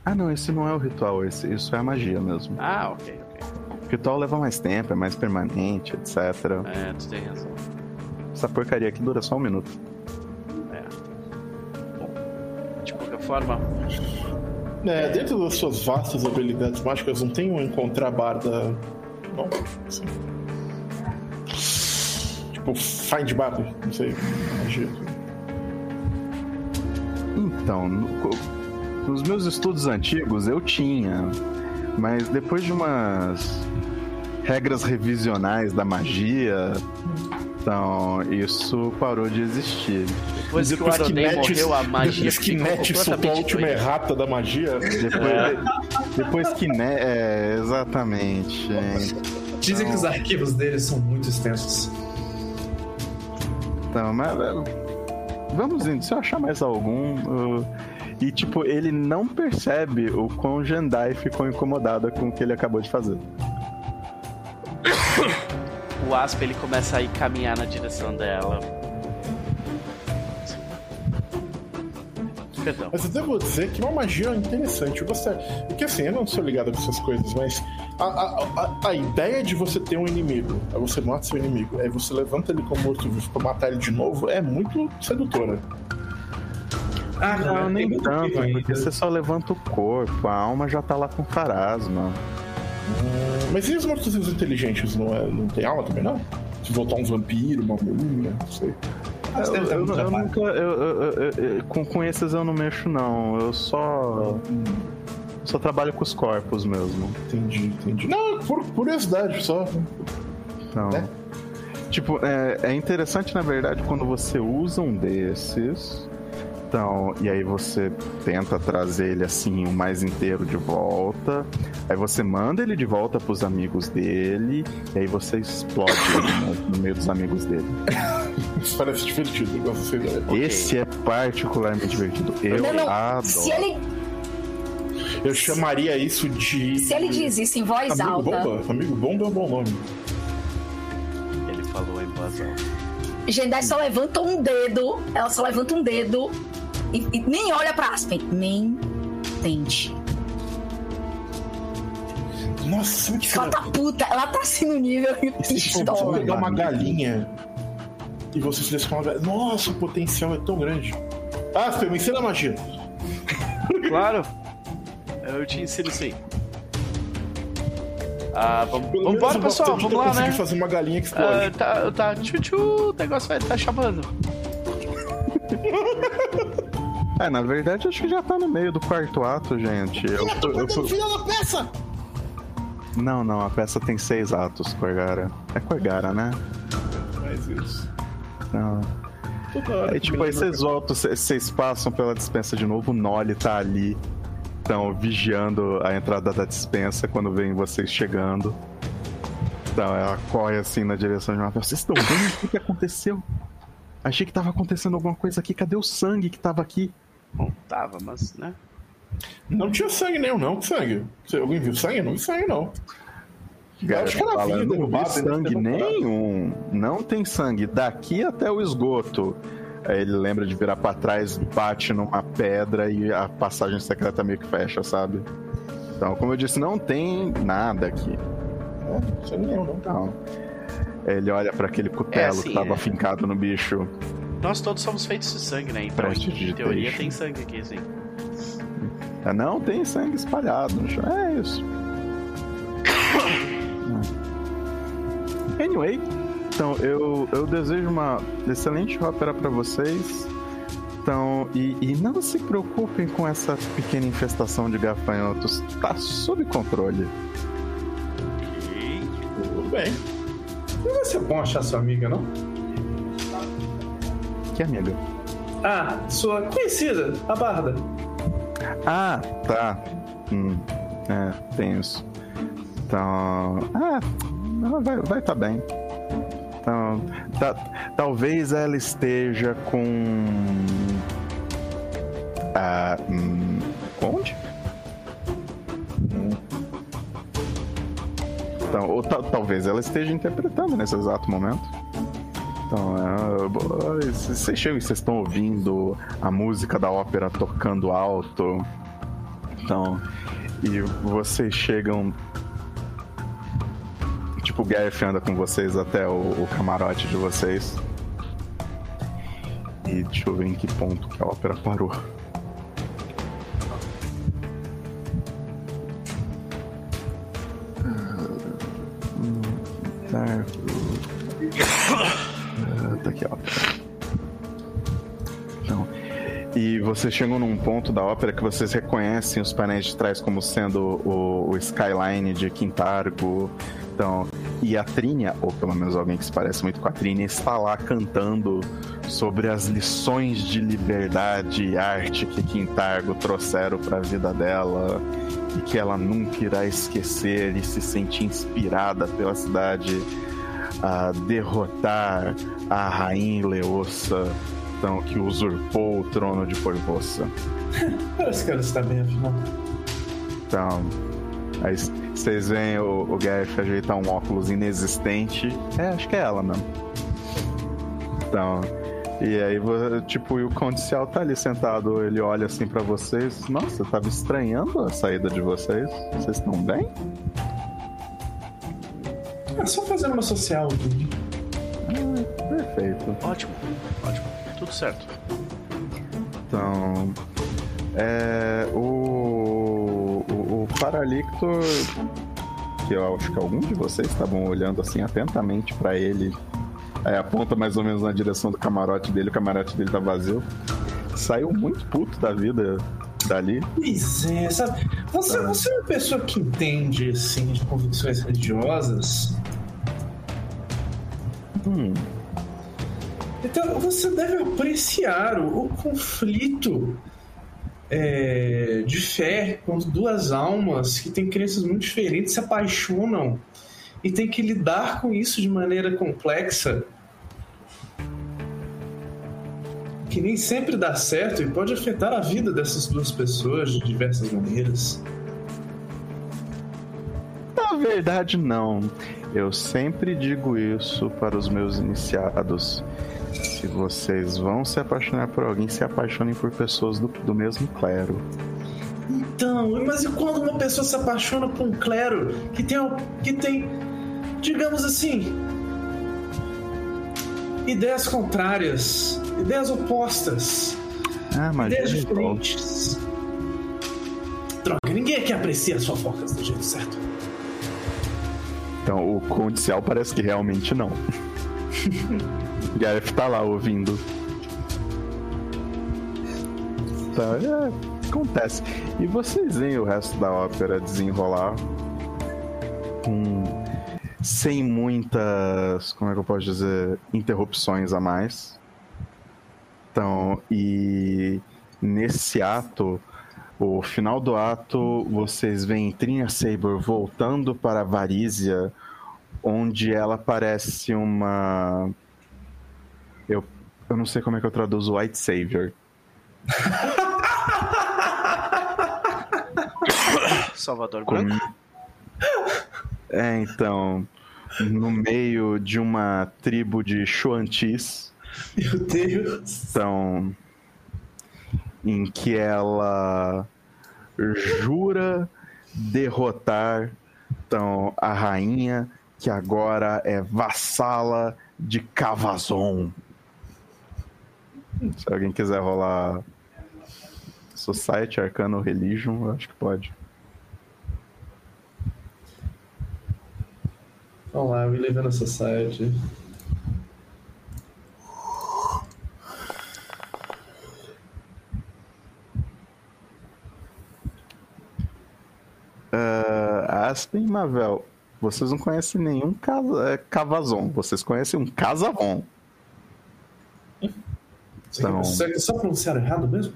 Ah não, esse não é o ritual, esse, isso é a magia mesmo. Ah, ok, ok. O ritual leva mais tempo, é mais permanente, etc. É, tu tem razão. Essa porcaria aqui dura só um minuto. É. Bom, de qualquer forma, É, dentro das suas vastas habilidades mágicas, não tem um encontrar barda. Não, assim. Tipo, find barda, não sei. Magia. Então, no- co- nos meus estudos antigos eu tinha, mas depois de umas regras revisionais da magia, então isso parou de existir. depois, que o Aronei morreu, a magia depois que ficou Net soltou a última errata da magia. Depois, depois que né, é, exatamente. é. Dizem que os arquivos deles são muito extensos. Então, mas é, vamos indo. Se eu achar mais algum. eu- E tipo, ele não percebe o quão Jendai ficou incomodada com o que ele acabou de fazer. *coughs* O Aspen, ele começa a ir caminhar na direção dela. Perdão. Mas eu devo dizer que é uma magia interessante. Eu gostaria. Porque assim, eu não sou ligado com essas coisas, mas a, a, a, a ideia de você ter um inimigo, aí você mata seu inimigo, aí você levanta ele como morto-vivo pra matar ele de novo, é muito sedutora. Ah, Não, nem tem tanto, ainda. porque você só levanta o corpo, a alma já tá lá com farasma. Mas e os mortos-vivos inteligentes? Não, é, não tem alma também, não? Se voltar um vampiro, uma múmia, não sei. Ah, Eu, eu- eu nunca. eu- eu- eu- eu- com, com esses eu não mexo, não. Eu só. Só trabalho com os corpos mesmo. Entendi, entendi. Não, por curiosidade só. Então. É. Tipo, é, é interessante, na verdade, quando você usa um desses. Então, e aí você tenta trazer ele assim, o mais inteiro de volta. Aí você manda ele de volta pros amigos dele. E aí você explode ele no, no meio dos amigos dele. Isso parece divertido, eu gosto dessa ideia. Esse é particularmente divertido. Eu Não, não. adoro. Se ele, Eu chamaria isso de. se ele diz isso em voz Amigo alta, Bomba? Amigo Bomba é um bom nome. Ele falou em voz alta. Jendai só levanta um dedo, ela só levanta um dedo e, e nem olha pra Aspen. Nem tente. Nossa, que Ela tá puta, ela tá assim no nível Se você pistola. pegar uma galinha e você com uma galinha. Nossa, o potencial é tão grande. Fê, me ensina a magia. Claro. Eu te ensino sim. Ah, vamos, Pelo vamos embora, pessoal. Vamos lá, né? fazer uma galinha que Ah, explode. tá, tá, tchu-tchu, o negócio vai estar chamando. *laughs* É, na verdade, acho que já tá no meio do quarto ato, gente. Eu, Ah, tô eu- o final da peça! Não, não, a peça tem seis atos, Corgara. É Corgara, né? Mas isso. Não. Toda hora Aí, tipo, aí vocês voltam, vocês- vocês passam pela dispensa de novo, o Nolly tá ali. Estão vigiando a entrada da dispensa quando vem vocês chegando. Então ela corre assim na direção de uma pessoa. Vocês estão vendo o que, que aconteceu? Achei que tava acontecendo alguma coisa aqui. Cadê o sangue que tava aqui? Bom, tava, mas, né? Não tinha sangue nenhum, não. Que sangue? Você- Alguém viu sangue? Não vi sangue, não. Eu acho que ela Fala, não vi sangue nenhum. Não tem sangue. Daqui até o esgoto. Aí ele lembra de virar pra trás, bate numa pedra e a passagem secreta meio que fecha, sabe? Então, como eu disse, não tem nada aqui. É, não. Então, ele olha pra aquele cutelo assim, que tava é. afincado no bicho. Nós todos somos feitos de sangue, né? Então, Preste em teoria, digitation. tem sangue aqui, sim. Ah, Não tem sangue espalhado no chão. É isso. *coughs* Anyway, então eu, eu desejo uma excelente ópera pra vocês. Então, e, e não se preocupem com essa pequena infestação de gafanhotos. Tá sob controle. Ok. Tudo bem. Não vai ser bom achar sua amiga, não? Que amiga? Ah, sua conhecida, a Barda. Ah, tá. Hum, é, tem isso. Então. Ah, vai, vai tá bem. Então, talvez ela esteja com. Ah, hum, onde? Então, ou ta- talvez ela esteja interpretando nesse exato momento. Então, é, vocês chegam e vocês estão ouvindo a música da ópera tocando alto. Então, e vocês chegam. Gareth anda com vocês até o, o camarote de vocês. E deixa eu ver em que ponto que a ópera parou. Ah, Tá aqui, ó. Então, e vocês chegam num ponto da ópera que vocês reconhecem os painéis de trás como sendo o, o skyline de Quintargo. Então, e a Trínia, ou pelo menos alguém que se parece muito com a Trínia, está lá cantando sobre as lições de liberdade e arte que Quintargo trouxeram para a vida dela e que ela nunca irá esquecer e se sente inspirada pela cidade a derrotar a rainha Leossa, então, que usurpou o trono de Corvoça. *laughs* Parece que ela está bem, afinal. Então, aí s- vocês veem o, o Gareth ajeitar um óculos inexistente. É, acho que é ela mesmo. Então, e aí, tipo, e o Condicial tá ali sentado, ele olha assim pra vocês. Nossa, eu tava estranhando a saída de vocês. Vocês estão bem? É só fazendo uma social aqui. Ah, perfeito. Ótimo, ótimo. Tudo certo. Então, é, o, Paralictor, que eu acho que algum de vocês estavam olhando assim atentamente pra ele, aí aponta mais ou menos na direção do camarote dele, o camarote dele tá vazio, saiu muito puto da vida dali. Pois é, sabe? Você, você é uma pessoa que entende, assim, de convicções religiosas. Hum, Então você deve apreciar o, o conflito é, de fé quando duas almas que têm crenças muito diferentes se apaixonam e tem que lidar com isso de maneira complexa. Que nem sempre dá certo e pode afetar a vida dessas duas pessoas de diversas maneiras. na verdade, não. Eu sempre digo isso para os meus iniciados. Se vocês vão se apaixonar por alguém, se apaixonem por pessoas do, do mesmo clero. Então, mas e quando uma pessoa se apaixona por um clero que tem, que tem digamos assim, ideias contrárias, ideias opostas, Ah, mas ideias diferentes? Droga, ninguém aqui aprecia as fofocas do jeito certo. Então, o Condicial parece que realmente não. *laughs* Gareth tá lá ouvindo. Tá, é, acontece. E vocês veem o resto da ópera desenrolar sem muitas, como é que eu posso dizer, interrupções a mais. Então, e nesse ato, o final do ato, vocês veem Trinha Saber voltando para Varízia, onde ela parece uma. Eu, não sei como é que eu traduzo White Savior. *laughs* Salvador Com- Branco. É, então, no meio de uma tribo de Chuantis, Meu Deus. então, em que ela jura derrotar então, a rainha, que agora é vassala de Cavazon. Se alguém quiser rolar Society, Arcano, Religion, eu acho que pode. Vamos lá, We Live in a Society. Ah, Aspen Mavel, vocês não conhecem nenhum casa, é, Cavazon, vocês conhecem um Casavon. Então- Será que só pronunciaram errado mesmo?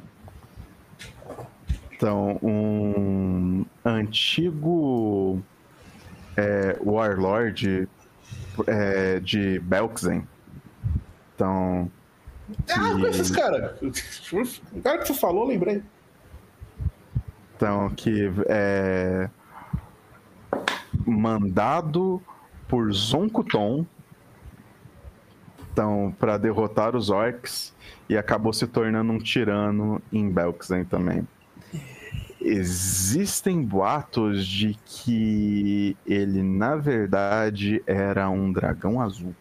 Então, um antigo é, Warlord é, de Belkzen. Então, Ah, que- com esses caras. O cara que você falou, lembrei. Então, que é mandado por Zonkuton então, para derrotar os orcs e acabou se tornando um tirano em Belkzen também. Existem boatos de que ele, na verdade, era um dragão azul.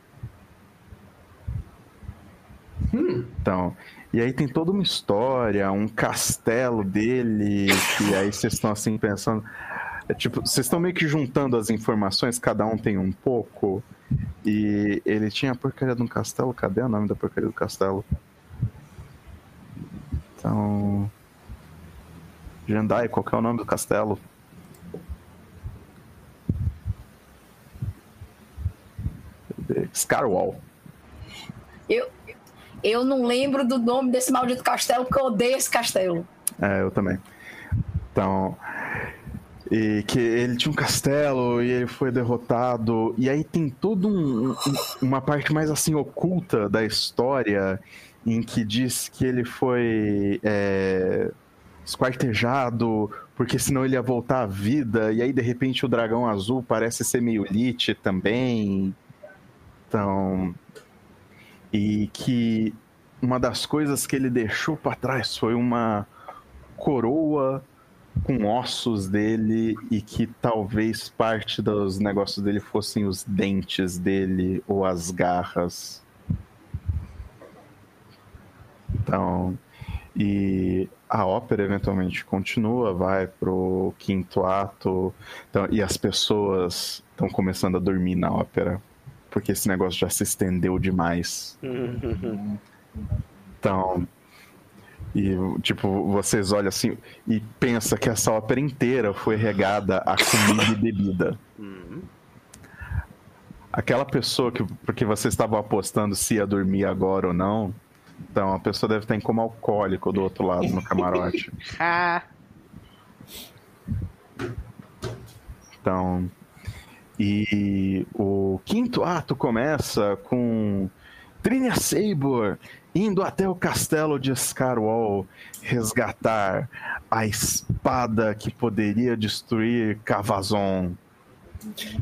Então, e aí tem toda uma história, um castelo dele, que aí vocês estão assim pensando. É tipo, vocês estão meio que juntando as informações, cada um tem um pouco. E ele tinha a porcaria de um castelo. Cadê o nome da porcaria do castelo? Então. Jandai, qual que é o nome do castelo? Scarwall. Eu, eu não lembro do nome desse maldito castelo, porque eu odeio esse castelo. É, eu também. Então. E que ele tinha um castelo e ele foi derrotado. E aí tem toda um, um- uma parte mais assim oculta da história em que diz que ele foi é, esquartejado porque senão ele ia voltar à vida. E aí de repente o dragão azul parece ser meio Lich também. Então. E que uma das coisas que ele deixou para trás foi uma coroa com ossos dele e que talvez parte dos negócios dele fossem os dentes dele ou as garras. Então, e a ópera eventualmente continua, vai pro quinto ato, então, e as pessoas estão começando a dormir na ópera, porque esse negócio já se estendeu demais. Então, e tipo, vocês olham assim e pensa que essa ópera inteira foi regada a comida e bebida. Aquela pessoa que porque vocês estavam apostando se ia dormir agora ou não, então a pessoa deve estar em coma alcoólico do outro lado no camarote. *laughs* Ah, Então, e o quinto ato começa com Trinia Sabor indo até o castelo de Scarwall resgatar a espada que poderia destruir Cavazon.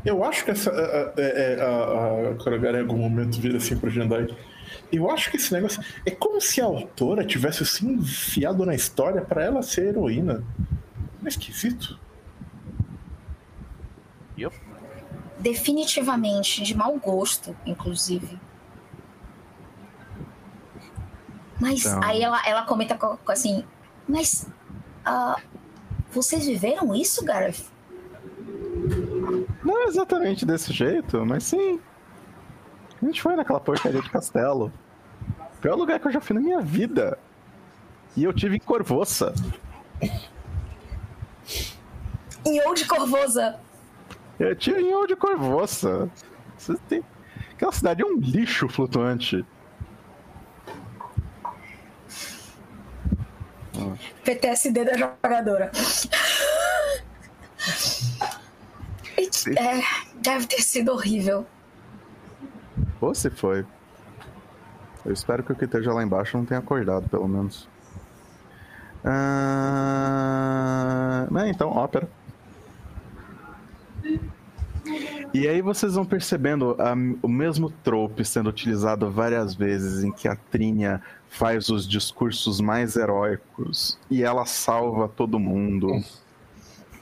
Eu acho que essa. A, a, a, a Kuragara em algum momento vira assim pro Jandai. Eu acho que esse negócio. É como se a autora tivesse se enfiado na história pra ela ser heroína. Não é esquisito? yup. Definitivamente de mau gosto, inclusive. Mas Então. aí ela, ela comenta co- co- assim, mas ah, vocês viveram isso, Gareth? Não é exatamente desse jeito, mas sim. A gente foi naquela porcaria de castelo. Pior lugar que eu já fui na minha vida. E eu tive em Corvoça. Em Old Corvosa. Eu tive em Old Corvoça. Você tem... Aquela cidade é um lixo flutuante. PTSD da jogadora. É, deve ter sido horrível. Ou se foi. Eu espero que o que esteja lá embaixo não tenha acordado, pelo menos. Ah... É, então, ópera. E aí vocês vão percebendo a- o mesmo trope sendo utilizado várias vezes em que a Trínia faz os discursos mais heróicos e ela salva todo mundo.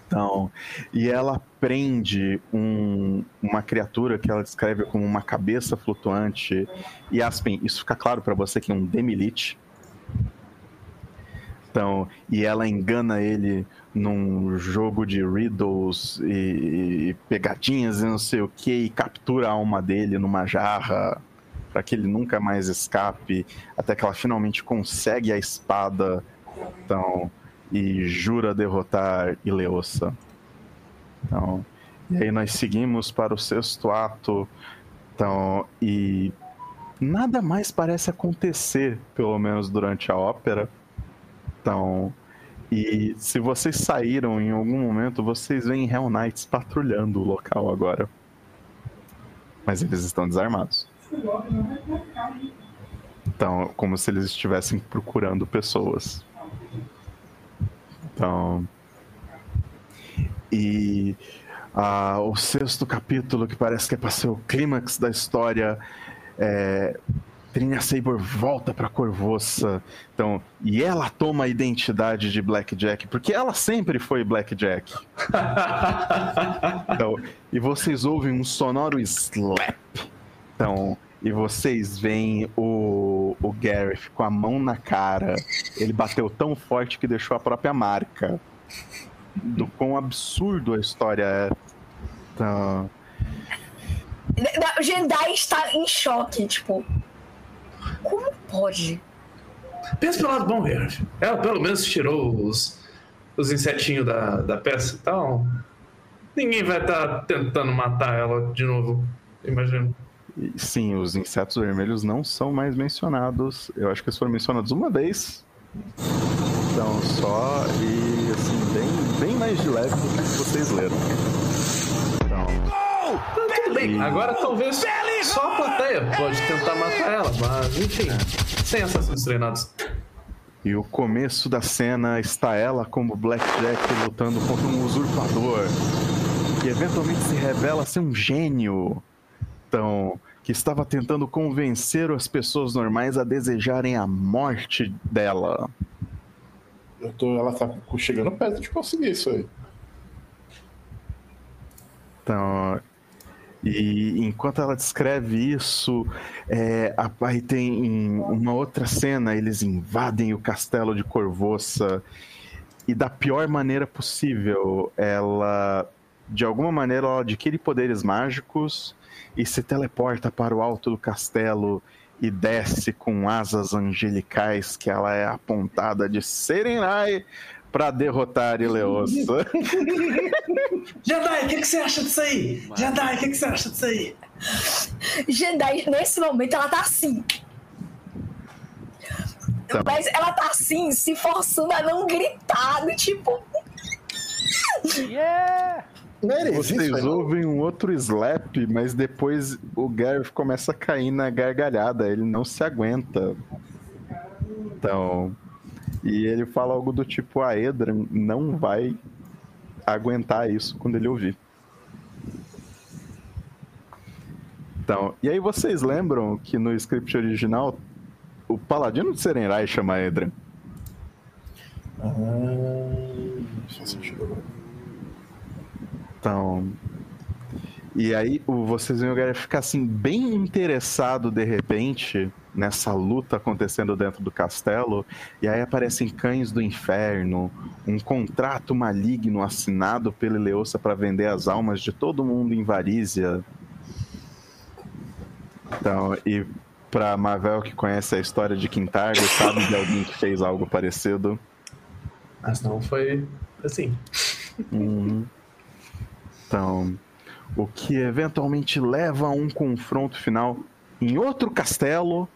Então, e ela prende um- uma criatura que ela descreve como uma cabeça flutuante. E Aspen, isso fica claro pra você que é um Demilite. Então, e ela engana ele num jogo de riddles e, e pegadinhas e não sei o que, e captura a alma dele numa jarra para que ele nunca mais escape, até que ela finalmente consegue a espada, então, e jura derrotar Ileosa. Então, e aí nós seguimos para o sexto ato, então, e nada mais parece acontecer, pelo menos durante a ópera. Então, e se vocês saíram em algum momento, vocês veem Hell Knights patrulhando o local agora. Mas eles estão desarmados. Então, como se eles estivessem procurando pessoas. Então. E ah, o sexto capítulo, que parece que é para ser o clímax da história, é, Trinha Saber volta pra Corvoça. Então, e ela toma a identidade de Blackjack, porque ela sempre foi Blackjack. *laughs* Então, e vocês ouvem um sonoro slap. Então, e vocês veem o, o Gareth com a mão na cara. Ele bateu tão forte que deixou a própria marca. Do quão absurdo a história é. Então, O Jendai está em choque, tipo. Como pode? Pensa pelo lado bom, Gareth. Ela pelo menos tirou os, os insetinhos da, da peça e tal. Ninguém vai estar tentando matar ela de novo, imagino. Sim, os insetos vermelhos não são mais mencionados. Eu acho que eles foram mencionados uma vez. Então, só e assim, bem, bem mais de leve do que vocês leram. Então, Tudo bem, agora talvez só a plateia pode tentar matar ela, mas enfim, sem assassinos treinados. e o começo da cena está ela como Blackjack lutando contra um usurpador. Que eventualmente se revela ser um gênio. Então, que estava tentando convencer as pessoas normais a desejarem a morte dela. Eu tô, ela tá chegando perto de conseguir isso aí. Então, e enquanto ela descreve isso, é, aí tem em uma outra cena, eles invadem o castelo de Corvoça e da pior maneira possível, ela de alguma maneira ela adquire poderes mágicos e se teleporta para o alto do castelo e desce com asas angelicais que ela é apontada de Serenai para derrotar Ileosa. *laughs* Jedi, o que, que você acha disso aí? Jedi, o que, que você acha disso aí? Jendai, nesse momento, ela tá assim. Tá. Mas ela tá assim, se forçando a não gritar, do tipo. Yeah! Não era Vocês isso, não? ouvem um outro slap, mas depois o Gareth começa a cair na gargalhada, ele não se aguenta. Então. E ele fala algo do tipo: a Edran não vai aguentar isso quando ele ouvir. Então, e aí vocês lembram que no script original o paladino de Serenrai chama Edran? Ah, faz sentido agora. Então. E aí vocês veem o Gareth ficar assim, bem interessado de repente nessa luta acontecendo dentro do castelo. E aí aparecem cães do inferno, um contrato maligno assinado pela Eleosa para vender as almas de todo mundo em Varízia. Então, e pra Mavel que conhece a história de Quintargo, sabe de alguém que fez algo parecido. Mas não foi assim. Uhum. Então, o que eventualmente leva a um confronto final em outro castelo.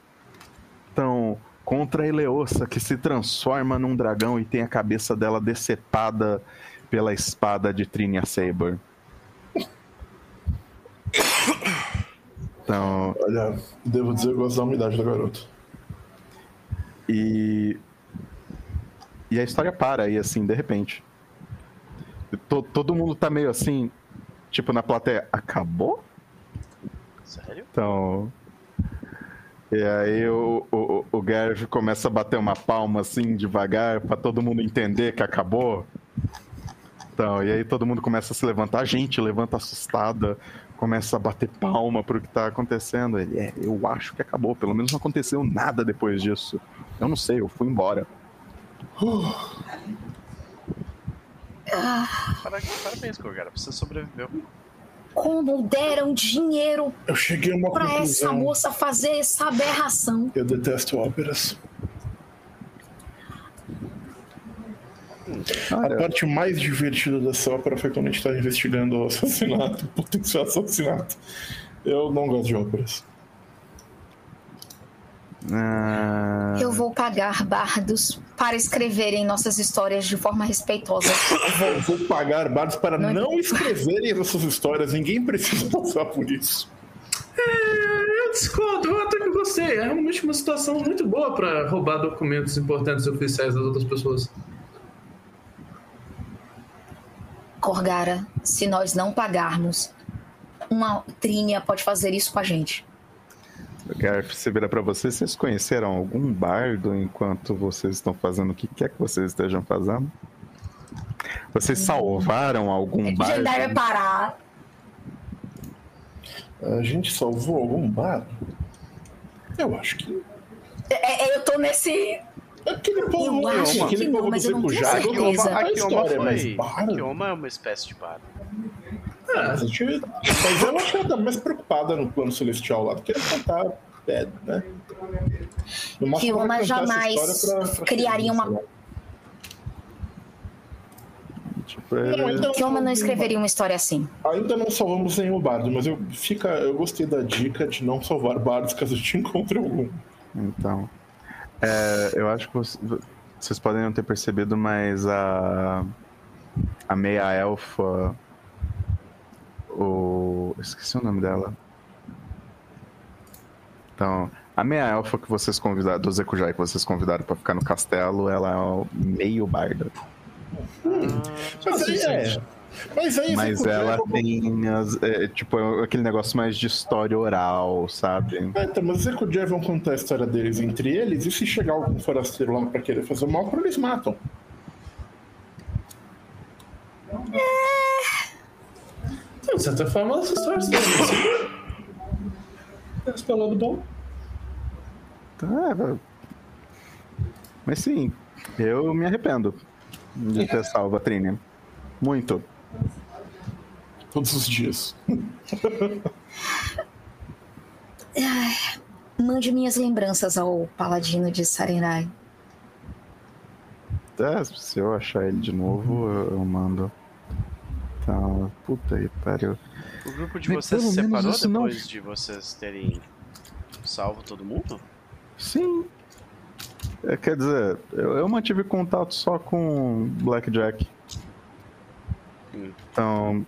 Então, contra a Eleossa, que se transforma num dragão e tem a cabeça dela decepada pela espada de Trinia Saber. Então, Olha, devo dizer que eu gosto da umidade da garota. E. E a história para aí, assim, de repente. To- todo mundo tá meio assim, tipo, na plateia, acabou? Sério? Então. E aí o, o, o Garf começa a bater uma palma assim, devagar, pra todo mundo entender que acabou. Então, e aí todo mundo começa a se levantar, a gente levanta assustada, começa a bater palma pro que tá acontecendo. Ele, é, eu acho que acabou, pelo menos não aconteceu nada depois disso. Eu não sei, eu fui embora. *sighs* Para- Parabéns, Gorgara. Você sobreviveu. Como deram dinheiro Eu cheguei a uma pra essa conclusão. moça fazer essa aberração? Eu detesto óperas. A parte mais divertida dessa ópera foi quando a gente estava investigando o assassinato, *laughs* o potencial assassinato. Eu não gosto de óperas. Ah, Eu vou pagar bardos para escreverem nossas histórias de forma respeitosa. Eu vou pagar bardos para Não- não escreverem essas histórias. Ninguém precisa passar por isso. É, eu discordo, eu até que gostei. É realmente uma situação muito boa pra roubar documentos importantes e oficiais das outras pessoas. Corgara, se nós não pagarmos, uma trinha pode fazer isso com a gente. Garf, se vira pra vocês, vocês conheceram algum bardo enquanto vocês estão fazendo o que quer que vocês estejam fazendo? Vocês salvaram algum bardo? Jedi vai parar. A gente salvou algum bardo? Eu acho que. É, é, eu tô nesse. Aquele povo, Eu acho aquele que não, povo mas do eu não tenho certeza. Kioma- A a Kioma história, mas foi. A bardo? Kioma é uma espécie de bardo. Ah, Mas, a gente- mas eu acho que ela tá mais preocupada no plano celestial lá do que né? No máximo, Kioma vai contar essa jamais pra- pra criaria uma- né? Tipo, Não, é- então- Kioma não escreveria uma história assim. Ainda não salvamos nenhum bardo, mas eu, fica, eu gostei da dica de não salvar bardos caso a gente *laughs* encontre algum. Então, é, eu acho que vocês, vocês podem não ter percebido, mas a a meia elfa, o esqueci o nome dela. Então, a meia elfa que vocês convidaram, do Zekujai que vocês convidaram pra ficar no castelo, ela é meio barda. Mas aí é. Mas aí Mas ela roubou- tem as- é, tipo é aquele negócio mais de história oral, sabe? É, então, mas os Zekujai vão contar a história deles entre eles, e se chegar algum forasteiro lá pra querer fazer mal, eles matam. De certa forma, essa história se deve Esse pelo lado bom. Tá, Mas sim, eu me arrependo de ter salvo a Trini. Muito. Todos os dias. Mande minhas lembranças ao paladino de Sarenai. É, se eu achar ele de novo, eu mando. Então, puta aí, pariu. O grupo de Mas vocês se separou isso não- depois de vocês terem salvo todo mundo? Sim. É, quer dizer, eu, eu mantive contato só com Blackjack. Hum. Então,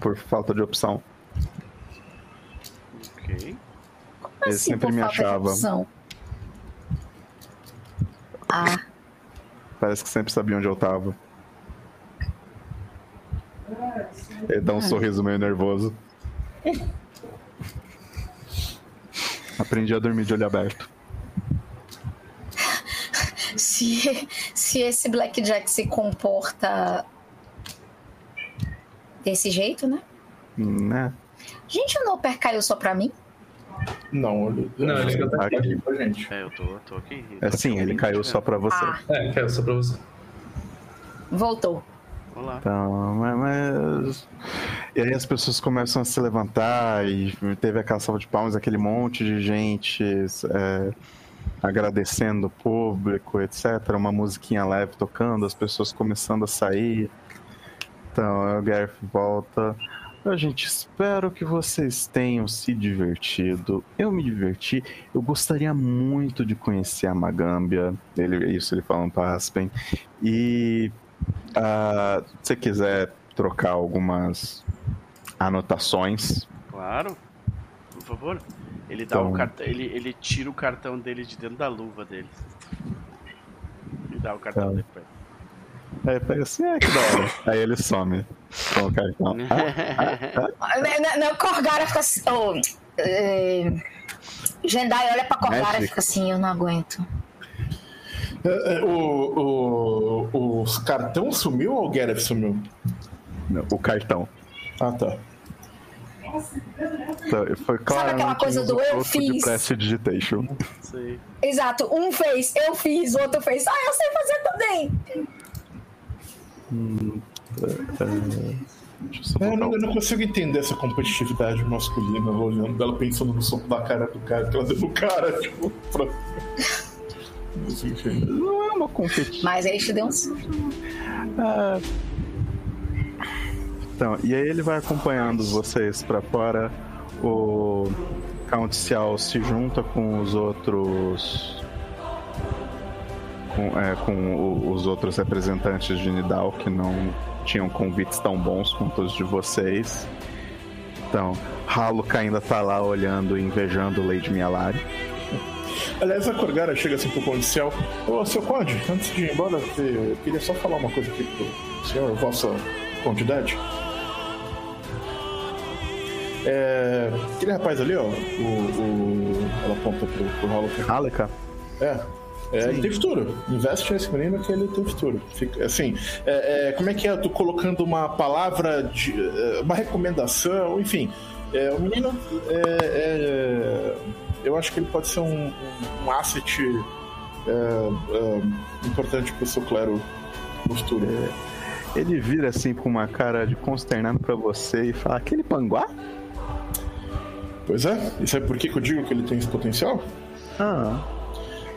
por falta de opção. Ok. Ele Assim, sempre por me falta de achava. opção. Ah, Parece que sempre sabia onde eu tava. Ele dá um sorriso meio nervoso. Aprendi a dormir de olho aberto. se, se esse Blackjack se comporta desse jeito, né? Né? Gente, o Noper caiu só pra mim? Não, ele. Não, ele fica Aqui. aqui com a gente. É, eu tô, tô aqui. É sim, ele caiu só pra você. Ah, É, quero só pra você. voltou. Olá. Então, mas, E aí as pessoas começam a se levantar e teve aquela salva de palmas, aquele monte de gente é, agradecendo o público, etc. Uma musiquinha leve tocando, as pessoas começando a sair. Então, o Gareth volta. A gente espero que vocês tenham se divertido. Eu me diverti. Eu gostaria muito de conhecer a Magâmbia. Ele, isso ele falando para Aspen. E ah, se você quiser trocar algumas anotações. Claro, por favor. Ele dá Então- o cartão, ele, ele tira o cartão dele de dentro da luva dele. E dá o cartão ele. Aí pega assim, é que da hora. Aí ele some com o cartão. *laughs* Ah, Não, não, Corgara fica assim. Oh, é... Jendai olha pra Corgara e fica assim: eu não aguento. É, *laughs* é, o, o, os cartão sumiu ou o Gareth sumiu? não, o cartão. Ah, tá. Então, foi claramente aquela coisa do eu uso de fiz? prestidigitation. Sei. Exato, um fez, eu fiz, o outro fez. Ah, eu sei fazer também. Eu só É, eu, não, o- eu não consigo entender essa competitividade masculina, ela olhando dela pensando no soco da cara do cara, que ela deu no cara, *laughs* tipo, pra... Não é uma competição. Mas aí te deu um. Ah. Então, e aí ele vai acompanhando vocês pra fora. O Count Cial se junta com os outros. Com, é, com o- os outros representantes de Nidal que não tinham convites tão bons quanto os de vocês. Então, Haluka ainda tá lá olhando e invejando Lady Mialari. Aliás, a Corgara chega assim pro Condicial. Ô, seu Conde, antes de ir embora, eu queria só falar uma coisa aqui pro senhor, vossa quantidade. É, aquele rapaz ali, ó, o, o- ela aponta pro, pro Haluka. Haluka? É. É, ele tem futuro. Investe nesse menino que ele tem futuro. Fica, assim, é, é, como é que é? Eu tô colocando uma palavra, de, é, uma recomendação, enfim. É, o menino, é, é, eu acho que ele pode ser um, um, um asset é, é, importante pro seu clero no futuro. Ele vira assim com uma cara de consternado pra você e fala: aquele panguá? Pois é, e sabe por que, que eu digo que ele tem esse potencial? Ah.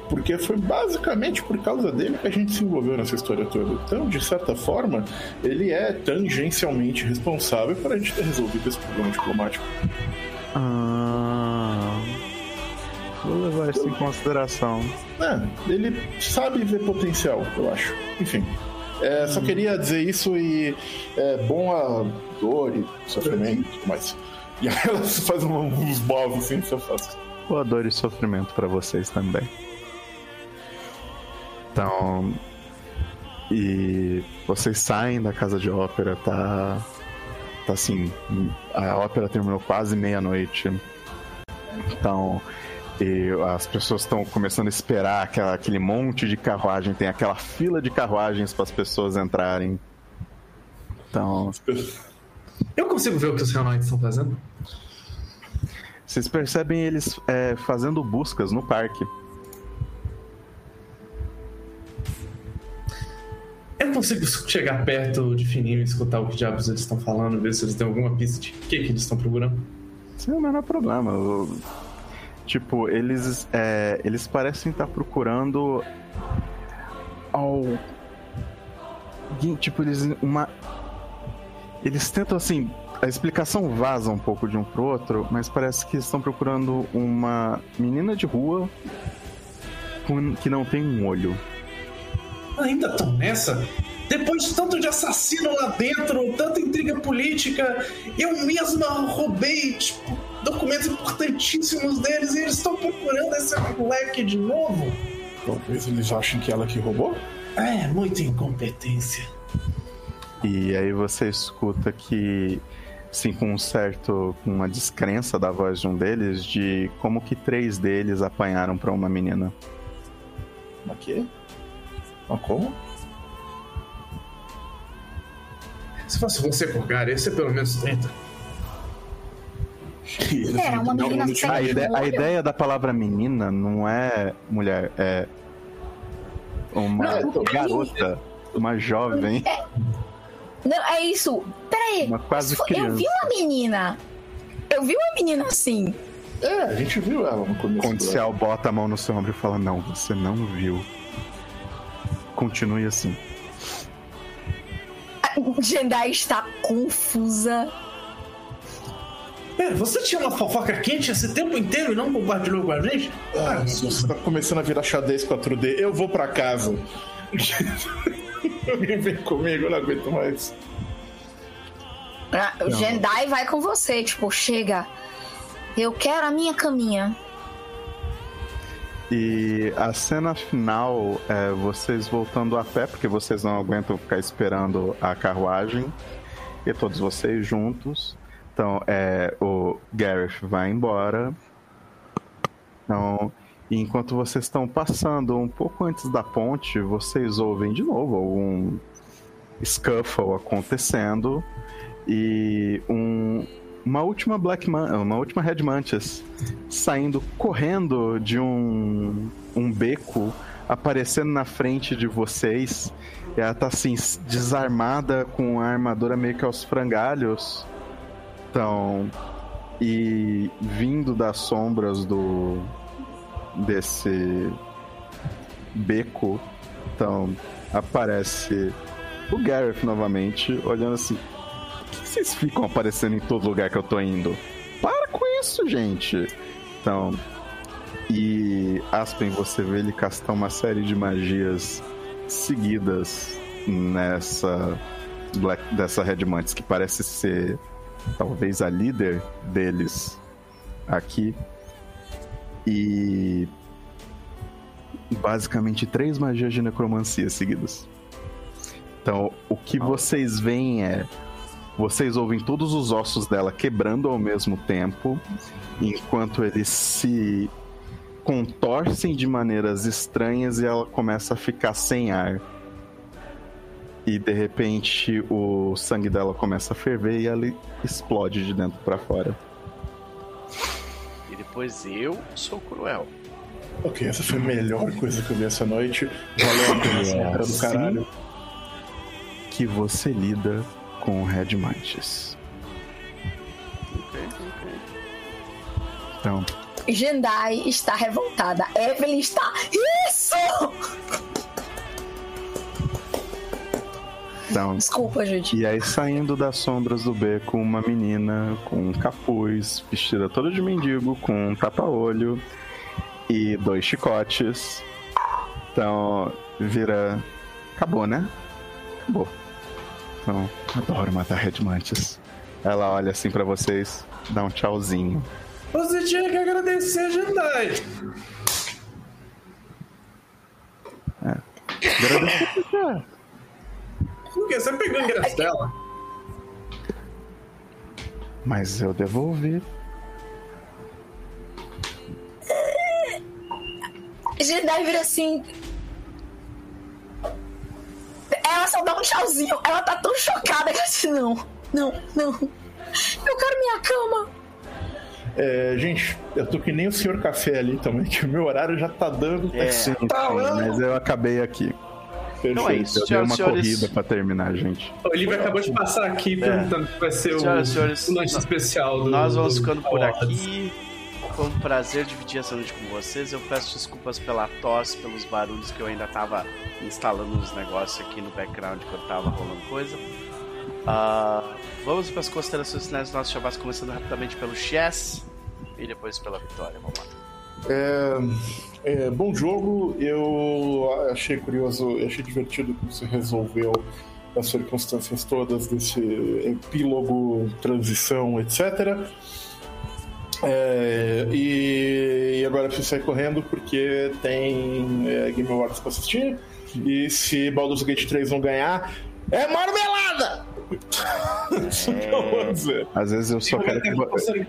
Porque foi basicamente por causa dele que a gente se envolveu nessa história toda. Então, de certa forma, ele é tangencialmente responsável por a gente ter resolvido esse problema diplomático. Ah. Vou levar isso em consideração. É, ele sabe ver potencial, eu acho. Enfim. é, só queria dizer isso e é bom a dor e sofrimento e tudo mais. E aí ela faz um- uns bovos assim, você faz. Boa dor e sofrimento pra vocês também. Então. E vocês saem da casa de ópera, tá. Tá assim. A ópera terminou quase meia-noite. Então. E as pessoas estão começando a esperar aquela, aquele monte de carruagem, tem aquela fila de carruagens para as pessoas entrarem. Então, Eu consigo ver o que os Reanoides estão fazendo? vocês percebem eles é, fazendo buscas no parque. Eu consigo chegar perto de fininho e escutar o que diabos eles estão falando, ver se eles têm alguma pista de o que, que eles estão procurando. Sem o menor problema. O- Tipo, eles, é, eles parecem estar procurando ao. Tipo, eles. Uma. Eles tentam assim. A explicação vaza um pouco de um pro outro, mas parece que estão procurando uma menina de rua com- que não tem um olho. Ainda estão nessa? Depois de tanto de assassino lá dentro, tanta intriga política, eu mesma roubei tipo, documentos importantíssimos deles e eles estão procurando esse moleque de novo? Talvez eles achem que ela que roubou? É, muita incompetência. E aí você escuta que, assim, com um certo, com uma descrença da voz de um deles, de como que três deles apanharam pra uma menina. Mas quê? Mas como? Se fosse você, Corgar, ia ser pelo menos 30. Era uma menina não tinha- A, Tem ide- um a ideia da palavra menina não é mulher, é uma Não, garota, uma jovem, Não, é isso. Peraí. uma quase foi- Eu vi criança. uma menina. Eu vi uma menina assim. É, a gente viu ela no começo. Quando bota a mão no seu ombro e fala: Não, você não viu. Continue assim. A Jendai está confusa. Pera, você tinha uma fofoca quente esse tempo inteiro e não compartilhou com a gente? Ah, você tá começando a virar xadrez 4D. Eu vou pra casa. Alguém *laughs* vem comigo, eu não aguento mais. Ah, O Jendai vai com você, tipo, chega. Eu quero a minha caminha. E a cena final é vocês voltando a pé, porque vocês não aguentam ficar esperando a carruagem. E todos vocês juntos. Então, é, o Gareth vai embora. Então, enquanto vocês estão passando um pouco antes da ponte, vocês ouvem de novo algum scuffle acontecendo. E um, uma última Black Man, uma última Red Mantis saindo correndo de um, um beco, aparecendo na frente de vocês. Ela tá assim, desarmada com a armadura meio que aos frangalhos. Então, e vindo das sombras do desse beco, então aparece o Gareth novamente, olhando assim: por que vocês ficam aparecendo em todo lugar que eu tô indo? Para com isso, gente! Então, e Aspen, você vê ele castar uma série de magias seguidas nessa Black, dessa Red Mantis, que parece ser talvez a líder deles aqui. E basicamente três magias de necromancia seguidas. Então, o que vocês veem é vocês ouvem todos os ossos dela quebrando ao mesmo tempo, enquanto eles se contorcem de maneiras estranhas e ela começa a ficar sem ar. E de repente o sangue dela começa a ferver e ela explode de dentro pra fora. E depois eu sou cruel. Ok, essa foi a melhor coisa que eu vi essa noite. Valeu a pena, do caralho. que você lida com o Red Mantis. Ok, ok. Então, Jendai está revoltada. Evelyn está. Isso! Então Desculpa, gente. E aí, saindo das sombras do beco, uma menina com um capuz, vestida toda de mendigo, com um tapa-olho e dois chicotes. Então, vira. Acabou, né? Acabou. Então, adoro matar Red Mantis. Ela olha assim pra vocês, dá um tchauzinho. Você tinha que agradecer a Jendai. Agradeço. Por quê? Você pegou o ingresso dela? Mas eu devolvi. Jendai vira assim. Ela só dá um tchauzinho. Ela tá tão chocada que ela assim, não, não, não. Eu quero minha cama. É, gente, eu tô que nem o senhor café ali também, que o meu horário já tá dando. É. Sim, sim, Falando. mas eu acabei aqui. Então é isso, Eu dei senhoras uma e senhores. corrida pra terminar, gente. O Olivia acabou de passar aqui perguntando que vai ser o, Senhoras e senhores, o lanche nós- especial do. Nós vamos do ficando por aqui. Foi um prazer dividir essa noite com vocês. Eu peço desculpas pela tosse, pelos barulhos que eu ainda tava instalando uns negócios aqui no background quando tava rolando coisa. Ah, vamos para as considerações finais do nosso Shabbat, começando rapidamente pelo Chess e depois pela Vitória. Vamos lá. É, é, bom jogo, eu achei curioso, achei divertido que você resolveu as circunstâncias todas desse epílogo, transição, etc. É, e, e agora eu preciso sair correndo porque tem é, Game Awards pra assistir. E se Baldur's Gate 3 não ganhar, é marmelada! Isso que eu vou dizer. Às vezes eu só quero que,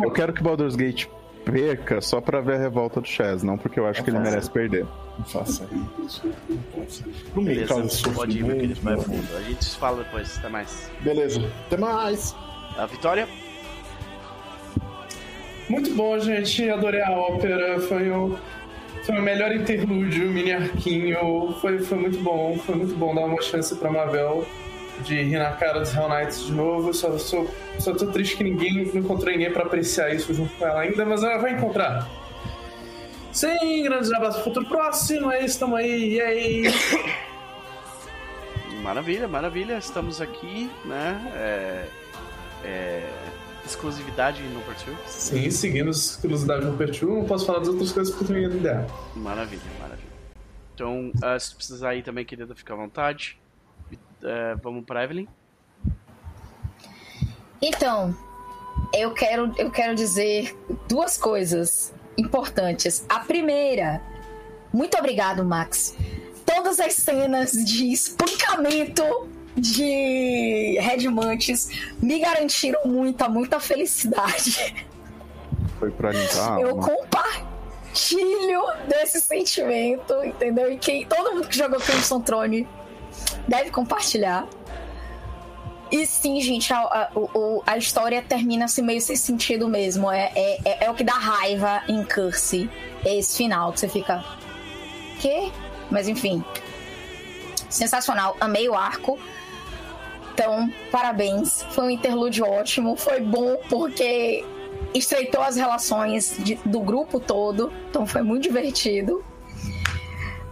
eu quero que Baldur's Gate perca só pra ver a revolta do Chaz, não porque eu acho que ele merece perder. Não faça isso. Não faça. Não me pode ir, meu querido, vai fundo. A gente se fala depois. Até mais. Beleza, até mais! A Vitória? Muito bom, gente. Adorei a ópera. Foi o, foi o melhor interlúdio, mini arquinho. Foi, foi muito bom. Foi muito bom dar uma chance pra Mavel de rir na cara dos Hell Knights de novo. Só, só, só tô triste que ninguém não encontrou ninguém pra apreciar isso junto com ela ainda, mas ela vai encontrar. Sim, grandes abraços pro futuro próximo. É isso, tamo aí. E aí? *coughs* Maravilha, maravilha. Estamos aqui, né? É, é, exclusividade no Pertu? Sim, seguindo exclusividade no Pertu, não posso falar das outras coisas porque eu tenho ideia. Maravilha, maravilha. Então, uh, se precisar aí também, querida, fica à vontade. Uh, vamos para Evelyn. Então, eu quero, eu quero dizer duas coisas importantes. A primeira, muito obrigado, Max. Todas as cenas de espancamento de Red Mantis me garantiram muita, muita felicidade. Foi pra limpar. Eu compartilho desse sentimento, entendeu? E quem, todo mundo que jogou Crimson Throne deve compartilhar. E sim, gente, a, a, a, história termina assim meio sem sentido mesmo. É, é, é, é o que dá raiva em Curse. É esse final que você fica. Quê? Mas enfim. Sensacional. Amei o arco. Então, parabéns. Foi um interlúdio ótimo. Foi bom porque estreitou as relações de, do grupo todo. Então foi muito divertido.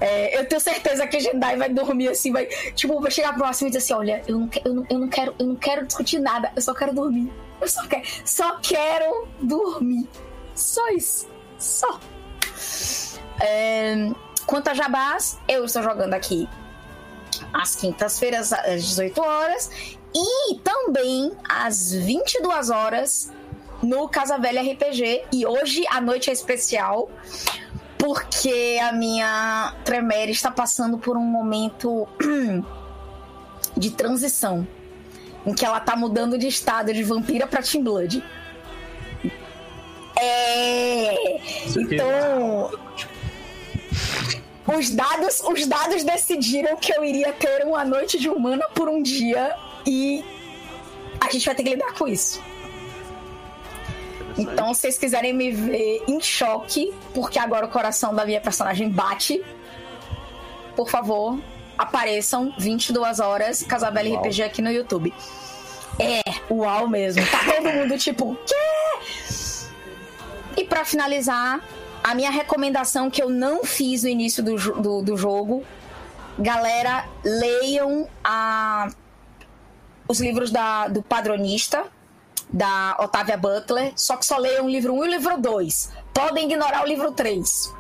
É, eu tenho certeza que a Jendai vai dormir assim, vai, tipo, vai chegar próximo e dizer assim, olha, eu não, eu, não, eu não quero, eu não quero discutir nada, eu só quero dormir. Eu só quero, só quero dormir. Só isso. Só. É, quanto a Jabás, eu estou jogando aqui às quintas-feiras, às 18 horas, e também às 22 horas no Casa Velha RPG. E hoje a noite é especial porque a minha Tremere está passando por um momento de transição em que ela tá mudando de estado de vampira para Team Blood. É. Então. Os dados, os dados decidiram que eu iria ter uma noite de humana por um dia e a gente vai ter que lidar com isso. Então, se vocês quiserem me ver em choque, porque agora o coração da minha personagem bate, por favor, apareçam 22 horas Casabella Uau. RPG aqui no YouTube. É, uau mesmo. Tá todo mundo tipo, quê? E pra finalizar, a minha recomendação que eu não fiz no início do, do, do jogo, galera, leiam a, os livros da, do Padronista, da Otávia Butler, só que só leiam o livro 1 e o livro 2. Podem ignorar o livro 3.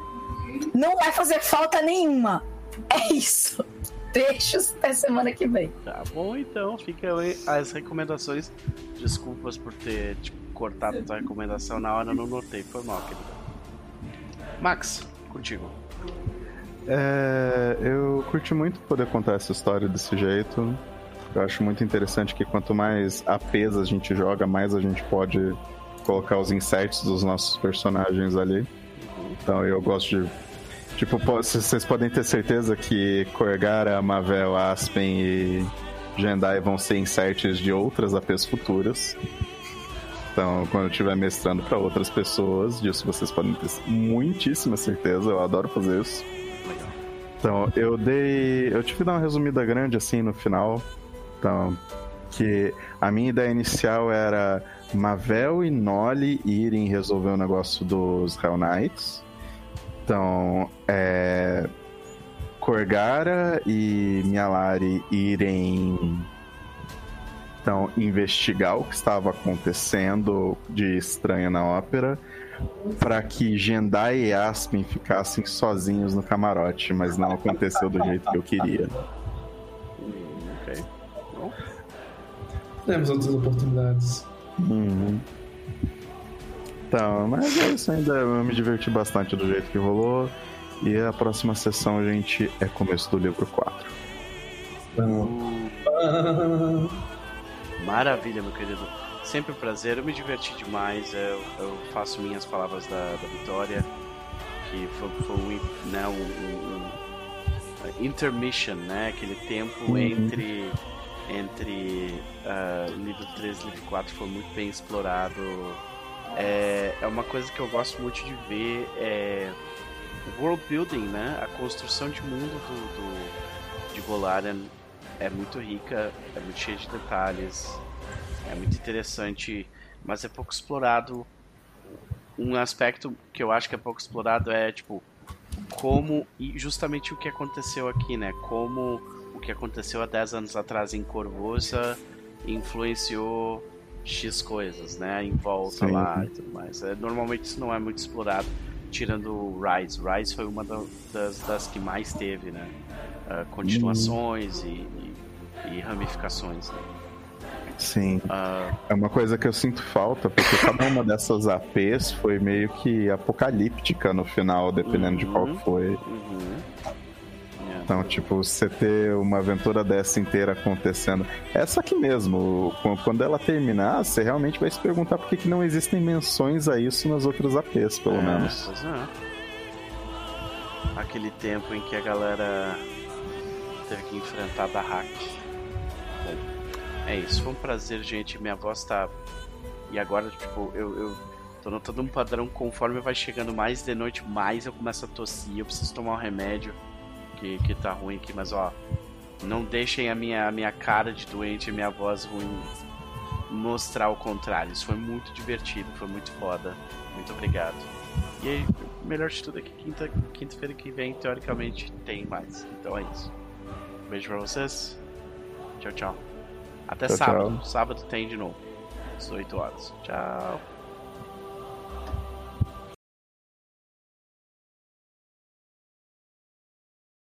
Não vai fazer falta nenhuma. É isso. Trechos até semana que vem. Tá bom, então. Fica aí as recomendações. Desculpas por ter tipo, cortado a tua recomendação na hora, eu não notei. Foi mal, querida. Max, contigo. É, eu curti muito poder contar essa história desse jeito. Eu acho muito interessante que quanto mais APs a gente joga, mais a gente pode colocar os insights dos nossos personagens ali. Então eu gosto de. Tipo, vocês podem ter certeza que Korgara, Mavel, Aspen e Jendai vão ser insights de outras APs futuras. Então, quando eu estiver mestrando para outras pessoas, disso vocês podem ter muitíssima certeza. Eu adoro fazer isso. Então, eu dei. Eu tive que dar uma resumida grande assim no final. Então, que a minha ideia inicial era Mavel e Nolly irem resolver o negócio dos Hell Knights. Então, é. Korgara e Mialari irem. Então, investigar o que estava acontecendo de estranho na ópera para que Jendai e Aspen ficassem sozinhos no camarote, mas não aconteceu do jeito que eu queria. Temos outras oportunidades. Uhum. Então, mas é isso ainda. Eu me diverti bastante do jeito que rolou. E a próxima sessão, gente, é começo do livro 4. Então, *laughs* Maravilha, meu querido. Sempre um prazer, eu me diverti demais. Eu, eu faço minhas palavras da, da vitória, que foi, foi um, né, um, um- um intermission, né? Aquele tempo Uhum. entre entre ah, livro 3 e livro 4 foi muito bem explorado. É, é uma coisa que eu gosto muito de ver. É, o world building, né? A construção de mundo do, do- de Golarion é muito rica, é muito cheia de detalhes, é muito interessante, mas é pouco explorado. Um aspecto que eu acho que é pouco explorado é tipo como e justamente o que aconteceu aqui, né? Como o que aconteceu há 10 anos atrás em Corvosa influenciou X coisas, né? Em volta Sim. lá e tudo mais. É, normalmente isso não é muito explorado, tirando o Rise. Rise foi uma da- das, das que mais teve, né? Ah, continuações e, e- e ramificações. Né? Sim. Ah, É uma coisa que eu sinto falta, porque cada uma dessas APs foi meio que apocalíptica no final, dependendo de qual Uhum. foi. uhum. É. Então, tipo, você ter uma aventura dessa inteira acontecendo. Essa aqui mesmo, qu- quando ela terminar, você realmente vai se perguntar por que, que não existem menções a isso nas outras APs, pelo É, menos. Pois é. Aquele tempo em que a galera teve que enfrentar da hack. Bom, é isso. Foi um prazer, gente. Minha voz tá. E agora, tipo, eu, eu tô notando um padrão conforme vai chegando mais de noite, mais eu começo a tossir. Eu preciso tomar um remédio que, que tá ruim aqui, mas ó. Não deixem a minha, a minha cara de doente e a minha voz ruim mostrar o contrário. Isso foi muito divertido, foi muito foda. Muito obrigado. E aí, melhor de tudo é que quinta, quinta-feira que vem, teoricamente, tem mais. Então é isso. Beijo pra vocês. Tchau, tchau. Até Tchau, sábado. tchau. Sábado tem de novo. Às 8 horas. Tchau.